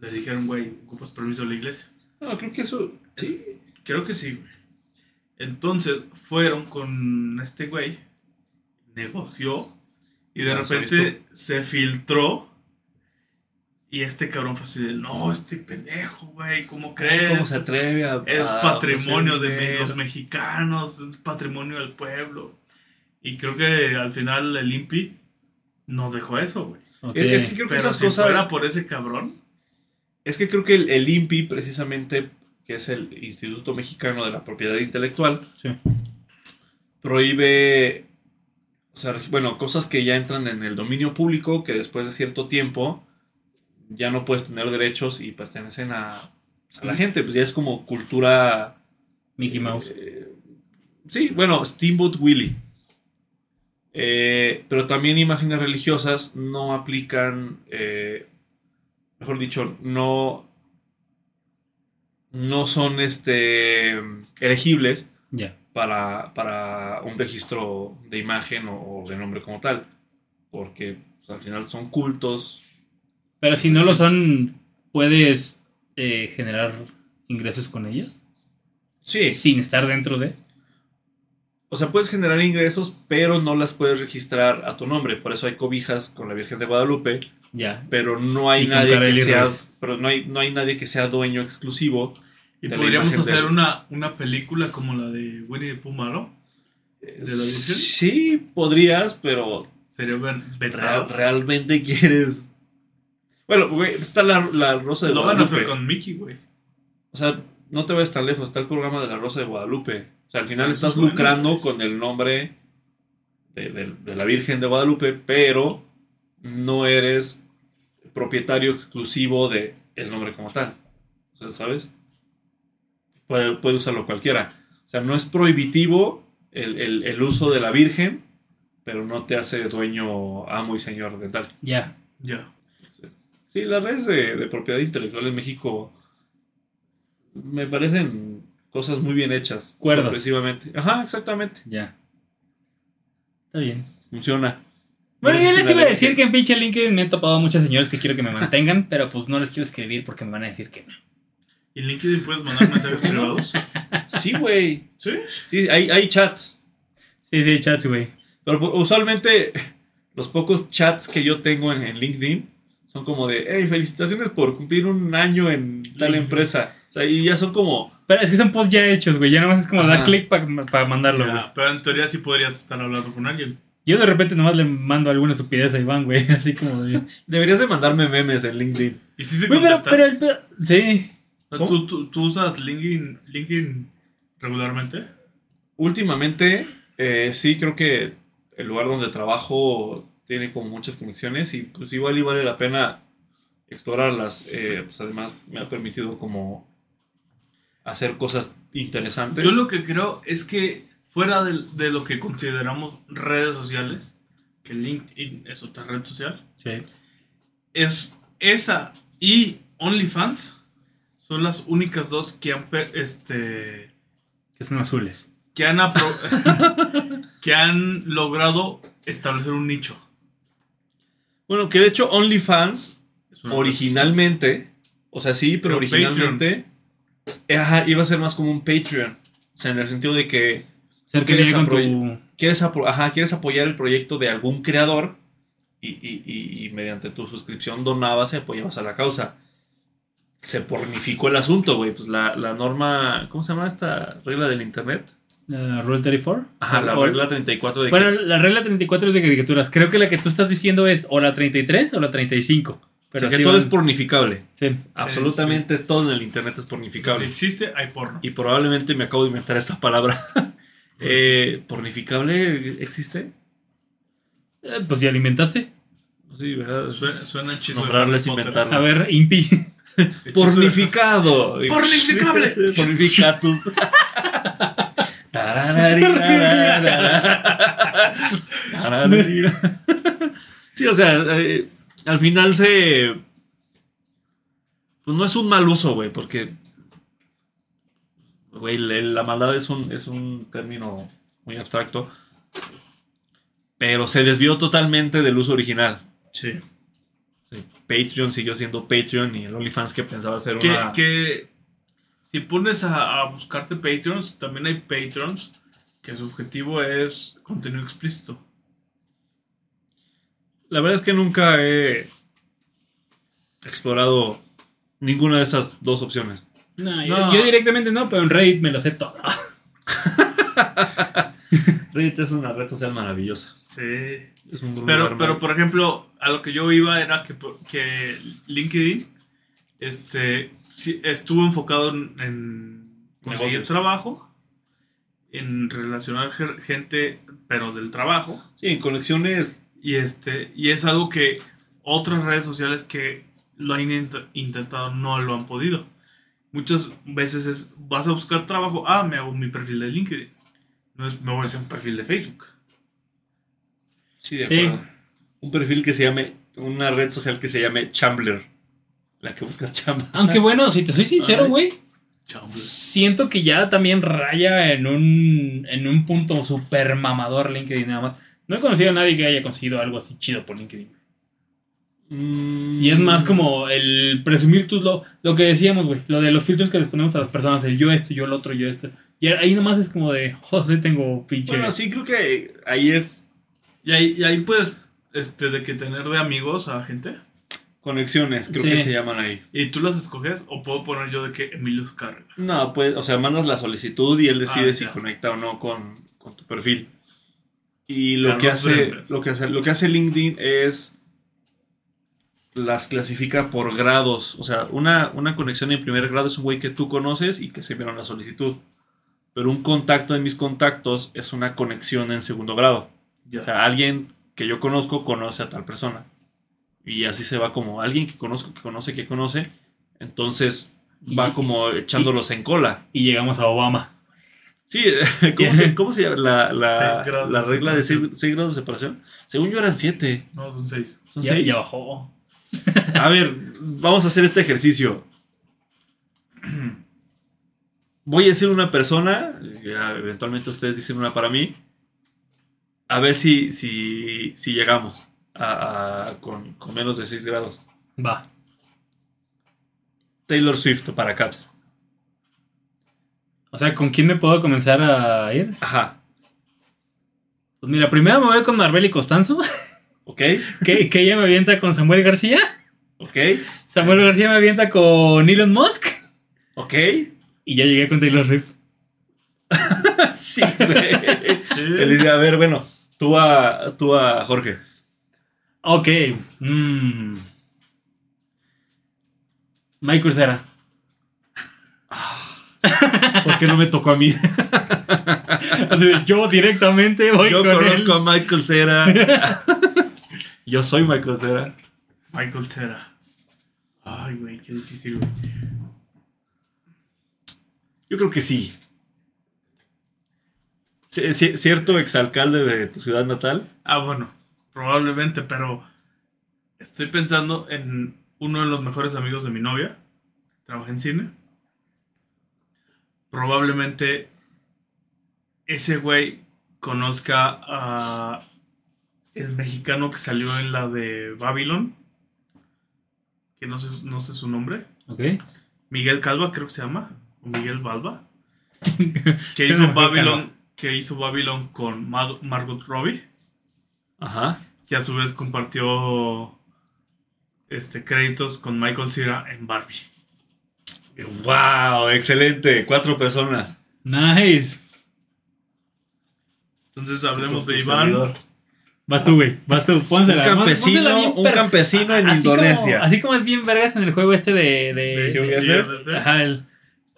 le dijeron, güey, ocupas permiso de la iglesia. No, creo que eso. Sí. Creo que sí, güey. Entonces fueron con este güey, negoció y de Ah, ¿se ha repente se filtró. Y este cabrón fue así de, no, este pendejo, güey, ¿cómo crees? ¿Cómo se atreve a.? Es a patrimonio de los mexicanos, es patrimonio del pueblo. Y creo que al final el INPI no dejó eso, güey. Es, es que creo que Pero esas si cosas. fuera por ese cabrón, Es que creo que el, el INPI, precisamente, que es el Instituto Mexicano de la Propiedad Intelectual, Sí. prohíbe, o sea, bueno, cosas que ya entran en el dominio público, que después de cierto tiempo ya no puedes tener derechos y pertenecen a, a la gente, pues ya es como cultura... Mickey Mouse. eh, sí, bueno, Steamboat Willie. Eh, pero también imágenes religiosas no aplican, eh, mejor dicho, no, no son este, elegibles para, para un registro de imagen o, o de nombre como tal. Porque pues, al final son cultos. Pero si no lo son, ¿puedes eh, generar ingresos con ellos? Sí. Sin estar dentro de. O sea, puedes generar ingresos, pero no las puedes registrar a tu nombre. Por eso hay cobijas con la Virgen de Guadalupe, Ya. pero no hay nadie que sea, pero no hay, no hay nadie que sea dueño exclusivo. y podríamos hacer una, una película como la de Winnie the Pooh malo. ¿De la Virgen? Sí, podrías, pero Sería real- realmente quieres. Bueno, güey, está la, la Rosa de Lo van a Guadalupe. hacer con Mickey, güey. O sea, no te vayas tan lejos, está el programa de la Rosa de Guadalupe. O sea, al final Eso estás bueno, lucrando con el nombre de, de- de la Virgen de Guadalupe, pero no eres propietario exclusivo de el nombre como tal. O sea, ¿sabes? Puede, puede usarlo cualquiera. O sea, no es prohibitivo el, el- el uso de la Virgen, pero no te hace dueño, amo y señor de tal. Ya. Ya. Sí, las redes de, de propiedad intelectual en México me parecen cosas muy bien hechas. Sorpresivamente. Ajá, exactamente. Ya. Está bien. Funciona. Bueno, No yo les iba a decir que en pinche LinkedIn me han topado a muchas señoras que quiero que me mantengan, pero pues no les quiero escribir porque me van a decir que no. ¿Y en LinkedIn puedes mandar mensajes privados? Sí, güey. ¿Sí? Sí, hay, hay chats. Sí, sí, chats, güey. Pero pu- usualmente los pocos chats que yo tengo en, en LinkedIn son como de, hey, felicitaciones por cumplir un año en tal LinkedIn. empresa. O sea, y ya son como, Pero es que son posts ya hechos, güey. Ya nada más es como dar clic para mandarlo, güey. Ya, pero en teoría sí podrías estar hablando con alguien. Yo de repente nomás le mando alguna estupidez a Iván, güey. Así como de. deberías de mandarme memes en LinkedIn. Y sí se Güey, pero, pero, Sí. O sea, ¿Cómo? ¿Tú, tú, tú usas LinkedIn, LinkedIn regularmente? Últimamente, eh, sí creo que el lugar donde trabajo tiene como muchas conexiones y pues igual y vale la pena explorarlas. Eh, pues además me ha permitido como hacer cosas interesantes. Yo lo que creo es que fuera de, de lo que consideramos redes sociales, que LinkedIn es otra red social, Sí. es esa y OnlyFans son las únicas dos que han este Que son azules. que han que han logrado establecer un nicho. Bueno, que de hecho OnlyFans originalmente, o sea, sí, pero, Pero originalmente ajá, iba a ser más como un Patreon. O sea, en el sentido de que Ser que ¿Quieres tu. ajá, apoyar el proyecto de algún creador y, y- y- y mediante tu suscripción donabas y apoyabas a la causa. Se pornificó el asunto, güey. Pues la, la norma, ¿cómo se llama esta regla del internet? la Rule 34. Ajá, la O- regla 34 de Bueno, que la regla 34 es de caricaturas. Creo que la que tú estás diciendo es o la 33 o la 35. O Pero sea, que sí todo van- es pornificable. Sí. Absolutamente todo en el internet es Si pornificable. existe, hay porno. Y probablemente me acabo de inventar esta palabra. Eh, ¿Pornificable existe? Eh, pues ya alimentaste. Sí, ¿verdad? Suena, suena hechizo Nombrarles, inventarlo. A ver, Impi. Pornificado. Pornificable. Pornificatus. sí, o sea, eh, al final se. Pues no es un mal uso, güey, porque. Güey, la maldad es un, es un término muy abstracto. Pero se desvió totalmente del uso original. Sí. Sí, Patreon siguió siendo Patreon y el OnlyFans que pensaba ser Que, una. que si pones a, a buscarte Patreons, también hay Patreons que su objetivo es contenido explícito. La verdad es que nunca he explorado ninguna de esas dos opciones. No, yo, No. yo directamente no, pero en Reddit me lo sé todo. Reddit es una red social maravillosa. Sí. Es un Pero, pero por ejemplo, a lo que yo iba era que, que LinkedIn este, estuvo enfocado en, en conseguir Negocios. trabajo, en relacionar ge- gente, pero del trabajo. Sí, en conexiones. Y, este, y es algo que otras redes sociales que lo han int- intentado no lo han podido. Muchas veces es, vas a buscar trabajo, ah, me hago mi perfil de LinkedIn. No es, me voy a hacer un perfil de Facebook. Sí, de Sí. acuerdo. Un perfil que se llame. Una red social que se llame Chambler. La que buscas chamba. Aunque bueno, si te soy sincero, güey, Chambler. siento que ya también raya en un, en un punto super mamador LinkedIn nada más. No he conocido a nadie que haya conseguido algo así chido por LinkedIn. Mm. Y es más como el presumir tus lo, lo que decíamos, güey, lo de los filtros que les ponemos a las personas, el yo esto, yo el otro, yo esto. Y ahí nomás es como de, José, tengo pinche. Bueno, sí, creo que ahí es Y ahí, y ahí puedes este, de que tener de amigos a gente. conexiones, creo Sí. que se llaman ahí. Y tú las escoges, o puedo poner yo de que Emilio Escarga. No, pues, o sea, mandas la solicitud y él decide Ah, si ya. conecta o no con, con tu perfil. Y lo Carlos que, hace, lo, que hace, lo que hace LinkedIn es las clasifica por grados. O sea, una, una conexión en primer grado es un güey que tú conoces y que se vieron la solicitud. Pero un contacto de mis contactos es una conexión en segundo grado. Ya. O sea, alguien que yo conozco conoce a tal persona. Y así se va como alguien que conozco, que conoce, que conoce. Entonces va Y- como echándolos en cola. Y llegamos a Obama. Sí, ¿cómo se, cómo se llama la, la, grados la regla de separación. 6 grados de separación? Según yo eran 7. No, son seis. Son Ya, 6. ya bajó. A ver, vamos a hacer este ejercicio. Voy a decir una persona, ya eventualmente ustedes dicen una para mí, a ver si, si, si llegamos a, a- con, con menos de 6 grados. Va. Taylor Swift para Caps. O sea, ¿con quién me puedo comenzar a ir? Ajá, Pues mira, primero me voy con Marbeli Costanzo, ok, que, que ella me avienta con Samuel García. ok, Samuel García me avienta con Elon Musk. ok. Y ya llegué con Taylor Swift. Sí, güey. Sí. Dice, a ver, bueno, tú a, tú a Jorge. Ok. mm. Michael Cera. ¿Por qué no me tocó a mí? Yo directamente voy Yo con conozco él. a Michael Cera. Yo soy Michael Cera. Michael Cera. Ay, güey, qué difícil, güey. Yo creo que sí. ¿Cierto exalcalde de tu ciudad natal? Ah, bueno, probablemente, pero estoy pensando en uno de los mejores amigos de mi novia. Trabaja en cine. Probablemente ese güey conozca a el mexicano que salió en la de Babylon. Que no sé, no sé su nombre. Ok. Miguel Calva, creo que se llama. O Miguel Balba. Que hizo Babylon. Que hizo Babylon con Mar- Margot Robbie. Ajá. que a su vez compartió este, créditos con Michael Cera en Barbie. ¡Wow! Excelente. Cuatro personas. Nice. Entonces hablemos de Iván. Vas tú, güey. Vas tú. Pónsela. Un campesino- Pónsela bien un campesino en así como- Indonesia. así como es bien vergas en el juego este de. de, De Hugh de- Hefner. Hefner. Ajá, el-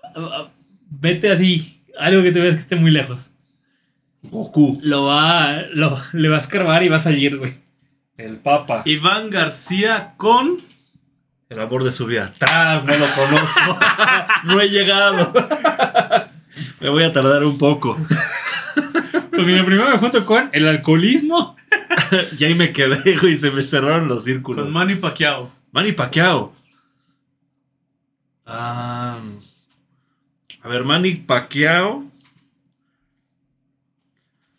ah, ah, Vete así. Algo que te veas que esté muy lejos. Goku. Lo va. Lo, le va a escarbar y va a salir, güey. El Papa. Iván García con. El amor de su vida. ¡Tras! No lo conozco. no he llegado. me voy a tardar un poco. Pues mira, primero me junto con el alcoholismo. y ahí me quedé, güey. Se me cerraron los círculos. Con Manny Pacquiao. Manny Pacquiao. Ah, a ver, Manny Pacquiao.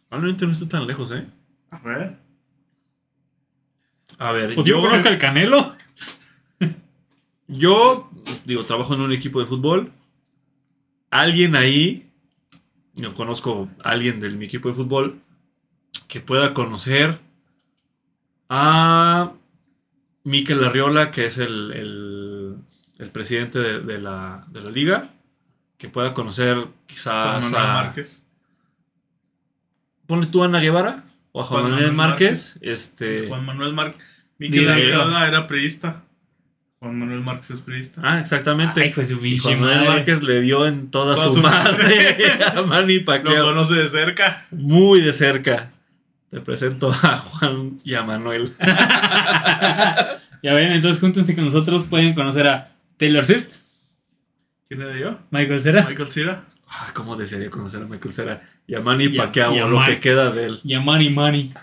Probablemente no está tan lejos, ¿eh? A ver. A ver, Pues yo conozco al Canelo. Yo, digo, trabajo en un equipo de fútbol. alguien ahí, yo conozco a alguien de mi equipo de fútbol, que pueda conocer a Mikel Arriola, que es el, el- el presidente de, de la, de la liga, que pueda conocer Juan quizás Manuel a... Márquez. Ponle tú a Ana Guevara o a Juan, Juan Manuel Márquez. Este, Juan Manuel Márquez. Miguel Diga, Arriola era priista. Juan Manuel Márquez es priista. Ah, exactamente. Ay, y Juan Manuel. Márquez le dio en toda, Toda su, su madre a Manny Lo Pacquiao. conoce de cerca. Muy de cerca. Te presento a Juan y a Manuel. Ya ven, entonces júntense con nosotros. Pueden conocer a Taylor Swift, ¿Quién era yo? Michael Cera Michael Cera. Ah, ¿Cómo desearía conocer a Michael Cera? Y a Manny Y a- Pacquiao, y a lo que queda de él. y a Manny Manny.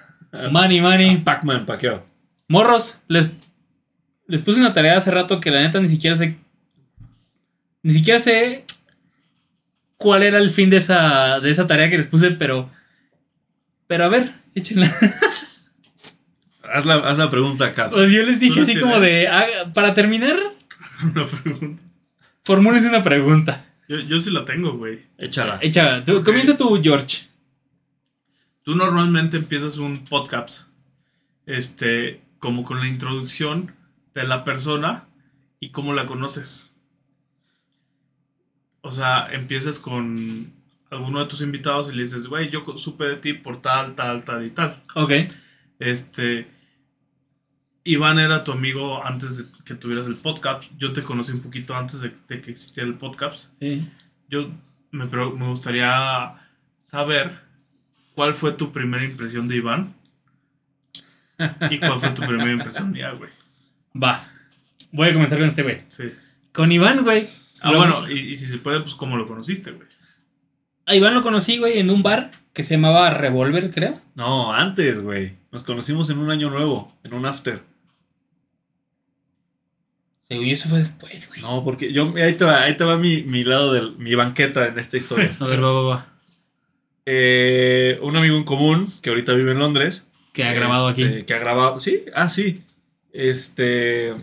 Manny Manny. Pac-Man Pacquiao. Morros, les, les puse una tarea hace rato que la neta ni siquiera sé. Ni siquiera sé cuál era el fin de esa, de esa tarea que les puse, pero. Pero a ver, échenla. Haz la, haz la pregunta, Caps. Pues yo les dije ¿Tú la así como de. ah, para terminar, Una pregunta. formúlense una pregunta. Yo, yo sí la tengo, güey. Échala. Tú- Ok. comienza tú, George. Tú normalmente empiezas un podcast, este, como con la introducción de la persona y cómo la conoces. O sea, empiezas con alguno de tus invitados y le dices, güey, yo supe de ti por tal, tal, tal y tal. Ok. Este, Iván era tu amigo antes de que tuvieras el podcast. Yo te conocí un poquito antes de, de que existiera el podcast. Sí. Yo me, me gustaría saber cuál fue tu primera impresión de Iván y cuál fue tu primera impresión mía, güey. Va. Voy a comenzar con este güey. Sí. Con Iván, güey. Ah, Lo- bueno, y, y si se puede, pues cómo lo conociste, güey. A Iván lo conocí, güey, en un bar que se llamaba Revolver, creo. No, antes, güey. Nos conocimos en un año nuevo, en un after. Según yo, eso fue después, güey. No, porque yo, ahí te va, ahí te va mi, mi lado de mi banqueta en esta historia. A ver, va, va, va. Eh, un amigo en común que ahorita vive en Londres. Que ha grabado este, aquí. Que ha grabado, sí, ah, sí. Este.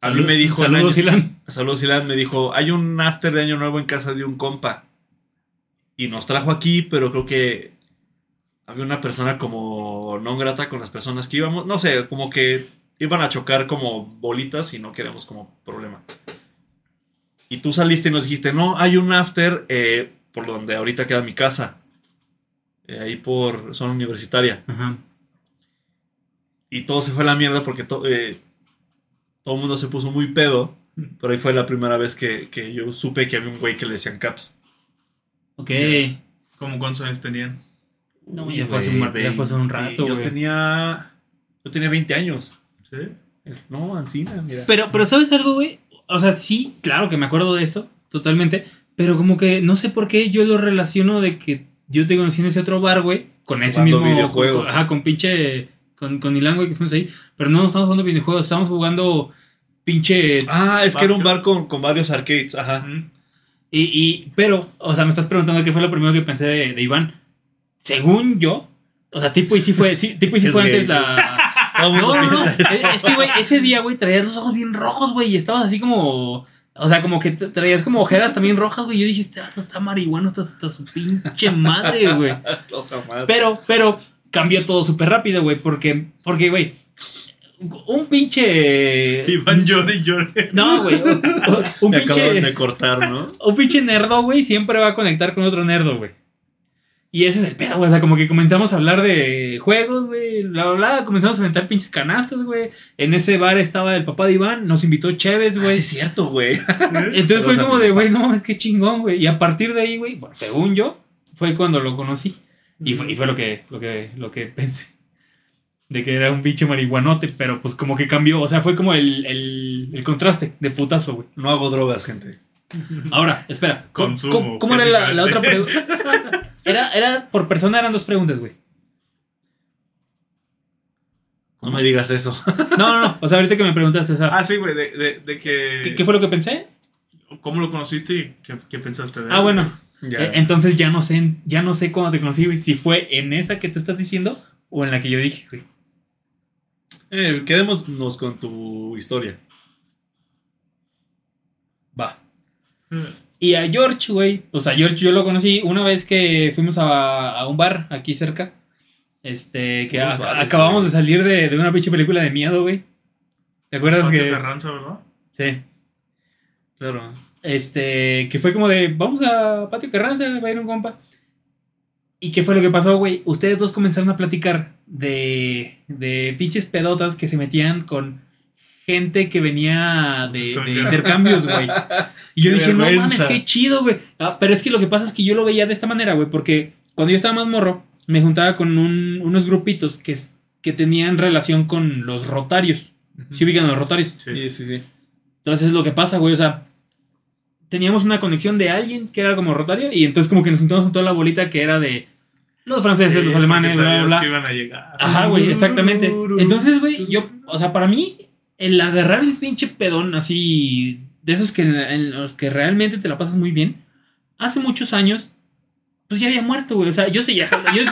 A mí me dijo. Saludos, año- Ilan. Saludos, Ilan. Me dijo: hay un after de Año Nuevo en casa de un compa. Y nos trajo aquí, pero creo que había una persona como no grata con las personas que íbamos. No sé, como que iban a chocar como bolitas y no queremos como problema. Y tú saliste y nos dijiste: no, hay un after eh, por donde ahorita queda mi casa. Eh, ahí por zona universitaria. Ajá. Y todo se fue a la mierda porque to- eh, todo el mundo se puso muy pedo. Pero ahí fue la primera vez que, que yo supe que había un güey que le decían caps. Ok. ¿Cómo cuántos años tenían? No, ya fue hace un- ya fue hace un rato, Yo güey. tenía. Yo tenía 20 años. ¿Sí? No, Ancina, mira. Pero, pero ¿sabes algo, güey? O sea, sí, claro que me acuerdo de eso, totalmente. Pero como que no sé por qué yo lo relaciono de que yo te conocí en ese otro bar, güey. Con ese Jugando mismo. videojuegos. con- ajá, con pinche. Con, con Ilan, güey, que fuimos ahí. Pero no estamos jugando videojuegos, estamos jugando pinche. Ah, es que era un bar con, con varios arcades. Ajá. Y, y, pero, o sea, me estás preguntando qué fue lo primero que pensé de, de Iván. Según yo, o sea, tipo y sí fue, sí, tipo y sí fue gay, antes la. No, no, no. Es, que, güey, ese día, güey, traías los ojos bien rojos, güey, y estabas así como. O sea, como que tra- traías como ojeras también rojas, güey. Yo dije, este vato está marihuano hasta, hasta su pinche madre, güey. Pero, pero cambió todo súper rápido, güey, porque, porque, güey, un pinche. Iván llore y llore. No, güey, un, un Me acaban pinche. de cortar, ¿no? Un pinche nerdo, güey, siempre va a conectar con otro nerdo, güey. Y ese es el pedo, güey. O sea, como que comenzamos a hablar de juegos, güey. Bla, bla, bla. Comenzamos a aventar pinches canastas, güey. En ese bar estaba el papá de Iván. Nos invitó Chévez, Ah, güey. sí, es cierto, güey. Entonces fue como de, güey, no mames, qué chingón, güey. Y a partir de ahí, güey, bueno, según yo, fue cuando lo conocí. Y fue, y fue lo, que, lo, que, lo que pensé. De que era un bicho marihuanote, pero pues como que cambió. O sea, fue como el, el, el contraste de putazo, güey. No hago drogas, gente. Ahora, espera. ¿Cómo, Consumo, cómo- cómo que era la, la otra pregunta? Era, era por persona, eran dos preguntas, güey. No me digas eso. No, no, no. O sea, ahorita que me preguntaste, o sea, Ah, sí, güey, de, de, de que... ¿qué, qué fue lo que pensé? ¿Cómo lo conociste y qué, qué pensaste de él? Ah, bueno. Eh, entonces ya no sé, ya no sé cuándo te conocí, güey. Si fue en esa que te estás diciendo o en la que yo dije, güey. Eh, quedémonos con tu historia. Va. Y a George, güey, pues a George yo lo conocí una vez que fuimos a, a un bar aquí cerca. Este, que Unos a- bares, acabamos güey. de salir de, de una pinche película de miedo, güey. ¿Te acuerdas Patio que.? Carranza, ¿verdad? Sí. Claro. Este, que fue como de, vamos a Patio Carranza, va a ir un compa. ¿Y qué fue lo que pasó, güey? Ustedes dos comenzaron a platicar de, de pinches pedotas que se metían con gente que venía de, de intercambios, güey. Y yo Qué dije, no mames, vergüenza. qué chido, güey. Ah, pero es que lo que pasa es que yo lo veía de esta manera, güey, porque cuando yo estaba más morro, me juntaba con un- unos grupitos que, que tenían relación con los rotarios. ¿Sí ubican a los rotarios? Sí, sí, sí. Entonces es lo que pasa, güey. O sea, teníamos una conexión de alguien que era como rotario y entonces como que nos juntamos con toda la bolita que era de los franceses, Sí, los alemanes, bla, bla, que iban a llegar. Ajá, güey, exactamente. Entonces, güey, yo, o sea, para mí, el agarrar el pinche pedón así, de esos que en los que realmente te la pasas muy bien, hace muchos años, pues ya había muerto, güey. O sea, yo sé ya. yo-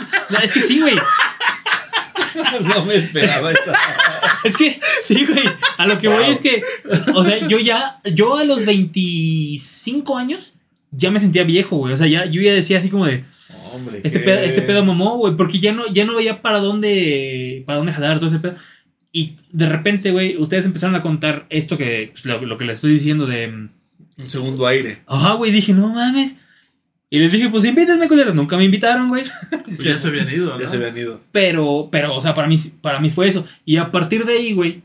es que sí, güey. no me esperaba esta. Es que, sí, güey. A lo que voy es que, o sea, yo ya, yo a los 25 años ya me sentía viejo, güey. O sea, ya, yo ya decía así como de, Hombre, este qué- pedo, este pedo mamó, güey, porque ya no, ya no veía para dónde, para dónde jalar todo ese pedo. Y de repente, güey, ustedes empezaron a contar esto que, pues, lo, lo que les estoy diciendo de, Un segundo aire. ajá, güey, dije, no mames. Y les dije, pues invítenme, culeros. Nunca me invitaron, güey. Pues ya se habían ido, ¿no? Ya se habían ido. Pero, pero, o sea, para mí, para mí fue eso. Y a partir de ahí, güey,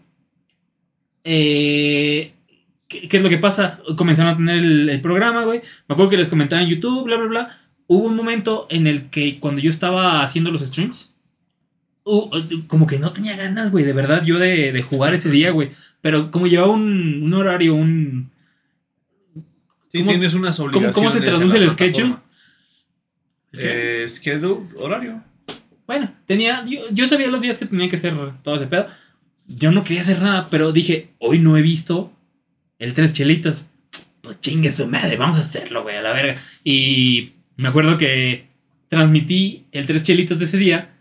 eh, ¿qué, qué es lo que pasa? Comenzaron a tener el, el programa, güey. Me acuerdo que les comentaba en YouTube, bla, bla, bla. Hubo un momento en el que cuando yo estaba haciendo los streams, como que no tenía ganas, güey, de verdad, yo de, de jugar ese día, güey. Pero como llevaba un, un horario, un... Sí, ¿Cómo- tienes unas ¿Cómo, obligaciones. cómo se traduce el plataforma. Eh, schedule, horario. Bueno, tenía, yo, yo sabía los días que tenía que hacer todo ese pedo. Yo no quería hacer nada, pero dije, hoy no he visto el tres chelitas. Pues chingue su madre, vamos a hacerlo, güey, a la verga. Y me acuerdo que transmití el tres chelitas de ese día.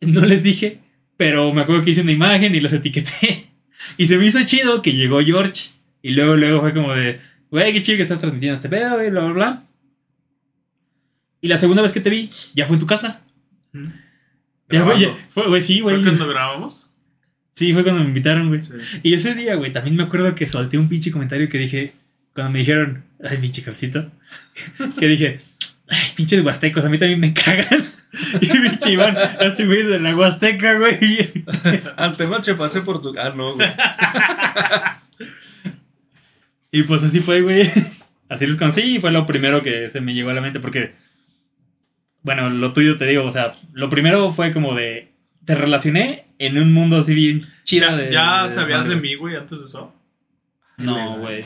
No les dije, pero me acuerdo que hice una imagen y los etiqueté. Y se me hizo chido que llegó George. Y luego, luego fue como de, güey, qué chido que estás transmitiendo este pedo, güey, bla, bla, bla. Y la segunda vez que te vi, ya fue en tu casa. Ya fue, ya- fue, güey, sí, güey. ¿Fue cuando grabamos? Sí, fue cuando me invitaron, güey. Sí. Y ese día, güey, también me acuerdo que solté un pinche comentario que dije, cuando me dijeron, ay, pinche capsito, que dije, ay, pinches huastecos, a mí también me cagan. Y pinche Iván, este güey de la huasteca, güey. Antenoche pasé por tu. Ah, no, güey. Y pues así fue, güey. Así los conocí y fue lo primero que se me llegó a la mente porque, bueno, lo tuyo te digo, o sea, lo primero fue como de, te relacioné en un mundo así bien chido. ¿Ya, de- ya de sabías de mí, güey, antes de eso? No, güey.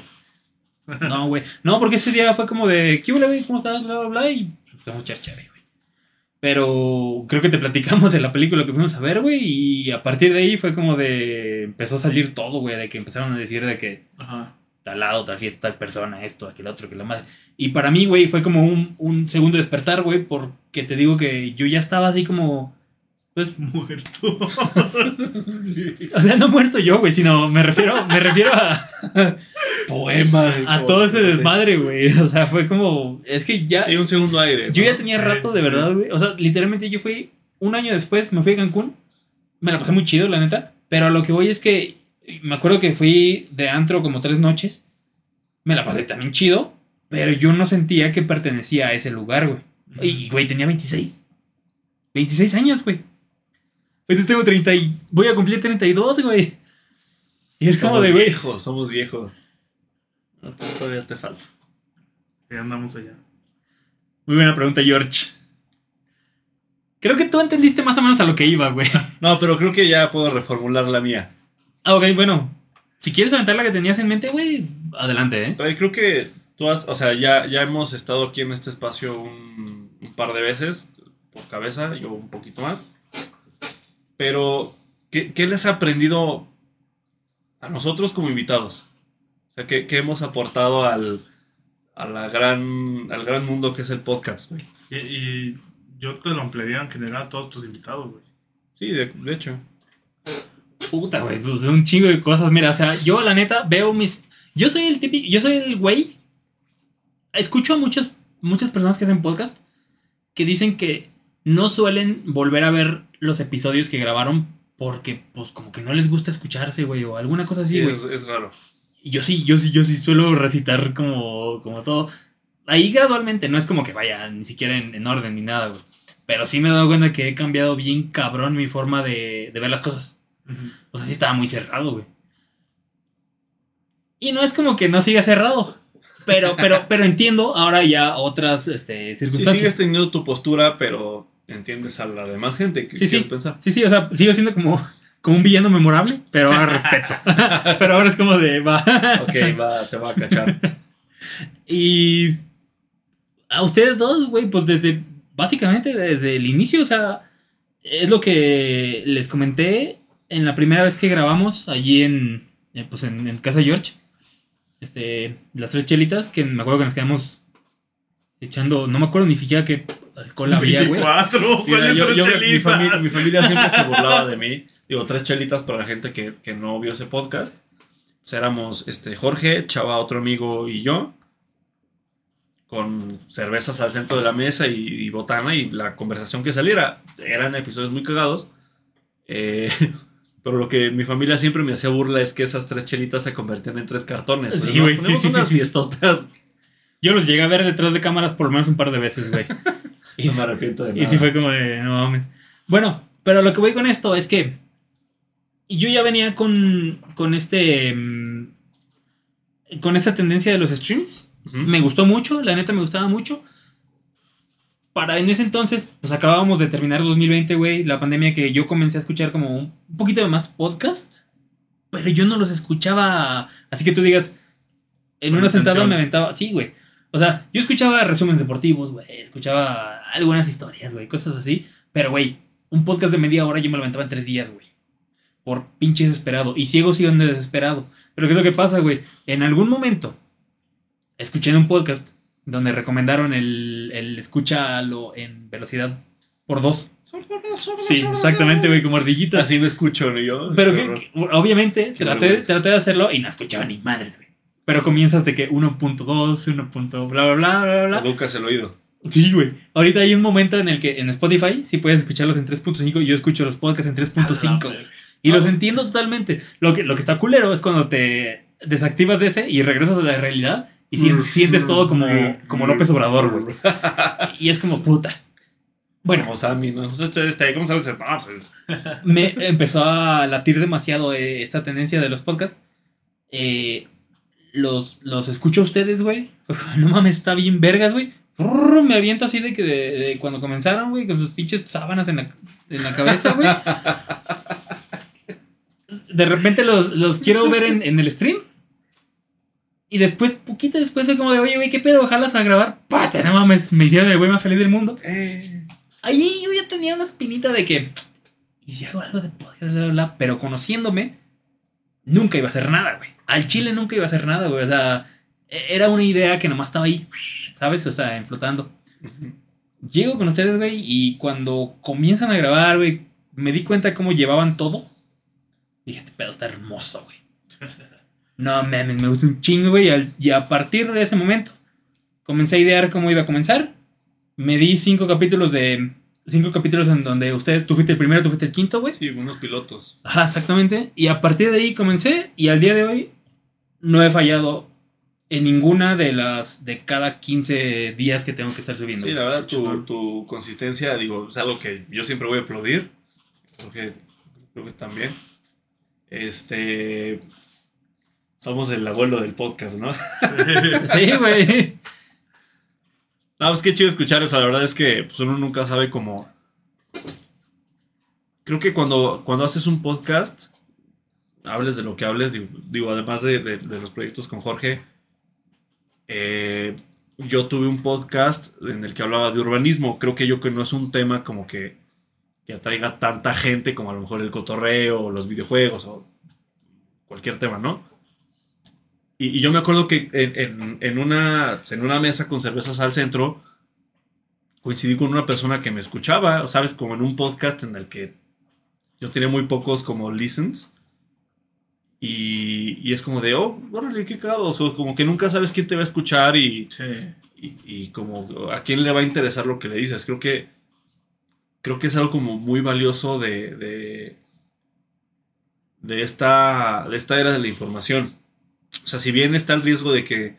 No, güey. No, porque ese día fue como de, ¿qué güey? ¿Cómo estás? Bla, bla, bla. Y vamos güey. Pero creo que te platicamos en la película que fuimos a ver, güey. Y a partir de ahí fue como de, empezó a salir todo, güey. De que empezaron a decir de que Ajá. Tal lado, tal fiesta, tal persona, esto, aquel otro, que la madre. Y para mí, güey, fue como un, un segundo despertar, güey. Porque te digo que yo ya estaba así como, pues, Muerto. o sea, no muerto yo, güey, sino me refiero, me refiero a... Poema. a todo ese desmadre, güey. O sea, fue como. Es que ya. Sí, un segundo aire. yo ¿no? ya tenía rato de verdad, güey. O sea, literalmente yo fui. Un año después me fui a Cancún. Me la pasé muy chido, la neta. Pero a lo que voy es que. Me acuerdo que fui de antro como tres noches. Me la pasé también chido. Pero yo no sentía que pertenecía a ese lugar, güey. Y, güey, tenía 26. 26 años, güey. Ahorita tengo 30 y... Voy a cumplir 32, güey. Y es como de, güey... viejos, somos viejos. No, todavía te falta. Ya andamos allá. Muy buena pregunta, George. Creo que tú entendiste más o menos a lo que iba, güey. No, pero creo que ya puedo reformular la mía. Ah, ok, bueno. Si quieres aventar la que tenías en mente, güey, adelante, ¿eh? A ver, creo que tú has, o sea, ya, ya hemos estado aquí en este espacio un, un par de veces, por cabeza, yo un poquito más. Pero, ¿qué, qué les ha aprendido a nosotros como invitados? O sea, ¿qué, qué hemos aportado al, a la gran, al gran mundo que es el podcast, güey? Y, y yo te lo ampliaría en general a todos tus invitados, güey. Sí, de, de hecho. Puta, güey, pues un chingo de cosas. Mira, o sea, yo la neta veo mis. Yo soy el típico. Yo soy el güey. escucho a muchas, muchas personas que hacen podcast que dicen que no suelen volver a ver los episodios que grabaron porque, pues, como que no les gusta escucharse, güey, o alguna cosa así, Sí, güey. es, es raro. Y yo sí, yo sí, yo sí suelo recitar como, como todo. Ahí gradualmente, no es como que vaya ni siquiera en, en orden ni nada, güey. Pero sí me he dado cuenta que he cambiado bien cabrón mi forma de, de ver las cosas. O sea, sí estaba muy cerrado, güey. Y no es como que no siga cerrado. Pero, pero, pero entiendo ahora ya otras este, Sí, circunstancias. sigues teniendo tu postura, pero entiendes a la demás gente que Sí, sí. pensar. Sí, sí, o sea, sigo siendo como, como un villano memorable, pero ahora respeto. pero ahora es como de, va. Ok, va, te va a cachar. Y a ustedes dos, güey, pues desde, básicamente desde el inicio, o sea, es lo que les comenté en la primera vez que grabamos allí en, eh, pues en, en casa George. Este, las tres chelitas, que me acuerdo que nos quedamos echando, no me acuerdo ni siquiera qué alcohol había, güey. 24, Mira, ¿cuál yo- yo- tres mi, chelitas? familia, mi familia siempre se burlaba de mí. Digo, tres chelitas para la gente que, que no vio ese podcast. Pues éramos este, Jorge, Chava, otro amigo y yo. Con cervezas al centro de la mesa y, y botana y la conversación que saliera. Eran episodios muy cagados. Eh, pero lo que mi familia siempre me hacía burla es que esas tres chelitas se convertían en tres cartones. Sí, güey, sí, sí, sí, unas sí. fiestotas. Yo los llegué a ver detrás de cámaras por lo menos un par de veces, güey. Y, No me arrepiento de y nada. sí fue como de, no mames. Bueno, pero lo que voy con esto es que yo ya venía con, con este... mm, Con esa tendencia de los streams. Me gustó mucho, la neta me gustaba mucho. Para en ese entonces, pues acabábamos de terminar 2020, güey, la pandemia que yo comencé a escuchar como un poquito de más podcast, pero yo no los escuchaba, así que tú digas, en una sentada me aventaba, sí, güey. O sea, yo escuchaba resúmenes deportivos, güey, escuchaba algunas historias, güey, cosas así, pero güey, un podcast de media hora yo me lo aventaba en tres días, güey. Por pinche desesperado. Y sigo siendo desesperado. Pero ¿qué es lo que pasa, güey? En algún momento escuché en un podcast donde recomendaron el, el escúchalo en velocidad por dos. Sí, exactamente, güey, como ardillitas. Así me escucho, ¿no? Yo. Pero que, obviamente traté, traté de hacerlo y no escuchaba ni madres, güey. Pero comienzas de que 1.2, 1. bla, bla, bla, bla, bla. Educas el oído. Sí, güey. Ahorita hay un momento en el que en Spotify sí puedes escucharlos en 3.5 y yo escucho los podcasts en 3.5. güey. Y los entiendo totalmente. Lo que, lo que está culero es cuando te desactivas de ese y regresas a la realidad y sien- sientes todo como, como López Obrador, güey. Y es como puta. Bueno, Como Sammy, ¿no? Este, este, ¿cómo sabes? Pues, me empezó a latir demasiado eh, esta tendencia de los podcasts. Eh, los, los escucho a ustedes, güey. No mames, está bien vergas, güey. Me aviento así de que de, de cuando comenzaron, güey, con sus pinches sábanas en la, en la cabeza, güey. De repente los, los quiero ver en, en el stream. Y después, poquito después, fue como de, oye, güey, ¿qué pedo? Ojalá a grabar. Pata, no mames, me hicieron el güey más feliz del mundo. eh, Ahí yo ya tenía una espinita de que. ¿Y si hago algo de podcast? Bla, bla, bla? Pero conociéndome, nunca iba a hacer nada, güey. Al chile nunca iba a hacer nada, güey. O sea, e- era una idea que nomás estaba ahí, ¿sabes? O sea, en flotando. Llego con ustedes, güey, y cuando comienzan a grabar, güey, me di cuenta cómo llevaban todo. Dije, este pedo está hermoso, güey. No mames, me gusta un chingo, güey. Y, al- y a partir de ese momento, comencé a idear cómo iba a comenzar. Me di cinco capítulos de. Cinco capítulos en donde usted, tú fuiste el primero, tú fuiste el quinto, güey. Sí, unos pilotos. Ajá, exactamente. Y a partir de ahí comencé. Y al día de hoy no he fallado en ninguna de las. de cada 15 días que tengo que estar subiendo. Sí, la verdad, tu, tu consistencia, digo, es algo que yo siempre voy a aplaudir. Creo que, creo que también. Este. Somos el abuelo del podcast, ¿no? Sí, güey. No, pues qué chido escuchar eso. La verdad es que pues, uno nunca sabe cómo. Creo que cuando, cuando haces un podcast, hables de lo que hables, digo, digo, además de, de- de los proyectos con Jorge, eh, yo tuve un podcast en el que hablaba de urbanismo. Creo que yo que no es un tema como que, que atraiga tanta gente como a lo mejor el cotorreo o los videojuegos o cualquier tema, ¿no? Y, y yo me acuerdo que en, en- en una, en una mesa con cervezas al centro, coincidí con una persona que me escuchaba, ¿sabes? Como en un podcast en el que yo tenía muy pocos como listens. Y, y es como de, oh, órale, qué cagado. O sea, como que nunca sabes quién te va a escuchar y, Sí. y, y como a quién le va a interesar lo que le dices. Creo que creo que es algo como muy valioso de, de, de esta, de esta era de la información. O sea, si bien está el riesgo de que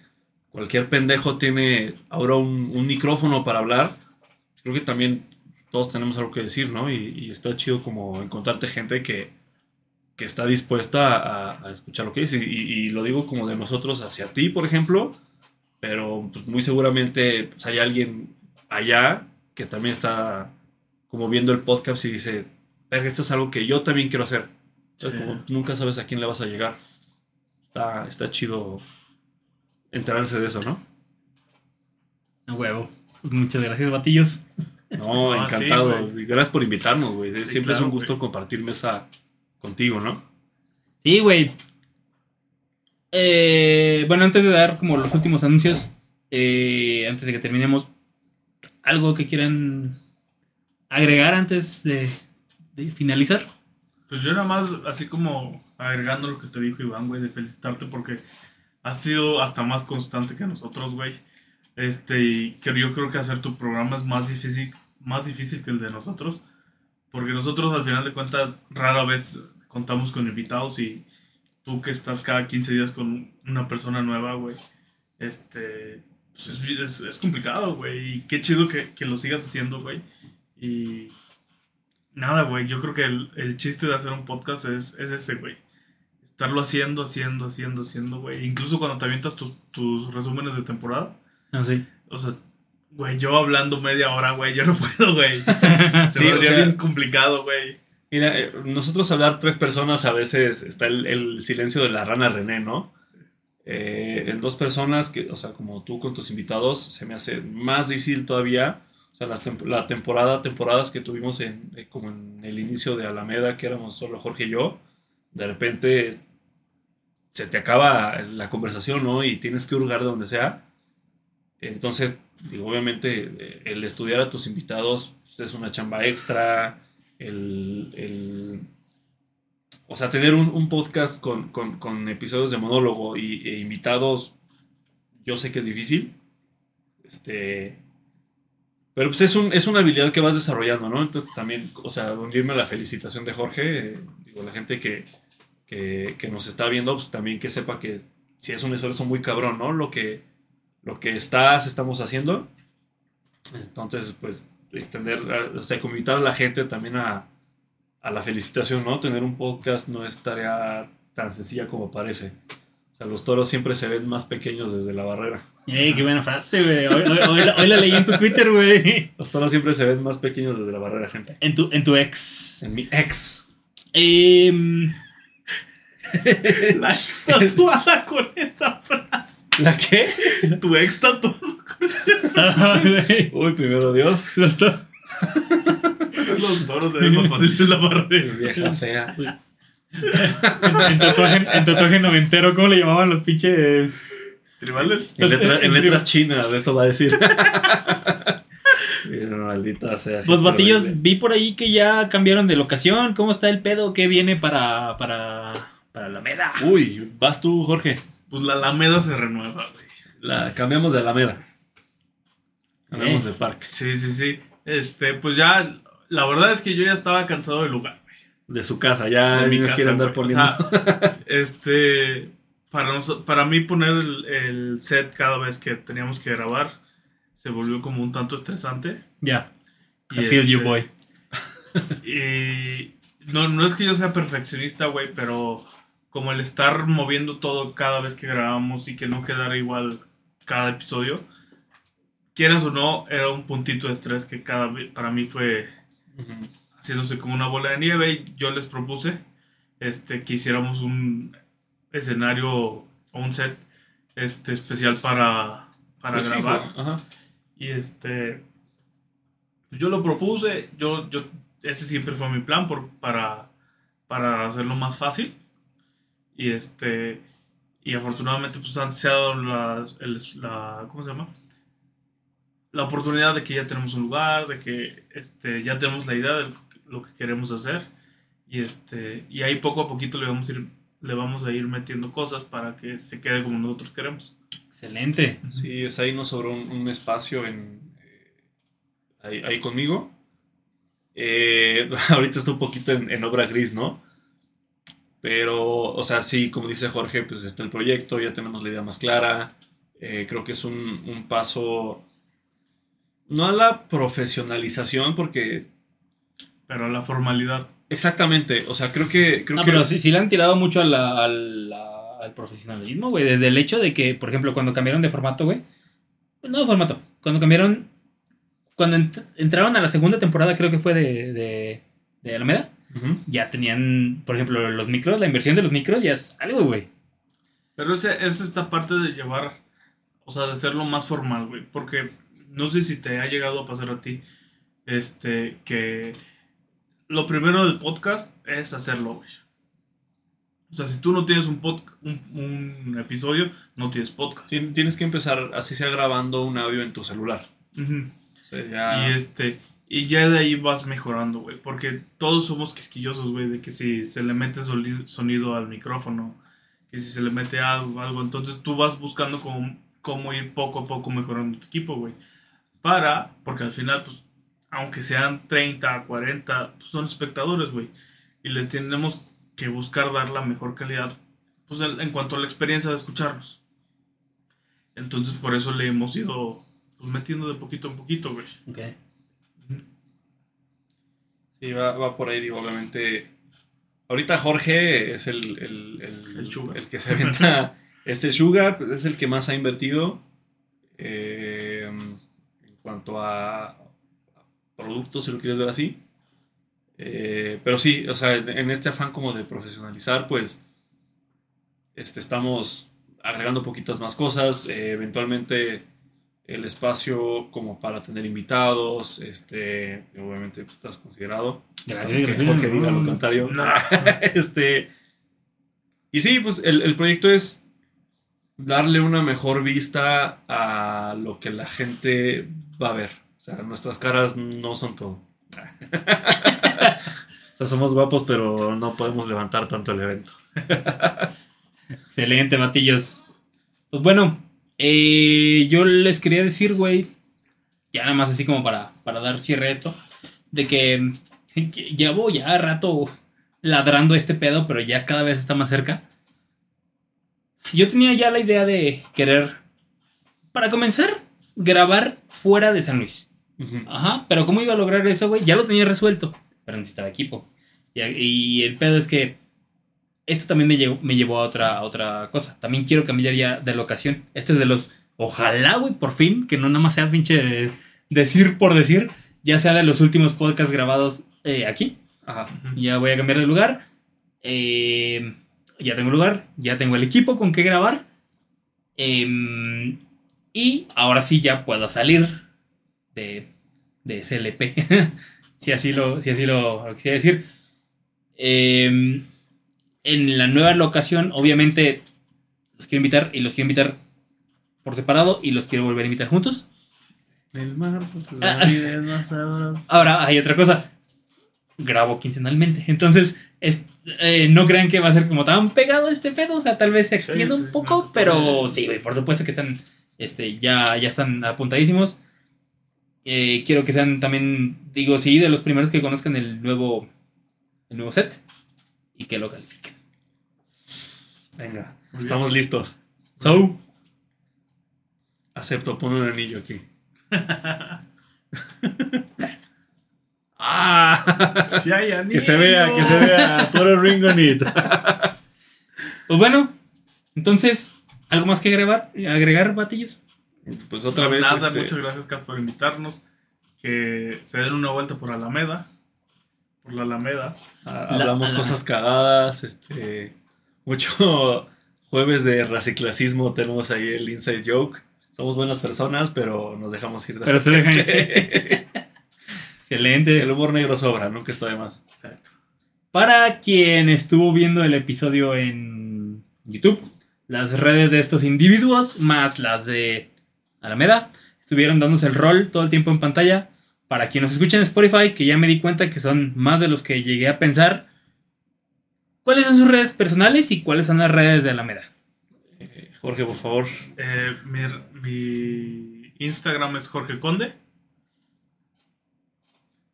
cualquier pendejo tiene ahora un, un micrófono para hablar, creo que también todos tenemos algo que decir, ¿no? Y, y está chido como encontrarte gente que, que está dispuesta a, a escuchar lo que dices. Y, y lo digo como de nosotros hacia ti, por ejemplo, pero pues muy seguramente pues, hay alguien allá que también está como viendo el podcast y dice, verga, esto es algo que yo también quiero hacer. Sí. como nunca sabes a quién le vas a llegar. Está, está chido enterarse de eso, ¿no? A huevo. Pues muchas gracias, batillos. No, Ah, encantado. sí, güey. Gracias por invitarnos, güey. Sí, Siempre es un gusto güey. compartir mesa contigo, ¿no? Sí, güey. Eh, bueno, antes de dar como los últimos anuncios, eh, antes de que terminemos, algo que quieran agregar antes de, de finalizar. Pues yo nada más, así como agregando lo que te dijo Iván, güey, de felicitarte porque has sido hasta más constante que nosotros, güey. Este, y que yo creo que hacer tu programa es más difícil, más difícil que el de nosotros. Porque nosotros al final de cuentas rara vez contamos con invitados y tú que estás cada 15 días con una persona nueva, güey. Este, pues es, es- es complicado, güey. Y qué chido que, que lo sigas haciendo, güey. Y nada, güey. Yo creo que el, el chiste de hacer un podcast es, es ese, güey. Estarlo haciendo, haciendo, haciendo, haciendo, güey. Incluso cuando te avientas tus, tus resúmenes de temporada. Así. O sea, güey, yo hablando media hora, güey, yo no puedo, güey. Se Sí, me o haría sea- bien complicado, güey. Mira, eh, nosotros hablar tres personas a veces está el, el silencio de la rana René, ¿no? Eh, en dos personas, que, o sea, como tú con tus invitados, se me hace más difícil todavía. O sea, las tem- la temporada, temporadas que tuvimos en, eh, como en el inicio de Alameda, que éramos solo Jorge y yo, de repente se te acaba la conversación, ¿no? Y tienes que hurgar de donde sea. Entonces, digo, obviamente, eh, el estudiar a tus invitados pues, es una chamba extra. El, el- o sea, tener un, un podcast con, con- con episodios de monólogo y, e invitados, yo sé que es difícil. Este. Pero pues es, un, es una habilidad que vas desarrollando, ¿no? Entonces también, o sea, unirme a la felicitación de Jorge, eh, digo, la gente que, que, nos está viendo, pues también que sepa que si es un esfuerzo muy cabrón, ¿no? Lo que, lo que estás, estamos haciendo. Entonces, pues, extender, o sea, invitar a la gente también a, a la felicitación, ¿no? Tener un podcast no es tarea tan sencilla como parece. O sea, los toros siempre se ven más pequeños desde la barrera. Ey, qué buena frase, güey. Hoy, hoy- hoy la- hoy la leí en tu Twitter, güey. Los toros siempre se ven más pequeños desde la barrera, gente. En tu, en tu ex. En mi ex. Em, La ex tatuada con esa frase. ¿La qué? Tu ex tatuado con ah, güey. Uy, primero Dios. Los to- los toros se ven más fáciles de la barrera. Vieja fea. en, en tatuaje, en tatuaje noventero, ¿cómo le llamaban los pinches? ¿Tribales? En, letra- en letras chinas, eso va a decir. Maldita sea. Pues gente batillos, horrible. vi por ahí que ya cambiaron de locación. ¿Cómo está el pedo? ¿Qué viene para, para, para la meda? Uy, vas tú, Jorge. Pues la Alameda se renueva, güey. La, cambiamos de Alameda. Cambiamos Eh. de parque. Sí, sí, sí. Este, pues ya, la verdad es que yo ya estaba cansado del lugar, güey. De su casa, ya de mi no casa, quiere andar güey. poniendo. O sea, este, para, noso- para mí poner el, el set cada vez que teníamos que grabar se volvió como un tanto estresante. Ya. Y I feel you, este, boy. Y no, no es que yo sea perfeccionista, güey, pero como el estar moviendo todo cada vez que grabamos y que no quedara igual cada episodio, quieras o no, era un puntito de estrés que cada para mí fue haciéndose como una bola de nieve y yo les propuse este, que hiciéramos un escenario o un set este, especial para, para Pues grabar. Ajá. Y este. Yo lo propuse. Yo, yo, ese siempre fue mi plan por, para, para hacerlo más fácil. Y este. Y afortunadamente, pues han se ha dado la, el- la- ¿Cómo se llama? La oportunidad de que ya tenemos un lugar, de que este, ya tenemos la idea de lo que queremos hacer. Y este. Y ahí poco a poquito le vamos a ir le vamos a ir metiendo cosas para que se quede como nosotros queremos. Excelente. Sí, es ahí nos sobró un, un espacio en, eh, ahí, ahí conmigo. Eh, ahorita está un poquito en, en obra gris, ¿no? Pero, o sea, sí, como dice Jorge, pues está el proyecto, ya tenemos la idea más clara. Eh, creo que es un, un paso, no a la profesionalización, porque Pero la formalidad. Exactamente, o sea, creo que... Creo No, que pero sí, sí le han tirado mucho a la- a la- al profesionalismo, güey. Desde el hecho de que, por ejemplo, cuando cambiaron de formato, güey. No de formato. Cuando cambiaron. Cuando ent- entraron a la segunda temporada, creo que fue de, de, de Alameda. Ya tenían, por ejemplo, los micros. La inversión de los micros ya es algo, güey. Pero ese, es esta parte de llevar, o sea, de hacerlo más formal, güey. Porque no sé si te ha llegado a pasar a ti, este, que lo primero del podcast es hacerlo, güey. O sea, si tú no tienes un, pod- un, un episodio, no tienes podcast. Tien- Tienes que empezar, así sea grabando un audio en tu celular. Ujú. O sea, ya... Y este, y ya de ahí vas mejorando, güey. Porque todos somos quisquillosos, güey, de que si se le mete sonido al micrófono, que si se le mete algo, algo, entonces tú vas buscando cómo, cómo ir poco a poco mejorando tu equipo, güey. Para, porque al final, pues, aunque sean 30, 40, pues son espectadores, güey. Y les tenemos que buscar dar la mejor calidad, pues, en, en cuanto a la experiencia de escucharnos. Entonces, por eso le hemos ido pues, metiendo de poquito en poquito, güey. Ok. Sí, va, va por ahí, digo, obviamente. Ahorita Jorge es el, el, el, El sugar. el que se avienta este Sugar, es el que más ha invertido eh, en cuanto a, a productos, si lo quieres ver así. Eh, pero sí, o sea, en este afán como de profesionalizar, pues este, estamos agregando poquitas más cosas. eh, eventualmente el espacio como para tener invitados, este, obviamente pues, estás considerado. Gracias, gracias. Jorge diga lo contrario. No. este, y sí, pues el, el proyecto es darle una mejor vista a lo que la gente va a ver. Sea, nuestras caras no son todo. o sea, somos guapos, pero no podemos levantar tanto el evento. Excelente, batillos. Pues bueno, eh, yo les quería decir, güey, ya nada más así como para, para dar cierre a esto, de que, que llevo ya rato ladrando este pedo, pero ya cada vez está más cerca. Yo tenía ya la idea de querer, para comenzar, grabar fuera de San Luis. Ajá, pero ¿cómo iba a lograr eso, güey? Ya lo tenía resuelto, pero necesitaba equipo. Y, y el pedo es que esto también me llevó, me llevó a otra, a otra cosa. También quiero cambiar ya de locación. Este es de los. Ojalá, güey, por fin, que no nada más sea pinche de- decir por decir, ya sea de los últimos podcasts grabados eh, aquí. Ajá. Ya voy a cambiar de lugar. Eh, ya tengo lugar, ya tengo el equipo con que grabar. Em, y ahora sí ya puedo salir de, de SLP. si así lo, si así lo, lo quisiera decir. Em, en la nueva locación, obviamente, los quiero invitar y los quiero invitar por separado y los quiero volver a invitar juntos. El mar, pues, la la vida es más sabrosa. Ahora hay otra cosa. Grabo quincenalmente. Entonces, es- eh, no crean que va a ser como tan pegado este pedo. O sea, tal vez se extienda Sí, un sí, poco, no pero sí, güey, por supuesto que están. Este, ya, ya están apuntadísimos. Eh, quiero que sean también, digo, sí, de los primeros que conozcan el nuevo, el nuevo set y que lo califiquen. Venga, Muy estamos listos. So, Acepto, pon un anillo aquí. ¡Ah! Sí hay que se vea, que se vea. Puro ring on it. pues bueno, entonces, ¿algo más que agregar, agregar batillos? Pues otra No, vez. Nada, este, muchas gracias, Cap, por invitarnos. Que se den una vuelta por Alameda. Por la Alameda. a- La- hablamos la- cosas cagadas. Este. Mucho jueves de raciclasismo. Tenemos ahí el inside joke. Somos buenas personas, pero nos dejamos ir de Pero se dejan. repente. Excelente. El humor negro sobra, nunca está de más. Exacto. Para quien estuvo viendo el episodio en YouTube, las redes de estos individuos, más las de Alameda, estuvieron dándose el rol todo el tiempo en pantalla. Para quien nos escucha en Spotify, que ya me di cuenta que son más de los que llegué a pensar, ¿Cuáles son sus redes personales y cuáles son las redes de Alameda? Eh, Jorge, por favor. Eh, mi, mi Instagram es Jorge Conde.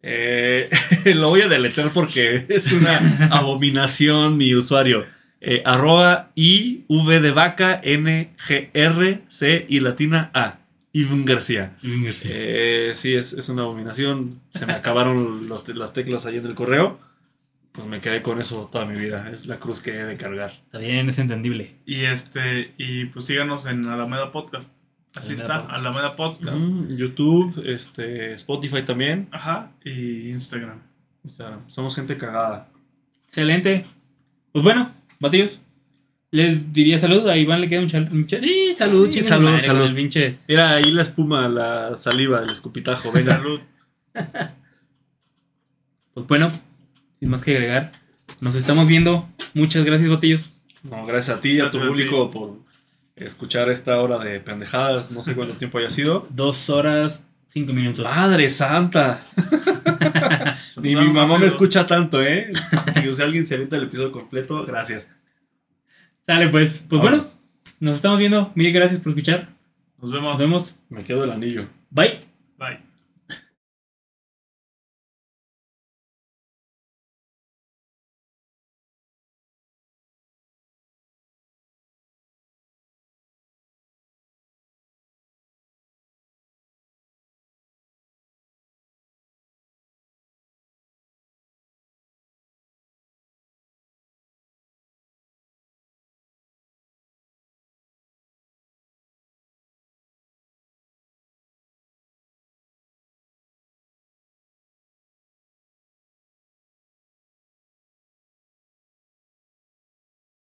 Eh, lo voy a deletar porque es una abominación mi usuario. Eh, arroba I, V de vaca, N, G, R, C y latina A. Iván García. Eh, sí, es, es una abominación. Se me acabaron los las teclas ahí en el correo. Pues me quedé con eso toda mi vida. Es la cruz que he de cargar. Está bien, es entendible. Y este, y pues síganos en Alameda Podcast. Así Alameda está, Podcast. Alameda Podcast. Mm, YouTube, este, Spotify también. Ajá. Y Instagram. Instagram. Somos gente cagada. Excelente. Pues bueno, batidos. Les diría salud. A Iván le queda un chal. un chal- ¡Sí, salud, Sí, salud, madre, salud. con el pinche. Mira, ahí la espuma, la saliva, el escupitajo. Venga. Salud. Pues bueno, sin más que agregar. Nos estamos viendo. Muchas gracias, batillos. No, gracias a ti y a tu a público por escuchar esta hora de pendejadas. No sé cuánto tiempo haya sido. Dos horas, cinco minutos. ¡Madre santa! Ni mi mamá me escucha tanto, ¿eh? Digo, si alguien se avienta el episodio completo, gracias. Sale, pues. Pues bueno, nos estamos viendo. Mil gracias por escuchar. Nos vemos. Nos vemos. Me quedo el anillo. Bye. Bye.